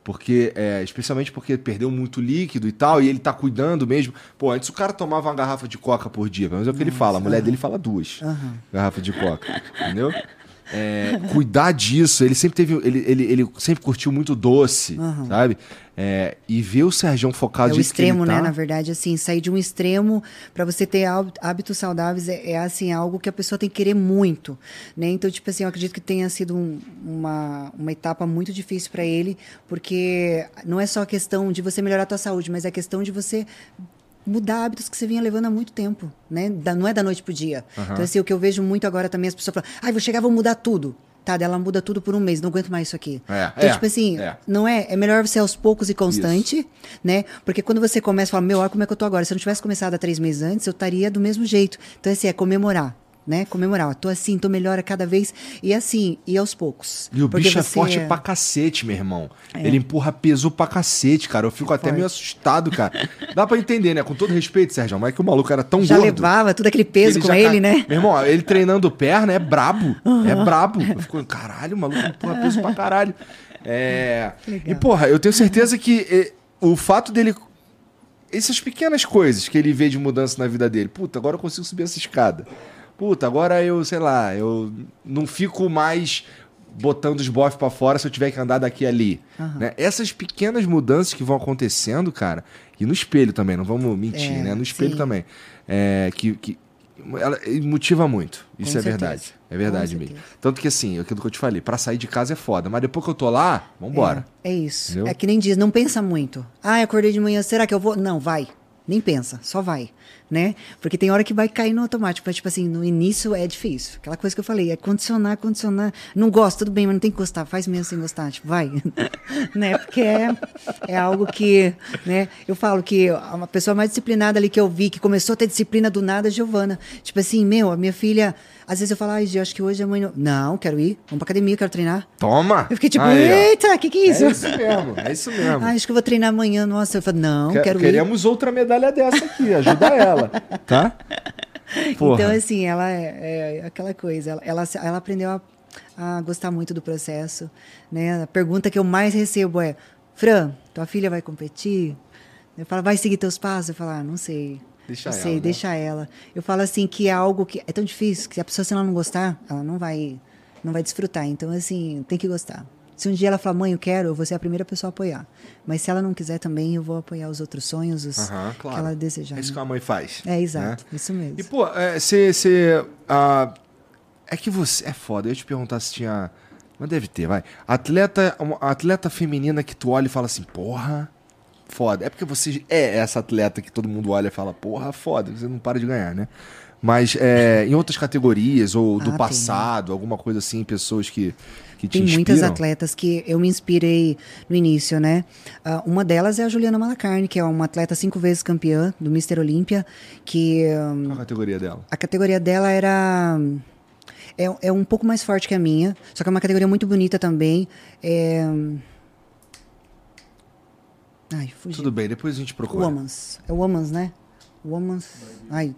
Porque, é, especialmente porque perdeu muito líquido e tal, e ele tá cuidando mesmo. Pô, antes o cara tomava uma garrafa de coca por dia, pelo menos é o que ele fala. A mulher dele fala duas Aham. garrafas de coca, entendeu? É, cuidar disso, ele sempre teve. Ele, ele, ele sempre curtiu muito doce, sabe? É, e ver o Serjão focado É o extremo, né? tá- Na verdade, assim, sair de um extremo para você ter há- hábitos saudáveis é, é, assim algo que a pessoa tem que querer muito, né? Então, tipo assim, eu acredito que tenha sido um- uma, uma etapa muito difícil para ele, porque não é só a questão de você melhorar a tua saúde, mas é a questão de você mudar hábitos que você vinha levando há muito tempo, né? Da- não é da noite pro dia. Então, assim, o que eu vejo muito agora também, as pessoas falam, ai, vou chegar, vou mudar tudo. Tá, dela muda tudo por um mês, não aguento mais isso aqui. É, então, é, tipo assim, é. não é? É melhor você aos poucos e constante, né? Porque quando você começa, fala, meu, olha como é que eu tô agora. Se eu não tivesse começado há três meses antes, eu estaria do mesmo jeito. Então, assim, é comemorar, né? Comemorar. Ó, tô assim, tô melhor a cada vez. E assim, e aos poucos. E o bicho é forte pra cacete, meu irmão. Ele empurra peso pra cacete, cara. Eu fico até forte. meio assustado, cara. Dá pra entender, né? Com todo respeito, Sérgio, mas é que o maluco era tão Já gordo. levava tudo aquele peso Ele com já ele, ca- né? Meu irmão, ele treinando perna é brabo. É brabo. Eu fico, caralho, o maluco empurra peso pra caralho. É. Legal. E, porra, eu tenho certeza que eh, o fato dele. Essas pequenas coisas que ele vê de mudança na vida dele. Puta, agora eu consigo subir essa escada. Puta, agora eu, sei lá, eu não fico mais botando os bofs pra fora se eu tiver que andar daqui ali. né? Essas pequenas mudanças que vão acontecendo, cara, e no espelho também, não vamos mentir, É, né? No espelho sim. também. É, que, que ela motiva muito. Isso Com é certeza. verdade. É verdade Com mesmo. certeza. Tanto que assim, aquilo que eu te falei, pra sair de casa é foda, mas depois que eu tô lá, vambora. É, é isso. Entendeu? É que nem diz, não pensa muito. Ah, acordei de manhã, será que eu vou? Não, vai. Nem pensa, só vai, né? Porque tem hora que vai cair no automático. Mas, tipo assim, no início é difícil. Aquela coisa que eu falei, é condicionar, condicionar. Não gosta, tudo bem, mas não tem que gostar. Faz mesmo sem gostar, tipo, vai. (laughs) né? Porque é, é algo que, né? Eu falo que uma pessoa mais disciplinada ali que eu vi, que começou a ter disciplina do nada, é Giovana. Tipo assim, meu, a minha filha... Às vezes eu falo, ai, Gi, acho que hoje a mãe não... Não, quero ir. Vamos pra academia, quero treinar. Toma! Eu fiquei tipo, Aí, eita, o que que é isso? É isso mesmo, é isso mesmo. Ah, acho que eu vou treinar amanhã. Nossa, eu falei, não, Que- quero ir. Queremos outra medalha dessa aqui, ajuda ela, tá? (laughs) Porra. Então, assim, ela é, é aquela coisa. Ela, ela, ela aprendeu a, a gostar muito do processo. Né? A pergunta que eu mais recebo é: Fran, tua filha vai competir? Eu falo, vai seguir teus passos? Eu falo, ah, não sei. Deixa não ela, sei, né? deixa ela. Eu falo assim que é algo que é tão difícil que a pessoa se ela não gostar, ela não vai, não vai desfrutar. Então, assim, tem que gostar. Se um dia ela falar, mãe, eu quero, eu vou ser a primeira pessoa a apoiar. Mas se ela não quiser também, eu vou apoiar os outros sonhos, os Aham, que ela desejar. É isso né? que a mãe faz. É, exato. né? Isso mesmo. E, pô, você. você ah, é que você. É foda, eu ia te perguntar se tinha. Mas deve ter, vai. Atleta, atleta feminina que tu olha e fala assim, porra, foda. É porque você é essa atleta que todo mundo olha e fala, porra, foda, você não para de ganhar, né? Mas é, em outras categorias, ou do Ah, tem. passado, alguma coisa assim, pessoas que, que te Tem inspiram. muitas atletas que eu me inspirei no início, né? Ah, uma delas é a Juliana Malacarne, que é uma atleta cinco vezes campeã do Mister Olímpia, que hum, Qual a categoria dela? a categoria dela era é, é um pouco mais forte que a minha, só que é uma categoria muito bonita também. É... Ai, fugi. Tudo bem, depois a gente procura. Womans. É Womans, né? Womans. Ai.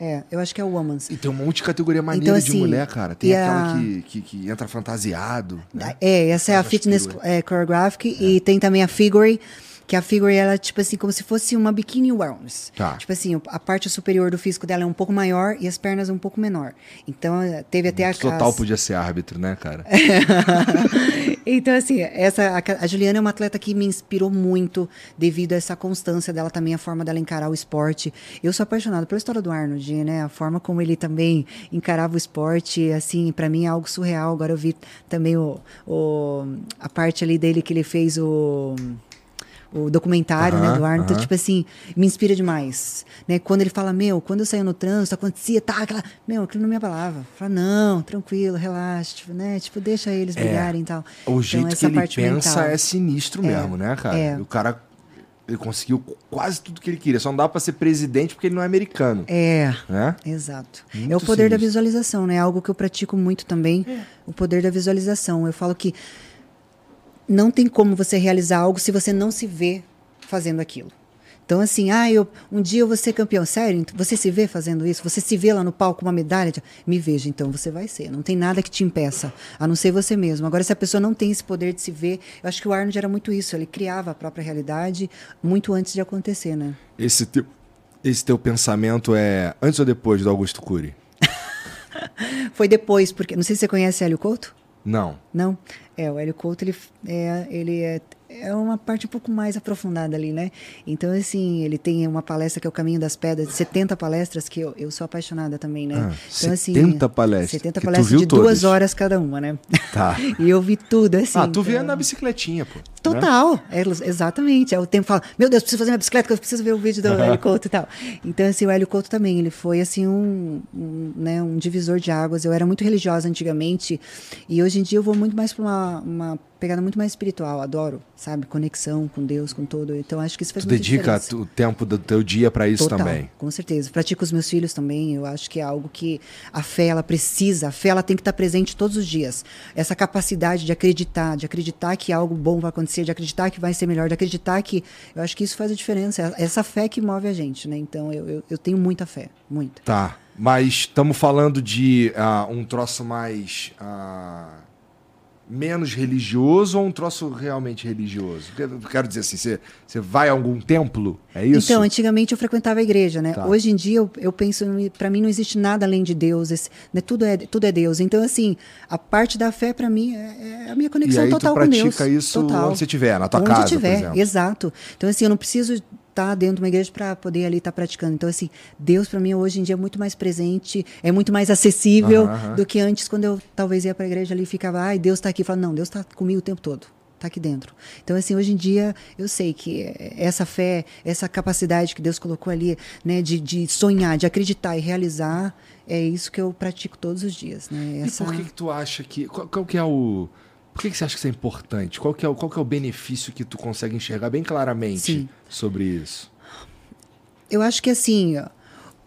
É, eu acho que é Womans. E tem um monte de categoria maneira Então, de assim, mulher, cara. Tem aquela a- que, que, que entra fantasiado. Né? É, essa é a umas Fitness é, Choreographic e tem também a Figure, Que a figure, ela é tipo assim, como se fosse uma bikini wellness. Tá. Tipo assim, a parte superior do físico dela é um pouco maior e as pernas um pouco menor. Então, eh, teve até a Total as- podia ser árbitro, né, cara? (laughs) então, assim, essa, a, a Juliana é uma atleta que me inspirou muito devido a essa constância dela também, a forma dela encarar o esporte. Eu sou apaixonada pela história do Arnold, né? A forma como ele também encarava o esporte, assim, para mim é algo surreal. Agora eu vi também o, o, a parte ali dele que ele fez o o documentário, né, Aham, do Arnold, então, aham. tipo assim, me inspira demais, né, quando ele fala, meu, quando eu saía no trânsito, acontecia, tá, aquela, meu, aquilo não me abalava, fala, não, tranquilo, relaxa, tipo, né, tipo, deixa eles brigarem e tal. É. O Então, jeito que essa ele pensa mental. é sinistro É, mesmo, né, cara? é. O cara ele conseguiu quase tudo que ele queria. Só não dá pra ser presidente porque ele não é americano. É, Né? Exato. Muito é o poder da sinistro. visualização, né? Algo que eu pratico muito também, o poder da visualização. Eu falo que não tem como você realizar algo se você não se vê fazendo aquilo. Então, assim, ah, eu, um dia eu vou ser campeão. Sério? Então, Você se vê fazendo isso? Você se vê lá no palco com uma medalha? Me veja, então você vai ser. Não tem nada que te impeça, a não ser você mesmo. Agora, se a pessoa não tem esse poder de se ver, eu acho que o Arnold era muito isso. Ele criava a própria realidade muito antes de acontecer, né? Esse teu, esse teu pensamento é antes ou depois do Augusto Cury? (laughs) Foi depois, porque. Não sei se você conhece Hélio Couto. Não. Não, é, o Hélio Couto, ele, é, ele é, é uma parte um pouco mais aprofundada ali, né? Então, assim, ele tem uma palestra que é o Caminho das Pedras, 70 palestras, que eu, eu sou apaixonada também, né? Ah, então, 70 palestras, 70 que tu palestras de todas. duas horas cada uma, né? Tá. (laughs) e eu vi tudo, assim. ah, tu via então- na bicicletinha, pô. né? Total, é, exatamente. É o tempo fala, meu Deus, preciso fazer minha bicicleta, eu preciso ver o vídeo do Hélio Couto e tal. Então, assim, o Hélio Couto também, ele foi, assim, um, um, né, um divisor de águas. Eu era muito religiosa antigamente, e hoje em dia eu vou muito mais para uma, uma pegada muito mais espiritual, adoro, sabe? Conexão com Deus, com todo. Então, acho que isso faz Tu dedica diferença. o tempo do teu dia pra isso Total, também. Com certeza. Pratico os meus filhos também. Eu acho que é algo que a fé ela precisa. A fé ela tem que estar presente todos os dias. Essa capacidade de acreditar, de acreditar que algo bom vai acontecer, de acreditar que vai ser melhor, de acreditar que eu acho que isso faz a diferença. É Essa fé que move a gente, né? Então eu, eu, eu tenho muita fé, muita. Tá. Mas estamos falando de ah, um troço mais. ah, menos religioso ou um troço realmente religioso? Quero dizer assim, você, você vai a algum templo? É isso? Então, antigamente eu frequentava a igreja, né? Tá. Hoje em dia eu, eu penso, para mim não existe nada além de Deus, esse, né? tudo, é, tudo é Deus. Então, assim, a parte da fé para mim é, é a minha e conexão aí total tu com Deus. pratica isso total. onde você estiver, na tua Onde casa, tiver, por exemplo. exato. Então, assim, eu não preciso estar dentro de uma igreja para poder ali estar praticando. Então, assim, Deus para mim hoje em dia é muito mais presente, é muito mais acessível aham. do que antes, quando eu talvez ia para a igreja ali e ficava, ai, Deus está aqui. Eu falava, não, Deus está comigo o tempo todo. Está aqui dentro. Então, assim, hoje em dia, eu sei que essa fé, essa capacidade que Deus colocou ali, né, de, de sonhar, de acreditar e realizar, é isso que eu pratico todos os dias, né? Essa... E por que, que tu acha que. Qual, qual que é o. Por que, que você acha que isso é importante? Qual que é, o, qual que é o benefício que tu consegue enxergar bem claramente Sim. sobre isso? Eu acho que assim,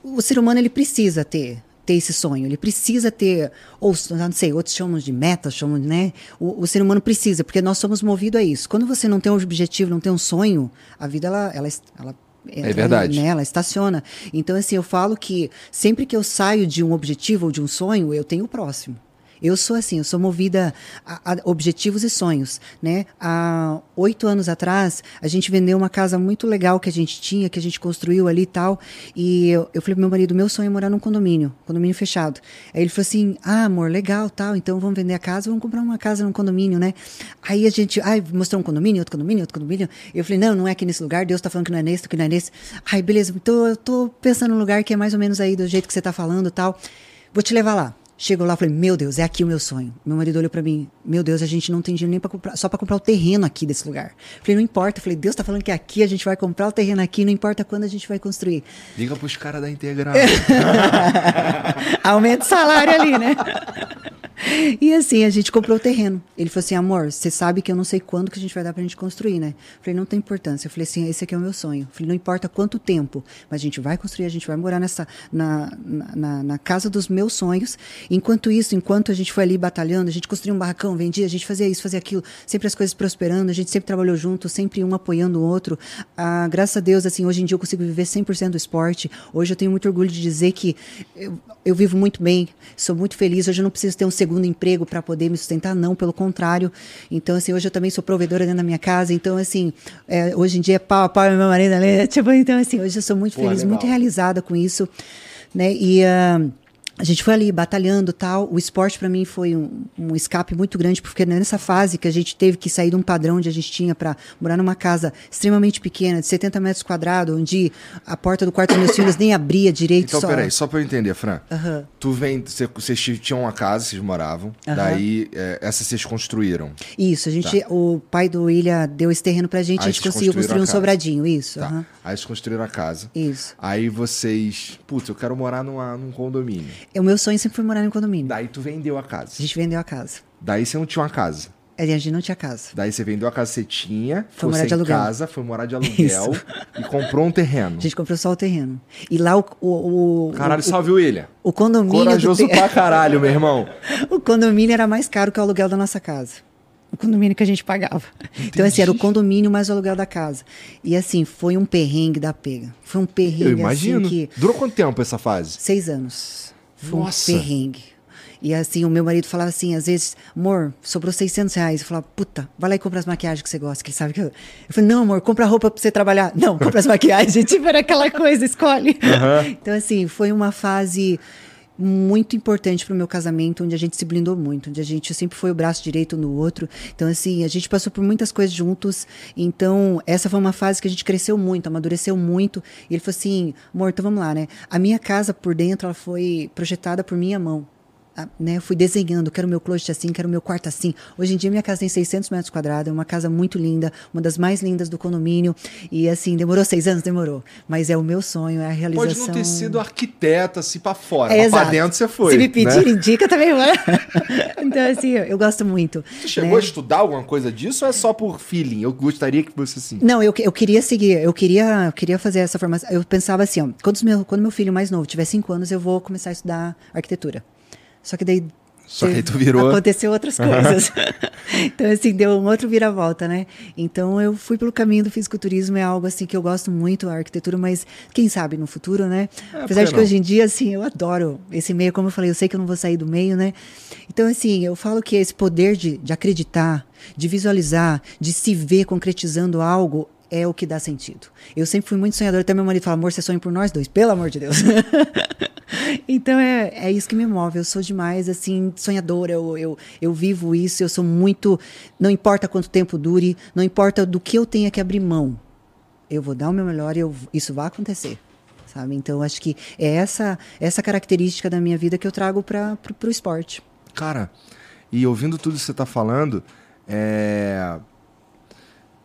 o ser humano ele precisa ter ter esse sonho, ele precisa ter, ou não sei, outros chamam de meta, chamam, né? O, o ser humano precisa, porque nós somos movidos a isso. Quando você não tem um objetivo, não tem um sonho, a vida ela ela, ela entra, verdade. Né, ela estaciona. Então assim, eu falo que sempre que eu saio de um objetivo ou de um sonho, eu tenho o próximo. Eu sou assim, eu sou movida a, a objetivos e sonhos, né? Há oito anos atrás, a gente vendeu uma casa muito legal que a gente tinha, que a gente construiu ali e tal, e eu, eu falei pro meu marido, meu sonho é morar num condomínio, condomínio fechado. Aí ele falou assim, ah, amor, legal, tal, então vamos vender a casa, vamos comprar uma casa num condomínio, né? Aí a gente, ai, mostrou um condomínio, outro condomínio, outro condomínio. Eu falei, não, não é aqui nesse lugar, Deus tá falando que não é nesse, que não é nesse. Ai, beleza, então eu tô pensando num lugar que é mais ou menos aí do jeito que você tá falando tal. Vou te levar lá. Chegou lá, falei, meu Deus, é aqui o meu sonho. Meu marido olhou pra mim, meu Deus, a gente não tem dinheiro nem para comprar, só para comprar o terreno aqui desse lugar. Falei, não importa. Falei, Deus tá falando que aqui a gente vai comprar o terreno aqui, não importa quando a gente vai construir. Liga pros caras da integral. (laughs) Aumenta o salário ali, né? (laughs) E assim, a gente comprou o terreno. Ele falou assim, amor, você sabe que eu não sei quando que a gente vai dar pra gente construir, né? Falei, não tem importância. Eu falei assim, esse aqui é o meu sonho. Falei, não importa quanto tempo, mas a gente vai construir, a gente vai morar nessa, na, na, na casa dos meus sonhos. Enquanto isso, enquanto a gente foi ali batalhando, a gente construía um barracão, vendia, a gente fazia isso, fazia aquilo, sempre as coisas prosperando, a gente sempre trabalhou junto, sempre um apoiando o outro. Ah, graças a Deus, assim, hoje em dia eu consigo viver 100% do esporte. Hoje eu tenho muito orgulho de dizer que eu, eu vivo muito bem, sou muito feliz. Hoje eu não preciso ter um segundo segundo emprego para poder me sustentar, não, pelo contrário. Então, assim, hoje eu também sou provedora dentro da minha casa. Então, assim, é, hoje em dia é pau a pau meu marido ali. (laughs) Tipo, então, assim, hoje eu sou muito Pô, feliz, legal. muito realizada com isso. Né? E. Uh, a gente foi ali batalhando tal. O esporte para mim foi um, um, escape muito grande, porque nessa fase que a gente teve que sair de um padrão onde a gente tinha para morar numa casa extremamente pequena, de 70 metros quadrados, onde a porta do quarto dos meus filhos nem abria direito. Então, só... peraí, só para eu entender, Fran. Uhum. Tu vem, vocês tinham uma casa, vocês moravam, uhum. daí é, essa vocês construíram. Isso, a gente, tá. o pai do William deu esse terreno pra gente, Aí a gente conseguiu construir um sobradinho, isso. Tá. Uhum. Aí vocês construíram a casa. Isso. Aí vocês, putz, eu quero morar numa, num condomínio. O meu sonho sempre foi morar em condomínio. Daí tu vendeu a casa. A gente vendeu a casa. Daí você não tinha uma casa. A gente não tinha casa. Daí você vendeu a casa que você tinha, foi morar de aluguel. casa, foi morar de (laughs) aluguel e comprou um terreno. A gente comprou só o terreno. E lá o. o, o caralho, o, salve o William. O condomínio. Corajoso do... pra caralho, meu irmão. (laughs) o condomínio era mais caro que o aluguel da nossa casa o condomínio que a gente pagava. Entendi. Então, assim, era o condomínio mais o aluguel da casa. E, assim, foi um perrengue da pega. Foi um perrengue, Eu imagino. Assim, que... Durou quanto tempo essa fase? Seis anos. Foi Nossa. um perrengue. E assim, o meu marido falava assim, às vezes, amor, sobrou 600 reais. Eu falava, puta, vai lá e compra as maquiagens que você gosta, que ele sabe que eu... Eu falei, não, amor, compra roupa pra você trabalhar. Não, compra as maquiagens. (laughs) tipo, era aquela coisa, escolhe. Uhum. Então, assim, foi uma fase muito importante para o meu casamento, onde a gente se blindou muito, onde a gente sempre foi o braço direito no outro. Então, assim, a gente passou por muitas coisas juntos. Então, essa foi uma fase que a gente cresceu muito, amadureceu muito. E ele falou assim: amor, então vamos lá, né? A minha casa por dentro, ela foi projetada por minha mão né, eu fui desenhando, quero meu closet assim, quero meu quarto assim. Hoje em dia minha casa tem 600 metros quadrados, é uma casa muito linda, uma das mais lindas do condomínio. E assim, demorou seis anos? Demorou. Mas é o meu sonho, é a realização. Pode não ter sido arquiteta, assim, pra fora, é, pra dentro você foi. Se me pedir, né? indica também, vai. (laughs) então, assim, eu gosto muito. Você chegou né? a estudar alguma coisa disso ou é só por feeling? Eu gostaria que você assim. Não, eu, eu queria seguir, eu queria, eu queria fazer essa formação. Eu pensava assim, ó, quando meu, quando meu filho mais novo tiver cinco anos, eu vou começar a estudar arquitetura. Só que daí só que aí tu virou. Aconteceu outras coisas. (laughs) então, assim, deu um outro viravolta, né? Então, eu fui pelo caminho do fisiculturismo, é algo assim que eu gosto muito, a arquitetura, mas quem sabe no futuro, né? É, Apesar de que hoje em dia, assim, eu adoro esse meio, como eu falei, eu sei que eu não vou sair do meio, né? Então, assim, eu falo que esse poder de, de acreditar, de visualizar, de se ver concretizando algo, é o que dá sentido. Eu sempre fui muito sonhadora, até meu marido fala, amor, você sonha por nós dois, pelo amor de Deus. (laughs) então é, é isso que me move. Eu sou demais, assim, sonhadora. Eu, eu, eu vivo isso, eu sou muito. Não importa quanto tempo dure, não importa do que eu tenha que abrir mão. Eu vou dar o meu melhor e eu, isso vai acontecer. Sabe? Então, acho que é essa, essa característica da minha vida que eu trago para o esporte. Cara, e ouvindo tudo que você está falando, é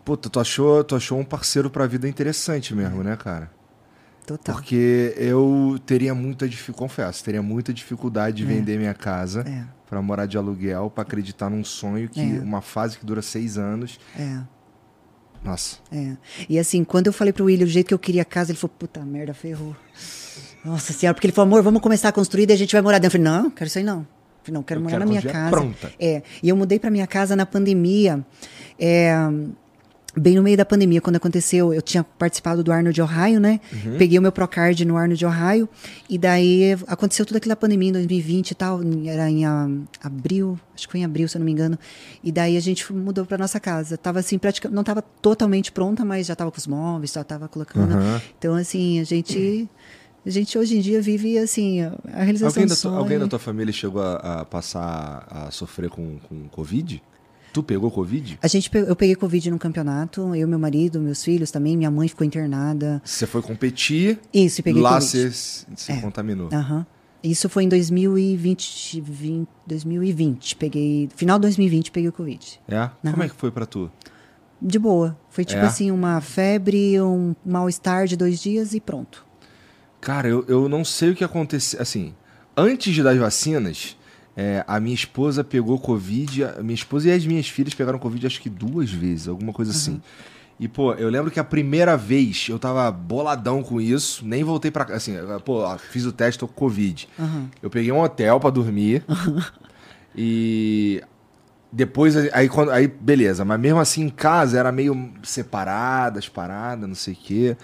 Puta, tu achou, tu achou um parceiro pra vida interessante mesmo, né, cara? Total. Porque eu teria muita dificuldade, confesso, teria muita dificuldade de é. vender minha casa é. para morar de aluguel, para acreditar num sonho que é. uma fase que dura seis anos. É. Nossa. É. E assim, quando eu falei pro William o jeito que eu queria a casa, ele falou, puta merda, ferrou. Nossa senhora, porque ele falou, amor, vamos começar a construir e a gente vai morar dentro. Eu falei, não, quero isso aí não. Eu falei, não, quero eu morar quero na minha casa. Pronta. É. E eu mudei para minha casa na pandemia. É bem no meio da pandemia, quando aconteceu, eu tinha participado do Arnold de Ohio, né? Uhum. Peguei o meu Procard no Arnold de Ohio, e daí aconteceu toda aquela pandemia em 2020 e tal, era em abril, acho que foi em abril, se eu não me engano. E daí a gente mudou para nossa casa. Tava assim, praticamente, não estava totalmente pronta, mas já estava com os móveis, já estava colocando. Uhum. Então, assim, a gente. A gente hoje em dia vive assim, a realização alguém da, sonho. alguém da tua família chegou a, a passar a sofrer com, com Covid? Tu pegou Covid? A gente, eu peguei Covid no campeonato, eu, meu marido, meus filhos também, minha mãe ficou internada. Você foi competir? Isso, peguei lá Covid. Lá você se é. contaminou. Aham. Uhum. Isso foi em 2020, 20, 2020, peguei, final de 2020 peguei o Covid. É? Uhum. Como é que foi para tu? De boa. Foi tipo é? assim, uma febre, um mal-estar de dois dias e pronto. Cara, eu, eu não sei o que aconteceu. Assim, antes das vacinas, é, a minha esposa pegou Covid, a minha esposa e as minhas filhas pegaram Covid acho que duas vezes, alguma coisa uhum. assim. E, pô, eu lembro que a primeira vez eu tava boladão com isso, nem voltei pra. Assim, pô, fiz o teste, tô com Covid. Uhum. Eu peguei um hotel para dormir. Uhum. (laughs) E. Depois, aí, quando, aí, beleza, mas mesmo assim em casa era meio separada, as paradas, não sei o quê.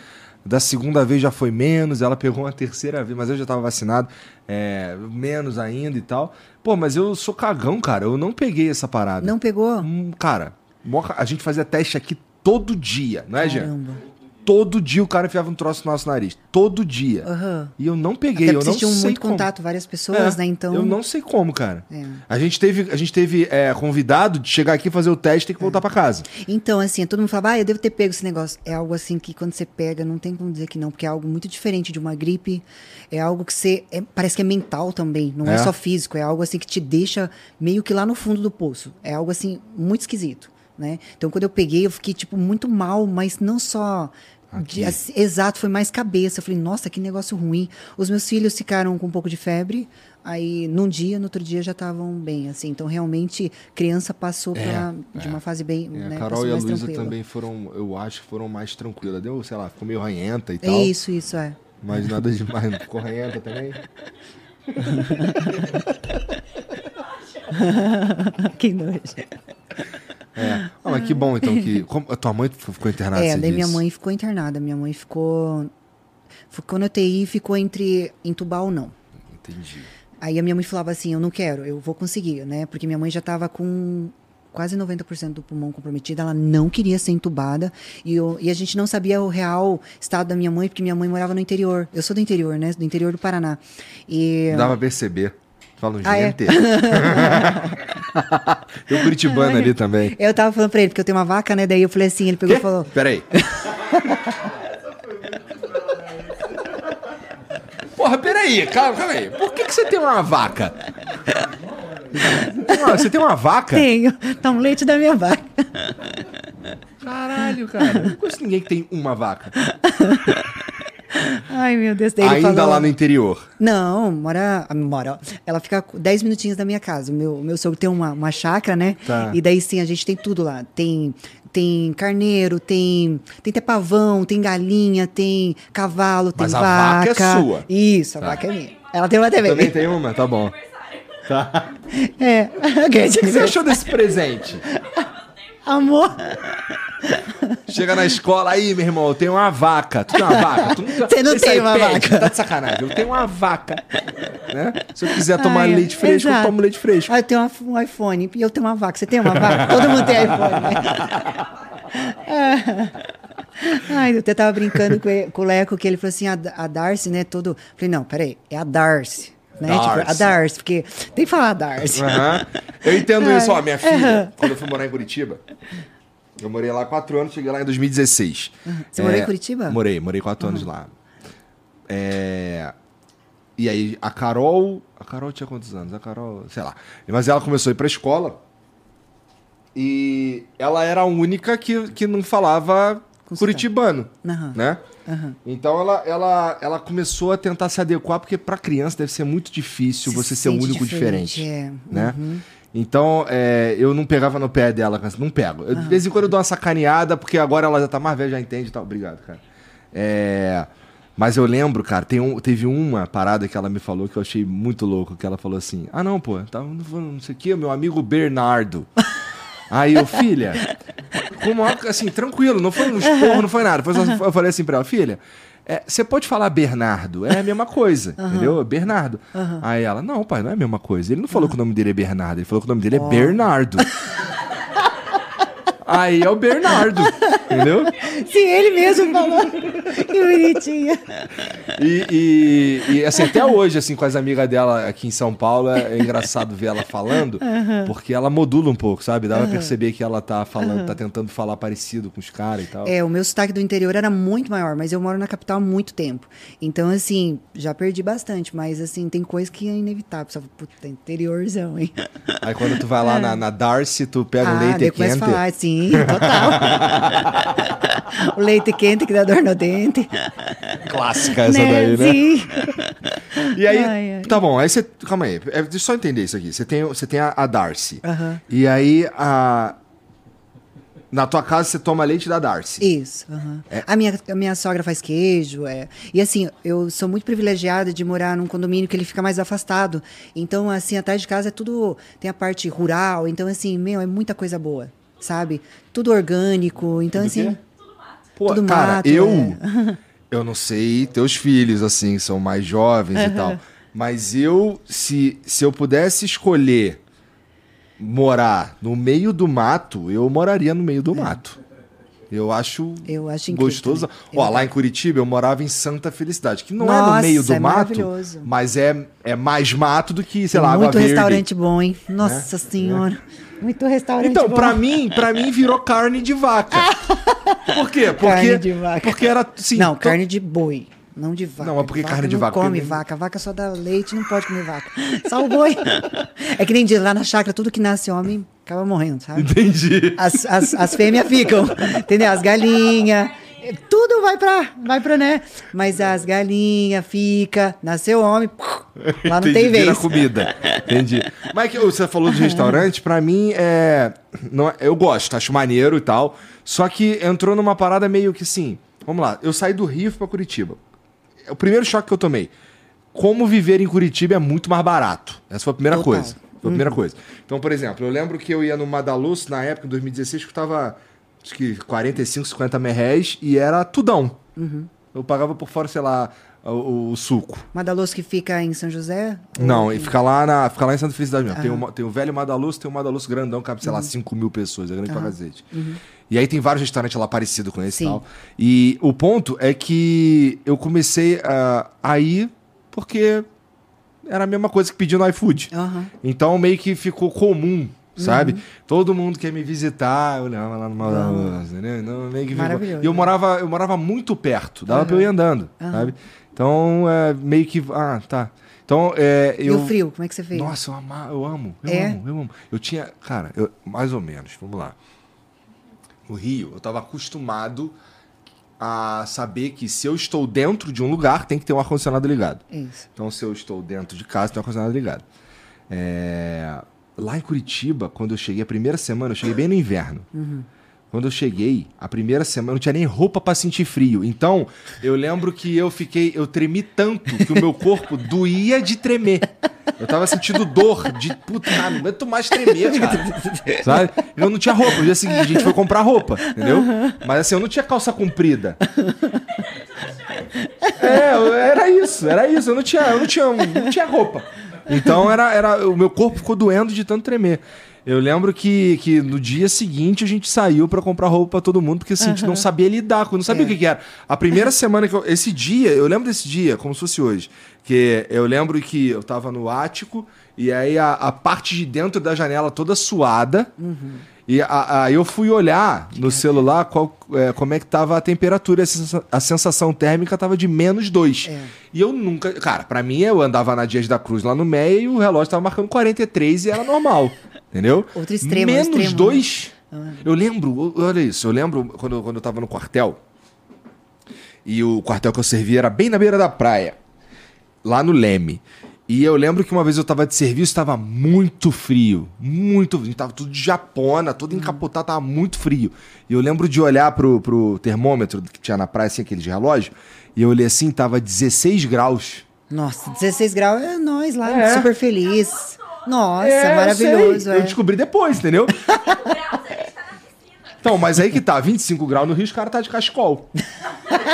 Da segunda vez já foi menos, ela pegou uma terceira vez, mas eu já tava vacinado, é, menos ainda e tal. Pô, mas eu sou cagão, cara. Eu não peguei essa parada. Não pegou? Hum, cara, a gente fazia teste aqui todo dia, não é, Jean? Todo dia o cara enfiava um troço no nosso nariz. Todo dia. Aham. E eu não peguei, Até eu não sei muito como. contato, várias pessoas, É, né? Então. Eu não sei como, cara. É. A gente teve, a gente teve é, convidado de chegar aqui fazer o teste e ter que voltar pra casa. Então, assim, todo mundo falava, ah, eu devo ter pego esse negócio. É algo assim que quando você pega, não tem como dizer que não, porque é algo muito diferente de uma gripe. É algo que você. é- parece que é mental também, não é. É? só físico, é algo assim que te deixa meio que lá no fundo do poço. É algo assim, muito esquisito. Né? Então, quando eu peguei, eu fiquei, tipo, muito mal, mas não só. de- assim, exato, foi mais cabeça. Eu falei, nossa, que negócio ruim. Os meus filhos ficaram com um pouco de febre. Aí, num dia, no outro dia já estavam bem, assim. Então, realmente, criança passou pela- de uma fase bem. É, né, a Carol e a Luísa também foram, eu acho foram mais tranquilas. Deu, sei lá, ficou meio ranhenta e tal. É isso, isso, é. Mas nada demais. Ficou ranhenta também? (laughs) que nojo. É. Ah, mas que bom, então, que. (laughs) Como, a tua mãe ficou internada, É, daí minha disse? mãe ficou internada. Minha mãe ficou. Ficou na UTI e ficou entre entubar ou não. Entendi. Aí a minha mãe falava assim: eu não quero, eu vou conseguir, né? Porque minha mãe já estava com quase 90% do pulmão comprometido, ela não queria ser entubada e, eu- e a gente não sabia o real estado da minha mãe, porque minha mãe morava no interior. Eu sou do interior, né? Do interior do Paraná. E. Dava pra perceber. Fala um Ah, é? gente. (laughs) Tem um curitibano ali também. Eu tava falando pra ele, porque eu tenho uma vaca, né? Daí eu falei assim, ele pegou e Quê? falou. Peraí. (laughs) Porra, peraí, calma, calma aí. Por que, que você tem uma vaca? Você tem uma vaca? Tenho, tá um leite da minha vaca. Caralho, cara. Eu não conheço ninguém que tem uma vaca. (laughs) Ai, meu Deus. Daí Ainda falou, lá no interior. Não, mora, mora. Ela fica 10 minutinhos da minha casa. O meu, meu sogro tem uma, uma chácara, né? Tá. E daí sim, a gente tem tudo lá. Tem tem carneiro, tem tem até pavão, tem galinha, tem cavalo, tem Mas a vaca. vaca é sua. Isso, a Tá. vaca é minha. Ela tem uma também. Também tem uma? Tá bom. Tá. É. (laughs) O que você achou desse presente? Amor. Chega na escola, aí, meu irmão, eu tenho uma vaca. Tu tem uma vaca? Tu nunca... Você não Esse tem uma pede, vaca. Tá de sacanagem. Eu tenho uma vaca. Né? Se eu quiser tomar Ai, leite fresco, eu exato. tomo leite fresco. Ah, eu tenho um iPhone e eu tenho uma vaca. Você tem uma vaca? Todo mundo tem iPhone? (laughs) Ai, eu até tava brincando com, o Leco, que ele falou assim, a, a Darcy, né, todo... Falei, não, peraí, é a Darcy, né? Tipo, a Darcy. Darcy, porque tem que falar a Darcy. Aham. Eu entendo (laughs) Ai, isso, ó, minha filha, quando eu fui morar em Curitiba, eu morei lá quatro anos, cheguei lá em 2016. Você morou em Curitiba? Morei, morei quatro anos lá. É, E aí, a Carol. A Carol tinha quantos anos? A Carol, sei lá. Mas ela começou a ir pra escola. E ela era a única que, que não falava curitibano, Aham. né? Aham. Então ela, ela, ela começou a tentar se adequar, porque pra criança deve ser muito difícil Se você ser o único diferente. diferente, é. Né? Então, é, eu não pegava no pé dela, não pego. Eu, De vez em quando eu dou uma sacaneada, porque agora ela já tá mais velha, já entende e tal. Obrigado, cara. É, mas eu lembro, cara, um- teve uma parada que ela me falou que eu achei muito louco, que ela falou assim, ah não, pô, tá, não, sei o que, meu amigo Bernardo. Aí eu, filha, com maior, assim, tranquilo, não foi um esporro, não foi nada. Eu falei assim pra ela, filha, é, você pode falar Bernardo, é a mesma coisa, (laughs) entendeu? Bernardo. Aí ela, não, pai, não é a mesma coisa. Ele não falou que o nome dele é Bernardo, ele falou que o nome dele é Bernardo. (laughs) Aí é o Bernardo, entendeu? Sim, ele mesmo falou. que bonitinha. E, e- e, assim, até hoje, assim, com as amigas dela aqui em São Paulo, é, é engraçado ver ela falando, porque ela modula um pouco, sabe? Dá pra perceber que ela tá falando, tá tentando falar parecido com os caras e tal. É, o meu sotaque do interior era muito maior, mas eu moro na capital há muito tempo. Então, assim, já perdi bastante, mas, assim, tem coisa que é inevitável. Só, puta, interiorzão, hein? Aí quando tu vai lá na, na Darcy, tu pega ah, leite daí começa a quente. falar, sim, total. (laughs) o leite quente que dá dor no dente. Clássica essa né? daí, né? Sim. E aí, Ai, ai. tá bom, aí você. Calma aí, é, deixa eu só entender isso aqui. Você tem, você tem a, a Darcy. E aí, a. Na tua casa você toma leite da Darcy. Isso. aham. A, minha, a minha sogra faz queijo. É. E assim, eu sou muito privilegiada de morar num condomínio que ele fica mais afastado. Então, assim, atrás de casa é tudo. Tem a parte rural. Então, assim, meu, é muita coisa boa. Sabe? Tudo orgânico. Então, Tudo assim. Pô, Tudo cara, mato, eu. é. (laughs) Eu não sei teus filhos, assim, são mais jovens e tal. Mas eu, se, se eu pudesse escolher morar no meio do mato, eu moraria no meio do mato. Eu acho, Eu acho gostoso. Ó, lá em Curitiba eu morava em Santa Felicidade, que não é no Nossa, meio do é mato, mas é, é mais mato do que, sei Tem lá, Água muito Verde. restaurante bom, hein? Nossa senhora. Muito restaurante Então, pra mim, para mim virou carne de vaca. (laughs) Por quê? Porque Carne de vaca. porque era sim, não, to- carne de boi. Não de vaca. Não, mas por que Vaca carne de não vaca? come Porque- vaca. Vaca só dá leite, não pode comer vaca. Só o boi. (laughs) É que nem diz, lá na chácara, tudo que nasce homem acaba morrendo, sabe? Entendi. As, as, as fêmeas ficam, entendeu? As galinhas, tudo vai pra, vai pra, né? Mas as galinhas fica, nasceu homem, lá não Entendi, tem vira vez. comida. Entendi. Mas que você falou de restaurante, pra mim é, não é- eu gosto, acho maneiro e tal. Só que entrou numa parada meio que assim, vamos lá, eu saí do Rio pra Curitiba. É o primeiro choque que eu tomei. Como viver em Curitiba é muito mais barato. Essa foi a primeira Total. coisa. Foi a primeira coisa. Então, por exemplo, eu lembro que eu ia no Madaluz na época, em 2016, que tava acho que 45, 50 mil reais e era tudão. Eu pagava por fora, sei lá, o, o suco. Madaluz que fica em São José? Não, e fica lá, na, fica lá em Santa Felicidade mesmo. Tem, o, tem o velho Madaluz, tem o Madaluz grandão, cabe, sei lá, 5 mil pessoas, é grande pra cacete. E aí tem vários restaurantes lá parecidos com esse e Sim. tal. E o ponto é que eu comecei a, a ir porque era a mesma coisa que pedir no iFood. Aham. Então meio que ficou comum, sabe? Todo mundo quer me visitar, eu olhava lá no entendeu? Então, meio que. Maravilhoso. E eu morava, eu morava muito perto, dava pra eu ir andando, sabe? Então, é, meio que... Ah, tá. Então, é, E eu... o frio, como é que você fez? Nossa, eu, ama, eu amo, eu É? amo, eu amo. Eu tinha, cara, eu- mais ou menos, vamos lá. No Rio, eu tava acostumado a saber que se eu estou dentro de um lugar, tem que ter um ar-condicionado ligado. Isso. Então, se eu estou dentro de casa, tem um ar-condicionado ligado. É, Lá em Curitiba, quando eu cheguei, a primeira semana, eu cheguei bem no inverno. Quando eu cheguei, a primeira semana, eu não tinha nem roupa pra sentir frio. Então, eu lembro que eu fiquei, eu tremi tanto que o meu corpo doía de tremer. Eu tava sentindo dor de puta, não aguento mais tremer, cara. Sabe? Eu não tinha roupa. No dia seguinte, a gente foi comprar roupa, entendeu? Mas assim, eu não tinha calça comprida. É, era isso, era isso. Eu não tinha, eu não tinha, não tinha roupa. Então era, era, o meu corpo ficou doendo de tanto tremer. Eu lembro que, que no dia seguinte a gente saiu pra comprar roupa pra todo mundo, porque assim, a gente não sabia lidar, com- não sabia o que, que era. A primeira semana que eu. Esse dia, eu lembro desse dia, como se fosse hoje. Que eu lembro que eu tava no ático, e aí a, a parte de dentro da janela toda suada. E a- aí eu fui olhar no celular qual, é, como é que tava a temperatura. A sensa- A sensação térmica tava de menos 2. É. E eu nunca. Cara, pra mim eu andava na Dias da Cruz lá no Meia e o relógio tava marcando 43 e era normal. (laughs) entendeu? Outro extremo, Menos extremo, né? 2. Eu lembro, olha isso, eu lembro quando, quando eu tava no quartel. E o quartel que eu servia era bem na beira da praia, lá no Leme. E eu lembro que uma vez eu tava de serviço, estava muito frio, muito frio. Tava tudo de japona, todo encapotado, tava muito frio. E eu lembro de olhar pro, pro termômetro que tinha na praia, assim, aquele de relógio, e eu olhei assim, tava 16 graus. Nossa, 16 graus é nós lá, É. super feliz. Nossa, É, eu maravilhoso. sei. é. Eu descobri depois, entendeu? (laughs) (laughs) Então, mas aí que tá, 25 graus no Rio, os caras tá de cachecol.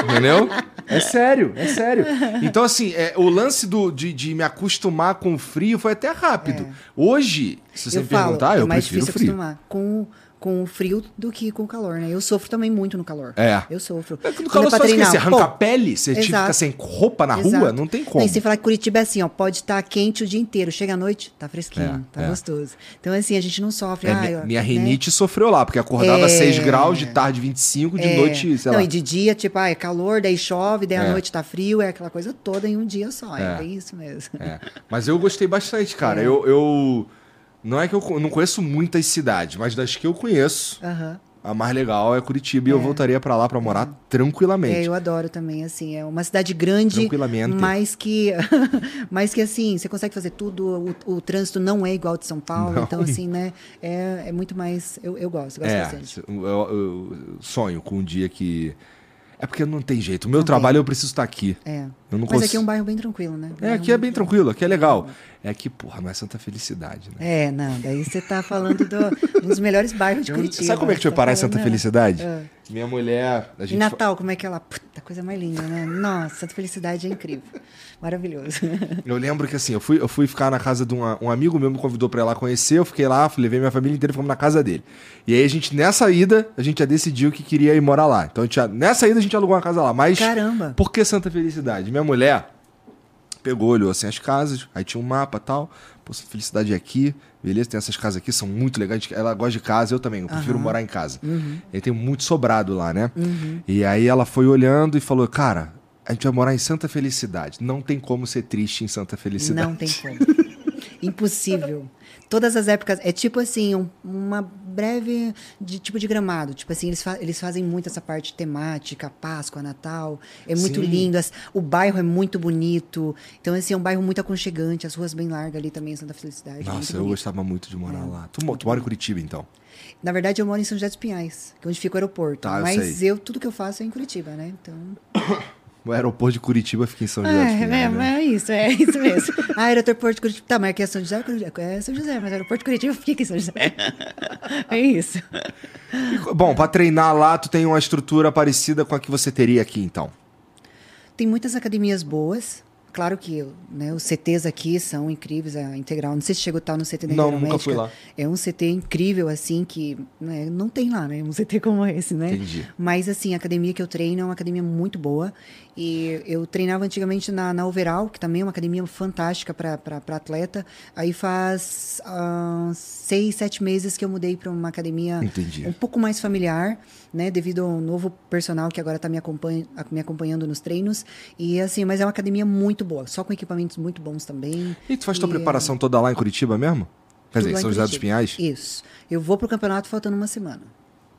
Entendeu? É sério, é sério. Então, assim, é, o lance do, de, de me acostumar com o frio foi até rápido. Hoje, se você eu me falo, perguntar, é eu mais prefiro difícil frio. acostumar com, com o frio do que com o calor, né? Eu sofro também muito no calor. É. Eu sofro. É no Quando calor é você faz o quê? treinar, Você arranca pô, a pele? Você Exato. fica sem roupa na rua? Exato. Não tem como. E sem falar que Curitiba é assim, ó, pode estar quente o dia inteiro. Chega à noite, tá fresquinho, É, tá é. gostoso. Então, assim, a gente não sofre. É, ah, minha, eu- minha né? rinite sofreu lá, porque acordava É. 6 graus, de tarde 25, de É. noite, sei não, lá. e de dia, tipo, ah, é calor, daí chove, daí É. à noite tá frio, é aquela coisa toda em um dia só. É, É. isso mesmo. É. Mas eu gostei bastante, cara. É. Eu, eu- Não é que eu não conheço muitas cidades, mas das que eu conheço, Aham. a mais legal é Curitiba e eu voltaria pra lá pra morar É, tranquilamente. eu adoro também, assim, é uma cidade grande, Tranquilamente. mas que, (laughs) mas que assim, você consegue fazer tudo, o, o trânsito não é igual de São Paulo, Não. então assim, (laughs) né, é, é muito mais, eu, eu gosto, eu gosto É, bastante. eu, eu- sonho com um dia que. É porque não tem jeito. O meu Não trabalho eu preciso estar aqui. É. Eu não Mas cons- aqui é um bairro bem tranquilo, né? É, aqui é bem tranquilo, aqui é legal. É que, porra, não é Santa Felicidade, né? É, não, daí você tá falando do, dos melhores bairros de Curitiba. Sabe como é que foi Você tá parar em Santa né? Felicidade? É. Minha mulher. A gente Natal, como é que ela. Puta, coisa mais linda, né? Nossa, Santa Felicidade é incrível. Maravilhoso. Eu lembro que assim, eu fui, eu fui ficar na casa de uma- um amigo meu, me convidou pra ir lá conhecer, eu fiquei lá, levei minha família inteira e fomos na casa dele. E aí a gente, nessa ida, a gente já decidiu que queria ir morar lá. Então a gente nessa ida a gente alugou uma casa lá. Mas. Caramba. Por que Santa Felicidade? Minha mulher pegou, olhou assim as casas, aí tinha um mapa tal. Pô, Felicidade é aqui, beleza? Tem essas casas aqui, são muito legais. Ela gosta de casa, eu também, eu prefiro morar em casa. E tem muito sobrado lá, né? E aí ela foi olhando e falou, cara. A gente vai morar em Santa Felicidade. Não tem como ser triste em Santa Felicidade. Não tem como. (laughs) Impossível. Todas as épocas. É tipo assim, um- uma breve de tipo de gramado. Tipo assim, eles, fa- eles fazem muito essa parte temática, Páscoa, Natal. É muito Sim. lindo. as- o bairro é muito bonito. Então, assim, é um bairro muito aconchegante. As ruas bem largas ali também Santa Felicidade. é Nossa, eu gostava muito de morar lá. Tu, tu mora em Curitiba, então? Na verdade, eu moro em São José dos Pinhais, que é onde fica o aeroporto. Tá, Mas eu, tudo que eu faço é em Curitiba, né? Então. (coughs) O aeroporto de Curitiba fica em São José É, é, né? é isso, é isso mesmo. ah, (laughs) aeroporto de Curitiba. Tá, mas aqui é São José, é São José, mas aeroporto de Curitiba fica em São José. (laughs) é isso. E, Bom, pra treinar lá, tu tem uma estrutura parecida com a que você teria aqui, então. Tem muitas academias boas. Claro que né, os CTs aqui são incríveis, a Integral. Não sei se chegou estar no CT da Não, nunca fui lá. É um CT incrível, assim, que né, não tem lá, né? Um CT como esse, né? Entendi. Mas, assim, a academia que eu treino é uma academia muito boa. E eu treinava antigamente na, na Overall, que também é uma academia fantástica para atleta. Aí faz ah, seis, sete meses que eu mudei para uma academia Entendi. um pouco mais familiar, né? Devido ao novo personal que agora está me, acompanha, me acompanhando nos treinos. E assim, mas é uma academia muito boa, só com equipamentos muito bons também. E tu faz tua E, preparação toda lá em Curitiba mesmo? Quer dizer, tudo em São José dos. Pinhais? Isso. Eu vou pro campeonato faltando uma semana.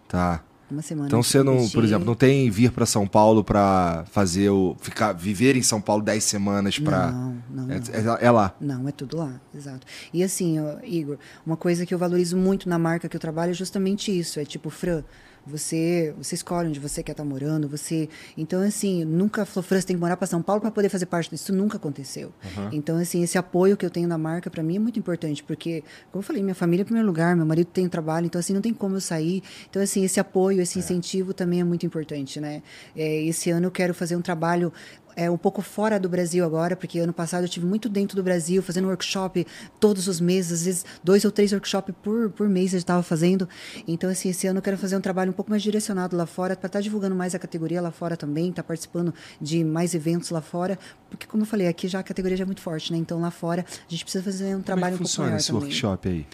Tá. Uma semana. Então você não, por exemplo, não tem vir pra São Paulo pra fazer o. ficar viver em São Paulo 10 semanas pra. Não, não, É, não. é- é lá. Não, é tudo lá, exato. E assim, Igor, uma coisa que eu valorizo muito na marca que eu trabalho é justamente isso. É tipo, Fran, você, você escolhe onde você quer estar morando, você. Então, assim, nunca falou, Fran, você tem que morar para São Paulo para poder fazer parte disso. Isso nunca aconteceu. Então, assim, esse apoio que eu tenho na marca, para mim, é muito importante, porque, como eu falei, minha família é em primeiro lugar, meu marido tem trabalho, então, assim, não tem como eu sair. Então, assim, esse apoio, esse incentivo também é muito importante, né? É, esse ano eu quero fazer um trabalho é um pouco fora do Brasil agora, porque ano passado eu tive muito dentro do Brasil, fazendo workshop todos os meses, às vezes dois ou três workshops por, por mês eu estava fazendo. Então, assim, esse ano eu quero fazer um trabalho um pouco mais direcionado lá fora, para estar divulgando mais a categoria lá fora também, estar participando de mais eventos lá fora, porque, como eu falei, aqui já a categoria já é muito forte, né? Então, lá fora, a gente precisa fazer um Como é trabalho que um pouco funciona maior esse também. workshop aí?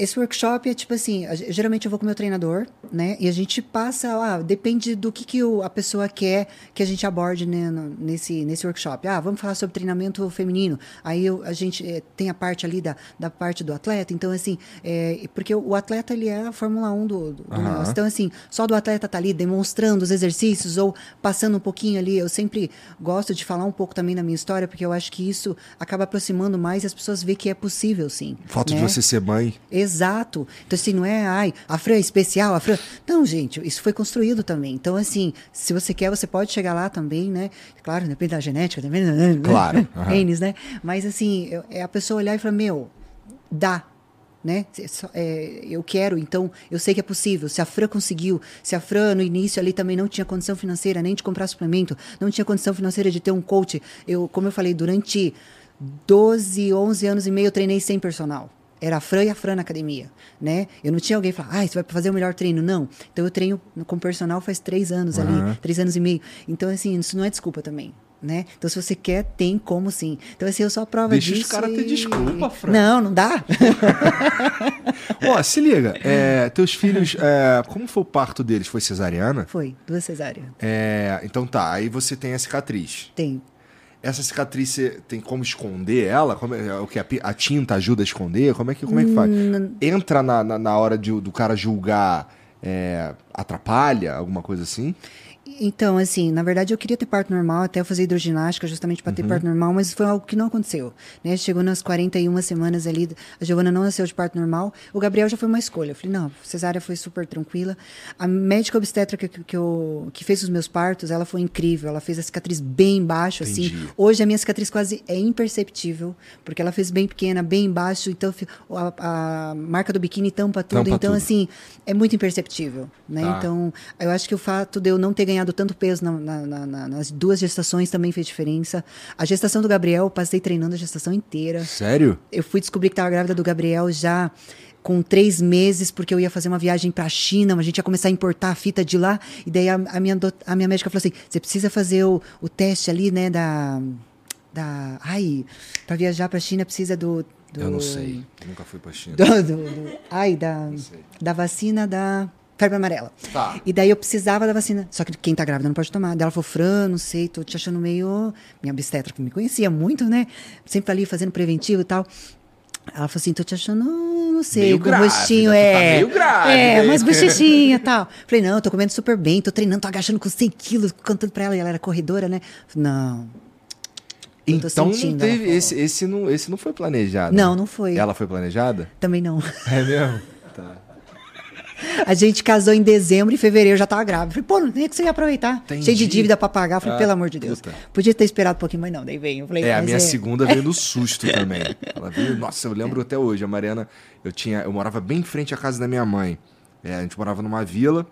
Esse workshop é tipo assim, geralmente eu vou com o meu treinador, né? E a gente passa, ah, depende do que, que a pessoa quer que a gente aborde né, nesse, nesse workshop. Ah, vamos falar sobre treinamento feminino. Aí eu- a gente eh, tem a parte ali da, da parte do atleta. Então, assim, eh, porque o, atleta ele é a Fórmula 1 do, do, Aham. negócio. Então, assim, só do atleta tá ali demonstrando os exercícios ou passando um pouquinho ali. Eu sempre gosto de falar um pouco também da minha história, porque eu acho que isso acaba aproximando mais e as pessoas vê que é possível, sim. Falta né? de você ser mãe. Exato. Então, assim, não é, ai, a Fran é especial, a Fran. Não, gente, isso foi construído também. Então, assim, se você quer, você pode chegar lá também, né? Claro, depende da genética também. né? Claro, (laughs) aham. Genes, né? Mas, assim, é a pessoa olhar e falar, meu, dá. Né? É, eu quero, então eu sei que é possível. Se a Fran conseguiu, se a Fran no início ali também não tinha condição financeira nem de comprar suplemento, não tinha condição financeira de ter um coach, eu, como eu falei, durante 12, 11 anos e meio eu treinei sem personal. Era a Fran e a Fran na academia, né? Eu não tinha alguém falar, ah, você vai fazer o melhor treino. Não. Então eu treino com personal faz três anos ali, três anos e meio. Então, assim, isso não é desculpa também. Né? Então, se você quer, tem como sim. Então, assim, eu sou a prova Deixa os disso. caras ter e- desculpa, Fran. Não, não dá. (laughs) Ó, se liga, é, teus filhos, é, como foi o parto deles? Foi cesariana? Foi, duas cesáreas. É, então tá, aí você tem a cicatriz. Tem. Essa cicatriz você tem como esconder ela? Como é, o que a, a tinta ajuda a esconder? Como é que, como é que faz? Entra na, na, na hora de, do cara julgar, é, atrapalha, alguma coisa assim? Então, assim, na verdade eu queria ter parto normal, até eu fazer hidroginástica justamente para ter parto normal, mas foi algo que não aconteceu. Né? Chegou nas 41 semanas ali, a Giovana não nasceu de parto normal, o Gabriel já foi uma escolha. Eu falei, não, cesárea foi super tranquila. A médica obstetra que, que, eu, que fez os meus partos, ela foi incrível, ela fez a cicatriz bem embaixo, assim. Hoje a minha cicatriz quase é imperceptível, porque ela fez bem pequena, bem embaixo, então a, a marca do biquíni tampa tudo. Tampa então, tudo. assim, é muito imperceptível, né? Tá. Então, eu acho que o fato de eu não ter ganhado tanto peso na- na- na- na- nas duas gestações também fez diferença. A gestação do Gabriel, eu passei treinando a gestação inteira. Sério? Eu fui descobrir que estava grávida do Gabriel já com três meses, porque eu ia fazer uma viagem para a China, a gente ia começar a importar a fita de lá, e daí a, a minha, do- a minha médica falou assim, você precisa fazer o, o teste ali, né, da... da ai, para viajar para a China precisa do, do... Eu não sei. Nunca fui pra China. do, do- do- ai, da, da vacina da febre amarela. Tá. E daí eu precisava da vacina. Só que quem tá grávida não pode tomar. Daí ela falou, Fran, não sei, tô te achando meio. Minha obstetra, que me conhecia muito, né? Sempre ali fazendo preventivo e tal. Ela falou assim, tô te achando, não sei, Meio com grávida, rostinho, tá é. meio grávida, É, umas bochechinhas e tal. (laughs) Falei, não, tô comendo super bem, tô treinando, tô agachando com 100 quilos, cantando pra ela, e ela era corredora, né? Falei, não. Então não sentindo, ela teve. Esse, esse, não, esse não foi planejado. Não, não foi. Ela foi planejada? Também não. É mesmo? (laughs) Tá. A gente casou em dezembro e fevereiro já tava grávida. Falei, pô, não tem que você ia aproveitar. Entendi. Cheio de dívida pra pagar. Falei, Ah, pelo amor de Deus. puta. Podia ter esperado um pouquinho, mas não, daí veio. Falei, É, a minha segunda veio no (laughs) susto também. Ela veio, nossa, eu lembro até hoje. A Mariana, eu tinha, eu morava bem em frente à casa da minha mãe. É, a gente morava numa vila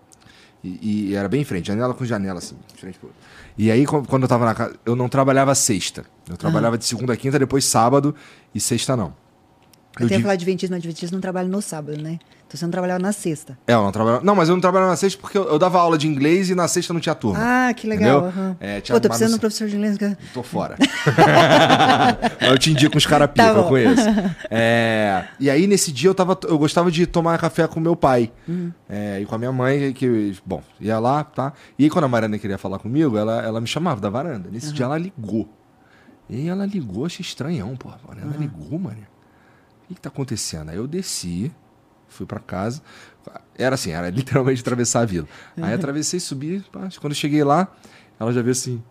e, e era bem em frente, janela com janela, assim, frente pro outro. E aí, quan- quando eu tava na casa, eu não trabalhava sexta. Eu trabalhava de segunda a quinta, depois sábado e sexta não. Eu Eu tenho div- falar de Adventismo, Adventismo não trabalha no sábado, né? Então você não trabalhava na sexta. É, eu não trabalhava. Não, mas eu não trabalhava na sexta porque eu, eu dava aula de inglês e na sexta não tinha turma. Ah, que legal. Aham. É, Pô, tô precisando de noção. um professor de inglês. cara. Tô fora. (laughs) (laughs) Eu te indico uns caras pica, Tá eu bom. conheço. (laughs) É, e aí, nesse dia, eu, tava, eu gostava de tomar café com meu pai. Uhum. É, e com a minha mãe, que, bom, ia lá, tá? E aí, quando a Mariana queria falar comigo, ela, ela me chamava da varanda. Nesse dia, ela ligou. E ela ligou, achei estranhão, pô. A Mariana ligou, mano. O que, que tá acontecendo? Aí eu desci, fui pra casa. Era assim, era (laughs) literalmente atravessar a vila. Aí atravessei, subi. pá, Quando eu cheguei lá, ela já veio assim.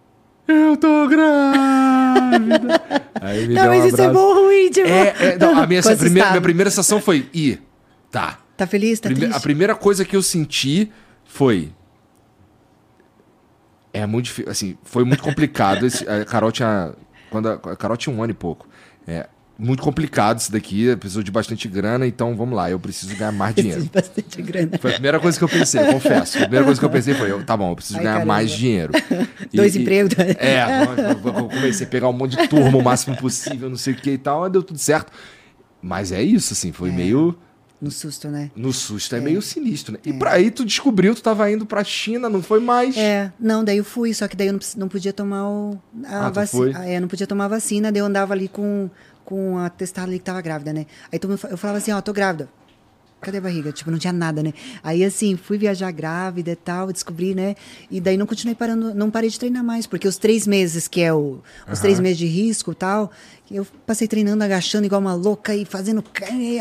Eu tô grávida. (laughs) Aí me Não, deu mas um isso é bom ou ruim, tipo. É, é, não, a minha, (laughs) primeira, minha primeira sensação foi, ih, tá. Tá feliz? Tá Prime- triste? a primeira coisa que eu senti foi. É muito difícil. Assim, foi muito complicado. Esse- a Carol tinha. Quando a, a Carol tinha um ano e pouco. É muito complicado isso daqui. Precisou de bastante grana, então vamos lá, eu preciso ganhar mais (laughs) Preciso dinheiro. de bastante grana. Foi a primeira coisa que eu pensei, confesso. A primeira coisa que eu pensei foi, eu, tá bom, eu preciso Ai, ganhar caramba. mais dinheiro. (laughs) Dois empregos. É, eu- eu comecei a pegar um monte de turma o máximo possível, não sei o que e tal, mas deu tudo certo. Mas é isso, assim, foi meio. No susto, né? No susto, é, meio sinistro, né? E pra aí tu descobriu, tu tava indo pra China, não foi mais. É, não, daí eu fui, só que daí eu não, não podia tomar o, a Ah, vacina. É, não podia tomar a vacina, daí eu andava ali com, com a testada ali que tava grávida, né? Aí todo mundo eu falava assim, ó, tô grávida. Cadê a barriga? Tipo, não tinha nada, né? Aí, assim, fui viajar grávida e tal, descobri, né? E daí não continuei parando, não parei de treinar mais, porque os três meses, que é o, os três meses de risco e tal, eu passei treinando, agachando igual uma louca e fazendo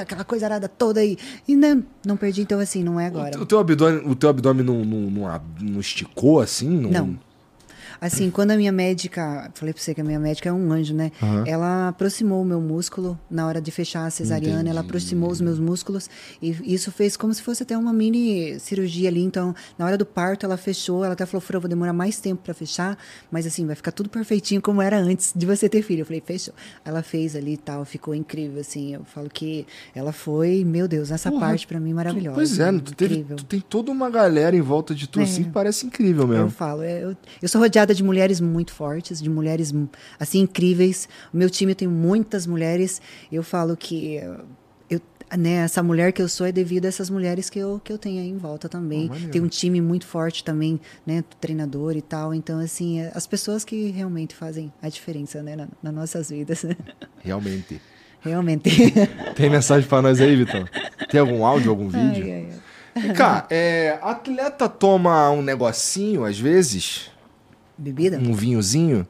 aquela coisa arada toda aí. E não, não perdi, então, assim, não é agora. O, teu abdômen, o teu abdômen não, não, não, não esticou assim? Não. Não. Assim, quando a minha médica, falei pra você que a minha médica é um anjo, né? Ela aproximou o meu músculo na hora de fechar a cesariana, ela Entendi. aproximou os meus músculos e isso fez como se fosse até uma mini cirurgia ali. Então, na hora do parto, ela fechou, ela até falou: Fura, eu vou demorar mais tempo pra fechar, mas assim, vai ficar tudo perfeitinho como era antes de você ter filho. Eu falei: fechou. Ela fez ali e tal, ficou incrível, assim. Eu falo que ela foi, meu Deus, essa Porra, parte pra mim maravilhosa. Pois é, tu, teve- incrível. tu tem toda uma galera em volta de tu É. assim parece incrível Eu mesmo. falo, é, eu, eu sou rodeada de mulheres muito fortes, de mulheres assim incríveis. O meu time tem muitas mulheres. Eu falo que eu, né, essa mulher que eu sou é devido a essas mulheres que eu, que eu tenho aí em volta também. Oh, tem um time muito forte também, né, treinador e tal. Então assim, é, as pessoas que realmente fazem a diferença, né, na, nas nossas vidas. (laughs) Realmente. realmente. (laughs) Tem mensagem pra nós aí, Vitão? Tem algum áudio, algum vídeo? Ai, ai, ai. Cá, é, atleta toma um negocinho às vezes? Bebida? Um vinhozinho?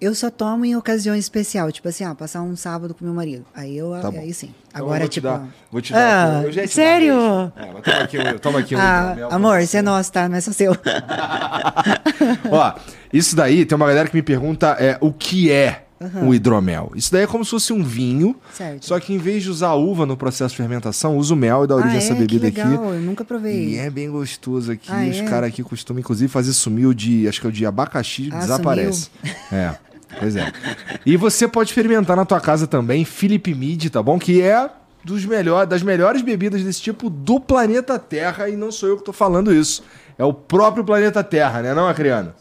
Eu só tomo em ocasiões especial, tipo assim, ah, passar um sábado com meu marido. Aí eu, Tá aí sim. Então eu Agora, vou te tipo. dar- vou te dar. Ah, eu já te dar sério? É, toma aqui, um- toma aqui um Ah, hidromel pra amor, você é nosso, tá? Não é só seu. (laughs) Ó, isso daí, tem uma galera que me pergunta é, o que é o hidromel. Isso daí é como se fosse um vinho, Certo. só que em vez de usar uva no processo de fermentação, usa o mel e dá origem ah, a essa é? bebida que legal. aqui. Eu nunca provei. E é bem gostoso aqui. Ah, Os é? caras aqui costumam, inclusive, fazer sumir o de. Acho que é o de abacaxi, Ah, desaparece. (laughs) É, pois é. E você pode experimentar na tua casa também, Philip Mead, tá bom? Que é dos melhor, das melhores bebidas desse tipo do planeta Terra. E não sou eu que tô falando isso. É o próprio planeta Terra, né, não, Acriano?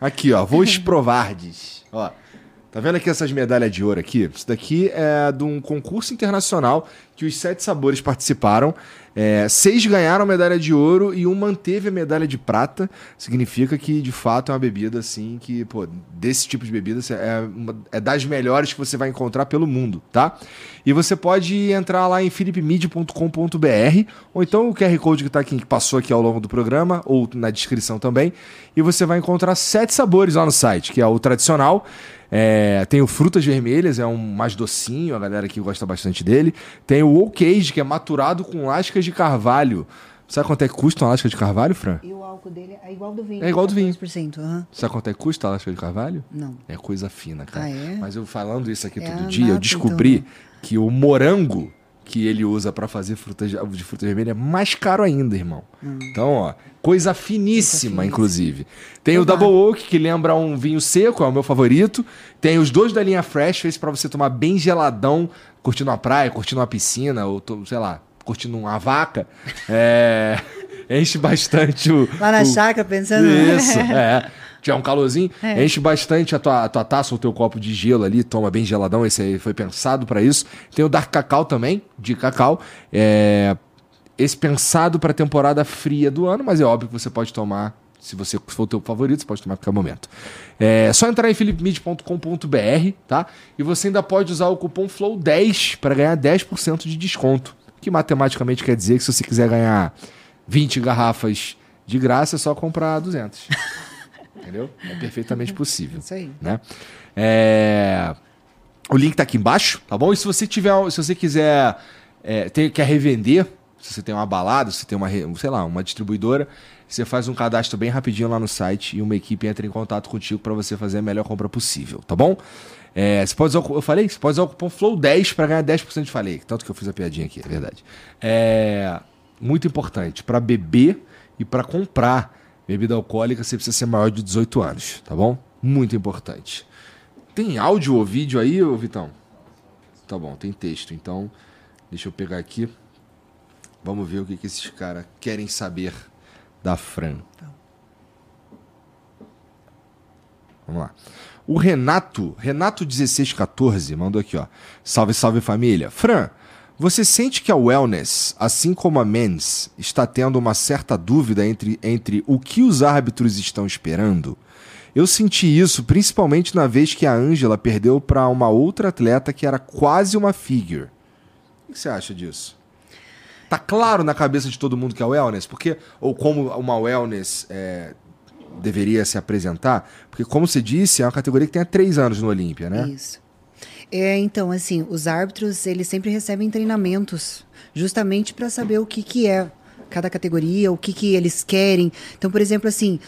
Aqui, ó. Vou (laughs) exprovardes. Ó. Tá vendo aqui essas medalhas de ouro aqui? Isso daqui é de um concurso internacional que os sete sabores participaram. É, seis ganharam medalha de ouro e um manteve a medalha de prata. Significa que, de fato, é uma bebida assim que, pô, desse tipo de bebida é, uma- é das melhores que você vai encontrar pelo mundo, tá? E você pode entrar lá em philipmid.com.br ou então o QR Code que, tá aqui, que passou aqui ao longo do programa ou na descrição também. E você vai encontrar sete sabores lá no site, que é o tradicional. É, tem o Frutas Vermelhas, é um mais docinho, a galera aqui gosta bastante dele. Tem o Oak Age, que é maturado com lascas de carvalho. Sabe quanto é que custa uma lasca de carvalho, Fran? E o álcool dele é igual do vinho. É igual do vinho. 14%, aham. Sabe quanto é que custa a lasca de carvalho? Não. É coisa fina, cara. Ah, é? Mas eu falando isso aqui É todo dia, eu descobri então, que o morango que ele usa pra fazer frutas de, de fruta vermelha é mais caro ainda, irmão. Então, ó, coisa finíssima, finíssima. inclusive. Tem o. Double Oak, que lembra um vinho seco, é o meu favorito. Tem os dois da linha Fresh, fez pra você tomar bem geladão, curtindo uma praia, curtindo uma piscina, ou, sei lá, curtindo uma vaca. É... (laughs) Enche bastante o... Lá na o- chácara, pensando. isso, é. Tiver um calorzinho, É. enche bastante a tua, a tua taça ou teu copo de gelo ali, toma bem geladão, esse aí foi pensado pra isso. Tem o Dark Cacau também, de cacau. É, esse pensado pra temporada fria do ano, mas é óbvio que você pode tomar, se você for o teu favorito, você pode tomar a qualquer momento. É só entrar em philipmid.com.br, tá? E você ainda pode usar o cupom FLOW10 para ganhar 10% de desconto. Que matematicamente quer dizer que se você quiser ganhar 20 garrafas de graça, é só comprar 200. (laughs) Entendeu? É perfeitamente possível. Isso aí. Né? É, O link tá aqui embaixo, tá bom? E se você tiver, se você quiser, é, ter- quer revender, se você tem uma balada, se você tem uma, sei lá, uma distribuidora, você faz um cadastro bem rapidinho lá no site e uma equipe entra em contato contigo para você fazer a melhor compra possível, tá bom? É, você pode usar eu falei, você pode usar o cupom FLOW10 para ganhar 10% de falei, tanto que eu fiz a piadinha aqui, é verdade. É muito importante para beber e para comprar bebida alcoólica, você precisa ser maior de 18 anos, tá bom? Muito importante. Tem áudio ou vídeo aí, ô Vitão? Tá bom, tem texto. Então, deixa eu pegar aqui. Vamos ver o que, que esses caras querem saber da Fran. Vamos lá. O Renato, Renato1614, mandou aqui, ó. Salve, salve família. Fran, você sente que a Wellness, assim como a Men's, está tendo uma certa dúvida entre, entre o que os árbitros estão esperando? Eu senti isso principalmente na vez que a Ângela perdeu para uma outra atleta que era quase uma figure. O que você acha disso? Tá claro na cabeça de todo mundo que é wellness? Porque, ou como uma wellness é, deveria se apresentar? Porque, como você disse, é uma categoria que tem há três anos no Olímpia, né? Isso. É, então, assim, os árbitros, eles sempre recebem treinamentos, justamente para saber o que, que é cada categoria, o que, que eles querem. Então, por exemplo, assim,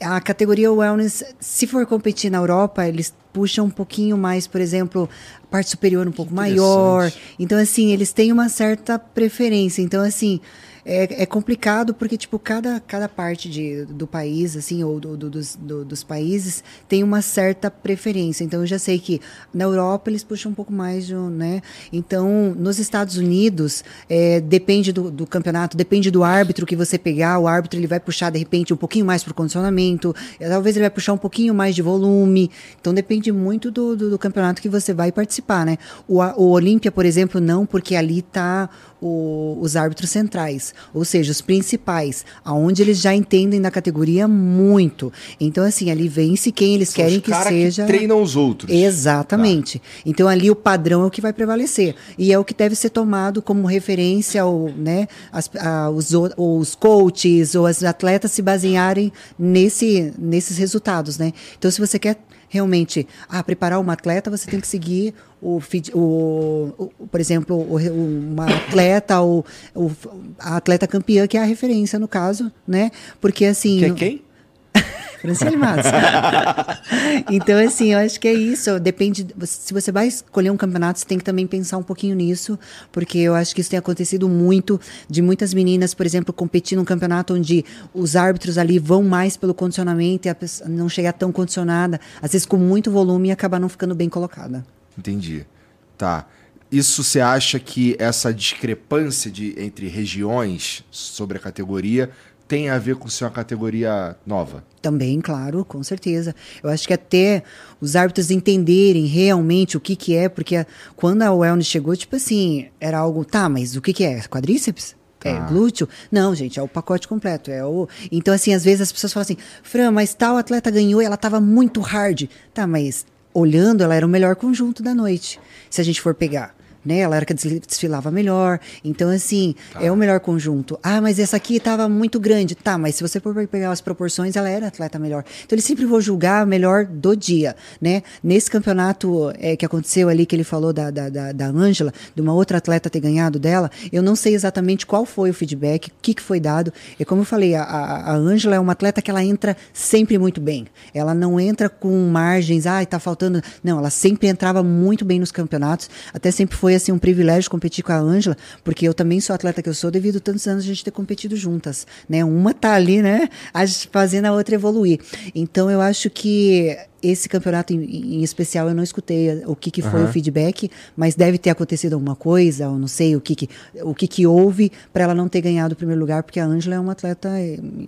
a categoria wellness, se for competir na Europa, eles puxam um pouquinho mais, por exemplo, a parte superior um pouco maior. Então, assim, eles têm uma certa preferência. Então, assim, é, é complicado porque, tipo, cada, cada parte de, do país, assim, ou do, do- dos, do- dos países tem uma certa preferência. Então, eu já sei que na Europa eles puxam um pouco mais, de, né? Então, nos Estados Unidos, é, depende do, do campeonato, depende do árbitro que você pegar. O árbitro ele vai puxar, de repente, um pouquinho mais para o condicionamento, talvez ele vai puxar um pouquinho mais de volume. Então, depende muito do, do, do campeonato que você vai participar, né? O, o Olímpia, por exemplo, não, porque ali tá o- os árbitros centrais, ou seja, os principais, aonde eles já entendem da categoria muito. Então, assim, ali vence quem eles São querem que seja. que treinam os outros. Exatamente. Então ali o padrão é o que vai prevalecer e é o que deve ser tomado como referência ou, né, as- a- os, o- os coaches ou os atletas se basearem nesse, nesses resultados, né? Então se você quer realmente, ah, preparar uma atleta, você tem que seguir o, o, o por exemplo, o, uma atleta, o, o, a atleta campeã, que é a referência no caso, né? Porque assim. Que é quem? Franciele Massa. (laughs) então, assim, eu acho que é isso. Depende. Se você vai escolher um campeonato, você tem que também pensar um pouquinho nisso, porque eu acho que isso tem acontecido muito de muitas meninas, por exemplo, competir num campeonato onde os árbitros ali vão mais pelo condicionamento e a pessoa não chegar tão condicionada, às vezes com muito volume e acabar não ficando bem colocada. Entendi. Tá. Isso você acha que essa discrepância de, entre regiões sobre a categoria tem a ver com ser uma categoria nova? Também, claro, com certeza. Eu acho que até os árbitros entenderem realmente o que, que é, porque quando a wellness chegou, tipo assim, era algo, tá, mas o que, que é? Quadríceps? É ah. glúteo? Não, gente, é o pacote completo. É o... Então, assim, às vezes as pessoas falam assim, Fran, mas tal atleta ganhou e ela estava muito hard. Tá, mas olhando, ela era o melhor conjunto da noite, se a gente for pegar né? Ela era que desfilava melhor. Então, assim, tá. é o melhor conjunto. Ah, mas essa aqui estava muito grande. Tá, mas se você for pegar as proporções, ela era atleta melhor. Então, ele sempre vou julgar melhor do dia, né? Nesse campeonato é, que aconteceu ali, que ele falou da Ângela, da, da Angela, de uma outra atleta ter ganhado dela, eu não sei exatamente qual foi o feedback, o que, que foi dado. E como eu falei, a Ângela é uma atleta que ela entra sempre muito bem. Ela não entra com margens, ah, tá faltando. Não, ela sempre entrava muito bem nos campeonatos, até sempre foi assim um privilégio competir com a Ângela, porque eu também sou atleta que eu sou devido a tantos anos a gente ter competido juntas, né? Uma tá ali, né, fazendo a outra evoluir. Então eu acho que esse campeonato em, em, especial eu não escutei o que, que foi uhum. o feedback, mas deve ter acontecido alguma coisa, ou não sei o que, que o que, que houve para ela não ter ganhado o primeiro lugar, porque a Ângela é uma atleta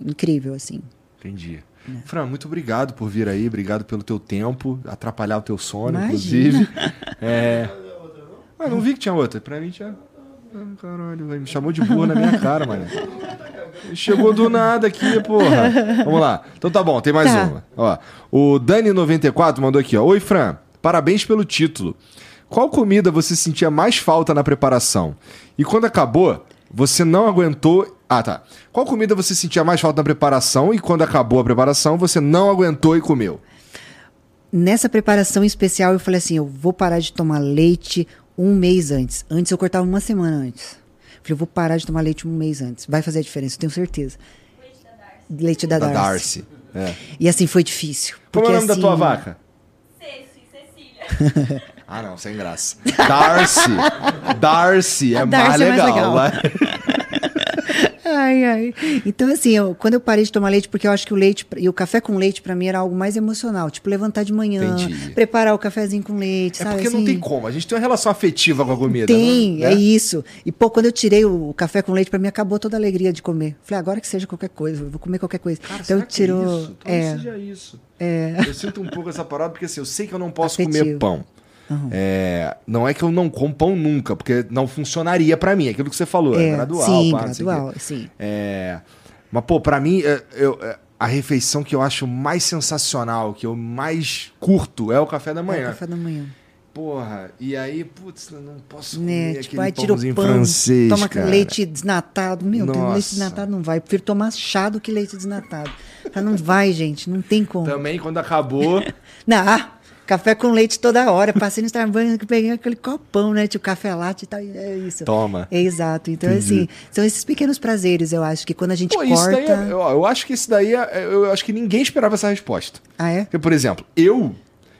incrível, assim. Entendi. É. Fran, muito obrigado por vir aí, obrigado pelo teu tempo, atrapalhar o teu sono, Imagina. inclusive. (laughs) É, ah, não vi que tinha outra. Pra mim tinha. Ah, caralho, me chamou de boa na minha cara, mano. Chegou do nada aqui, porra. Vamos lá. Então tá bom, tem mais tá. uma. Ó, o Dani94 mandou aqui, ó. Oi, Fran. Parabéns pelo título. Qual comida você sentia mais falta na preparação? E quando acabou, você não aguentou. Ah, tá. Qual comida você sentia mais falta na preparação e quando acabou a preparação, você não aguentou e comeu? Nessa preparação especial, eu falei assim: eu vou parar de tomar leite, um mês antes. Antes eu cortava uma semana antes. Falei, eu vou parar de tomar leite um mês antes. Vai fazer a diferença, eu tenho certeza. Leite da Darcy. Leite da, da Darcy. É. E assim, foi difícil. Como é o nome assim... da tua vaca? Ceci, Cecília. (laughs) ah, não, sem graça. Darcy. Darcy é Darcy mais legal. É mais legal. (laughs) Ai, ai. Então, assim, eu, quando eu parei de tomar leite, porque eu acho que o leite e o café com leite, para mim, era algo mais emocional. Tipo, levantar de manhã, Entendi. preparar o cafezinho com leite, é sabe? porque assim, não tem como. A gente tem uma relação afetiva com a comida. Tem, não, é? é isso. E, pô, quando eu tirei o café com leite, para mim, acabou toda a alegria de comer. Falei, agora que seja qualquer coisa, eu vou comer qualquer coisa. Cara, então, tirou. É isso? é. seja isso. É. Eu sinto um pouco essa parada, porque assim, eu sei que eu não posso Afetivo. comer pão. Uhum. É, não é que eu não como pão nunca, porque não funcionaria para mim. Aquilo que você falou, é, é gradual. Sim, pá, gradual, sim. É, mas, pô, pra mim, é, eu, é, a refeição que eu acho mais sensacional, que eu mais curto, é o café da manhã. É o café da manhã. Porra, e aí, putz, não posso né, comer tipo, aquele tira o pão, francês, toma cara. leite desnatado. Meu, tem leite desnatado não vai. Eu prefiro tomar chá do que leite desnatado. Não vai, gente, não tem como. Também, quando acabou... (laughs) não, ah, Café com leite toda hora. Passei no Starbucks, peguei aquele copão, né? Tipo, café latte e tal. É isso. Toma. É exato. Então, Entendi. assim, são esses pequenos prazeres, eu acho, que quando a gente Pô, corta... É, eu, eu, acho que isso daí, é, eu acho que ninguém esperava essa resposta. Ah, é? Porque, por exemplo, eu,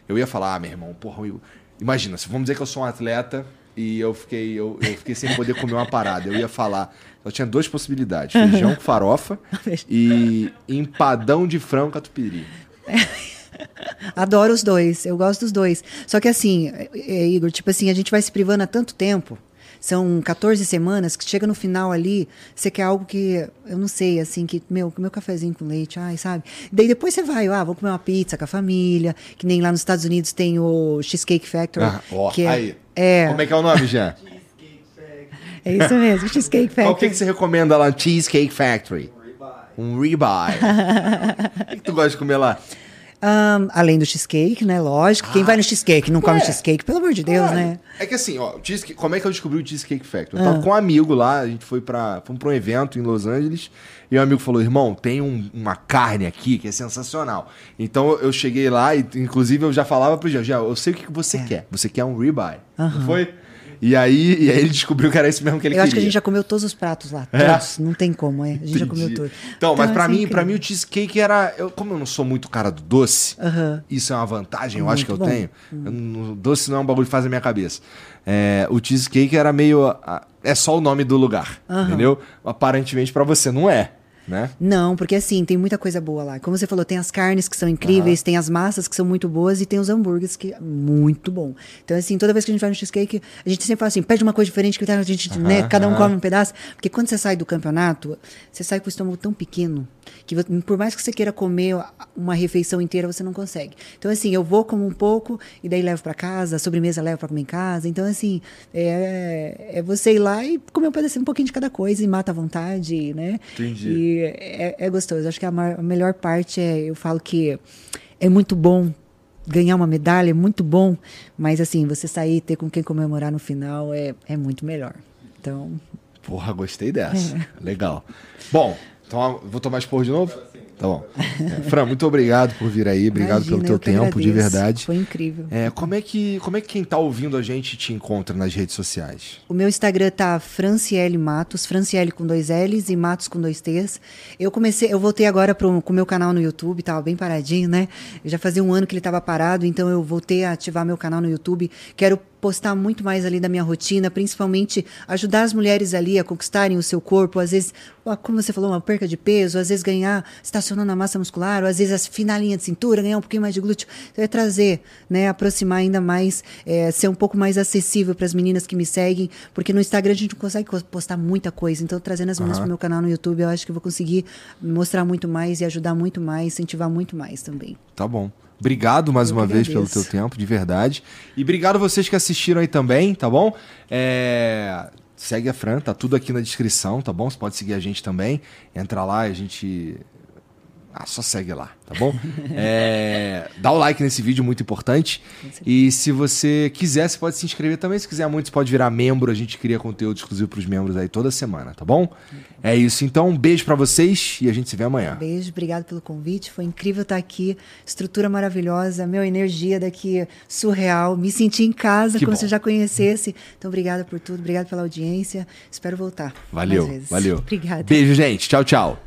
eu ia falar, ah, meu irmão, porra, eu, imagina, se vamos dizer que eu sou um atleta e eu fiquei, eu, eu fiquei sem poder comer uma parada, eu ia falar... Só tinha duas possibilidades: feijão com farofa (laughs) e empadão de frango catupiry. (laughs) Adoro os dois, eu gosto dos dois. Só que assim, é, é, Igor, tipo assim, a gente vai se privando há tanto tempo. São 14 semanas que chega no final ali, você quer algo que, eu não sei, assim, que, meu, meu cafezinho com leite, ai, sabe? Daí depois você vai, ah, vou comer uma pizza com a família, que nem lá nos Estados Unidos tem o Cheesecake Factory. Ah, ó, que é, aí. É... Como é que é o nome, já? é isso mesmo, Cheesecake Factory. Qual que, que você recomenda lá no Cheesecake Factory? Um. Um ribeye. (laughs) o que, que tu gosta de comer lá? Ahn, além do cheesecake, né? Lógico. Quem vai no cheesecake não come Ué, cheesecake, pelo amor de Deus, né? É que assim, ó, o cheesecake- como é que eu descobri o Cheesecake Factory? Ah. Eu tava com um amigo lá, a gente foi pra, fomos pra um evento em Los Angeles, e o amigo falou, irmão, tem um- uma carne aqui que é sensacional. Então eu cheguei lá e, inclusive, eu já falava pro Jean, Jean, eu sei o que que você É. quer. Você quer um ribeye, não foi? E aí, e aí ele descobriu que era isso mesmo que ele Eu queria. acho que a gente já comeu todos os pratos lá. É? Todos. Não tem como, é. A gente já comeu Entendi. todos. Então, mas pra assim, mim, incrível. mim o cheesecake era, eu, como eu não sou muito cara do doce, isso é uma vantagem, eu acho que eu Muito bom. tenho. Eu não- doce não é um bagulho que faz na minha cabeça. É, o cheesecake era meio. É só o nome do lugar, entendeu? Aparentemente pra você não é, né? Não, porque assim, tem muita coisa boa lá. Como você falou, tem as carnes que são incríveis, tem as massas que são muito boas e tem os hambúrgueres que é muito bom. Então, assim, toda vez que a gente vai no cheesecake, a gente sempre fala assim, pede uma coisa diferente que a gente, né, cada um aham. come um pedaço. Porque quando você sai do campeonato, você sai com o estômago tão pequeno que por mais que você queira comer uma refeição inteira, você não consegue. Então, assim, eu vou como um pouco e daí levo pra casa, a sobremesa levo pra comer em casa. Então, assim, é, é você ir lá e comer um pedacinho, um pouquinho de cada coisa e mata à vontade, né? Entendi. E é, é gostoso. Acho que a, mar- a melhor parte é, eu falo que é muito bom ganhar uma medalha, é muito bom, mas assim, você sair e ter com quem comemorar no final é, é muito melhor. Então, Porra, gostei dessa. (laughs) É. Legal. Bom, então vou tomar esporro de novo? Tá bom. É, Fran, muito obrigado por vir aí. Obrigado imagina, pelo teu tempo, de agradeço. verdade. Foi incrível. É, como, é que, como é que quem tá ouvindo a gente te encontra nas redes sociais? O meu Instagram tá Franciele Matos, Franciele com dois L's e Matos com dois T's. Eu comecei, eu voltei agora pro, com o meu canal no YouTube, tava bem paradinho, né? Eu já fazia um ano que ele tava parado, então eu voltei a ativar meu canal no YouTube. Quero postar muito mais ali da minha rotina, principalmente ajudar as mulheres ali a conquistarem o seu corpo, às vezes, como você falou, uma perca de peso, às vezes ganhar, estacionando a massa muscular, ou às vezes afinar a linha de cintura, ganhar um pouquinho mais de glúteo. É trazer, né, aproximar ainda mais, é, ser um pouco mais acessível para as meninas que me seguem, porque no Instagram a gente não consegue co- postar muita coisa. Então, trazendo as meninas Aham. pro meu canal no YouTube, eu acho que vou conseguir mostrar muito mais e ajudar muito mais, incentivar muito mais também. Tá bom. Obrigado mais Eu uma vez pelo teu tempo, de verdade. E obrigado vocês que assistiram aí também, tá bom? É, Segue a Fran, tá tudo aqui na descrição, tá bom? Você pode seguir a gente também. Entra lá a gente. Ah, só segue lá, tá bom? É, Dá o like nesse vídeo, muito importante. E se você quiser, você pode se inscrever também. Se quiser muito, você pode virar membro. A gente cria conteúdo exclusivo pros membros aí toda semana, tá bom? É isso. Então, um beijo pra vocês e a gente se vê amanhã. Beijo, obrigado pelo convite. Foi incrível estar aqui. Estrutura maravilhosa, meu energia daqui surreal. Me senti em casa, Que como bom. se já conhecesse. Então, obrigada por tudo, obrigado pela audiência. Espero voltar. Valeu, valeu. (laughs) Obrigada. Beijo, gente. Tchau, tchau.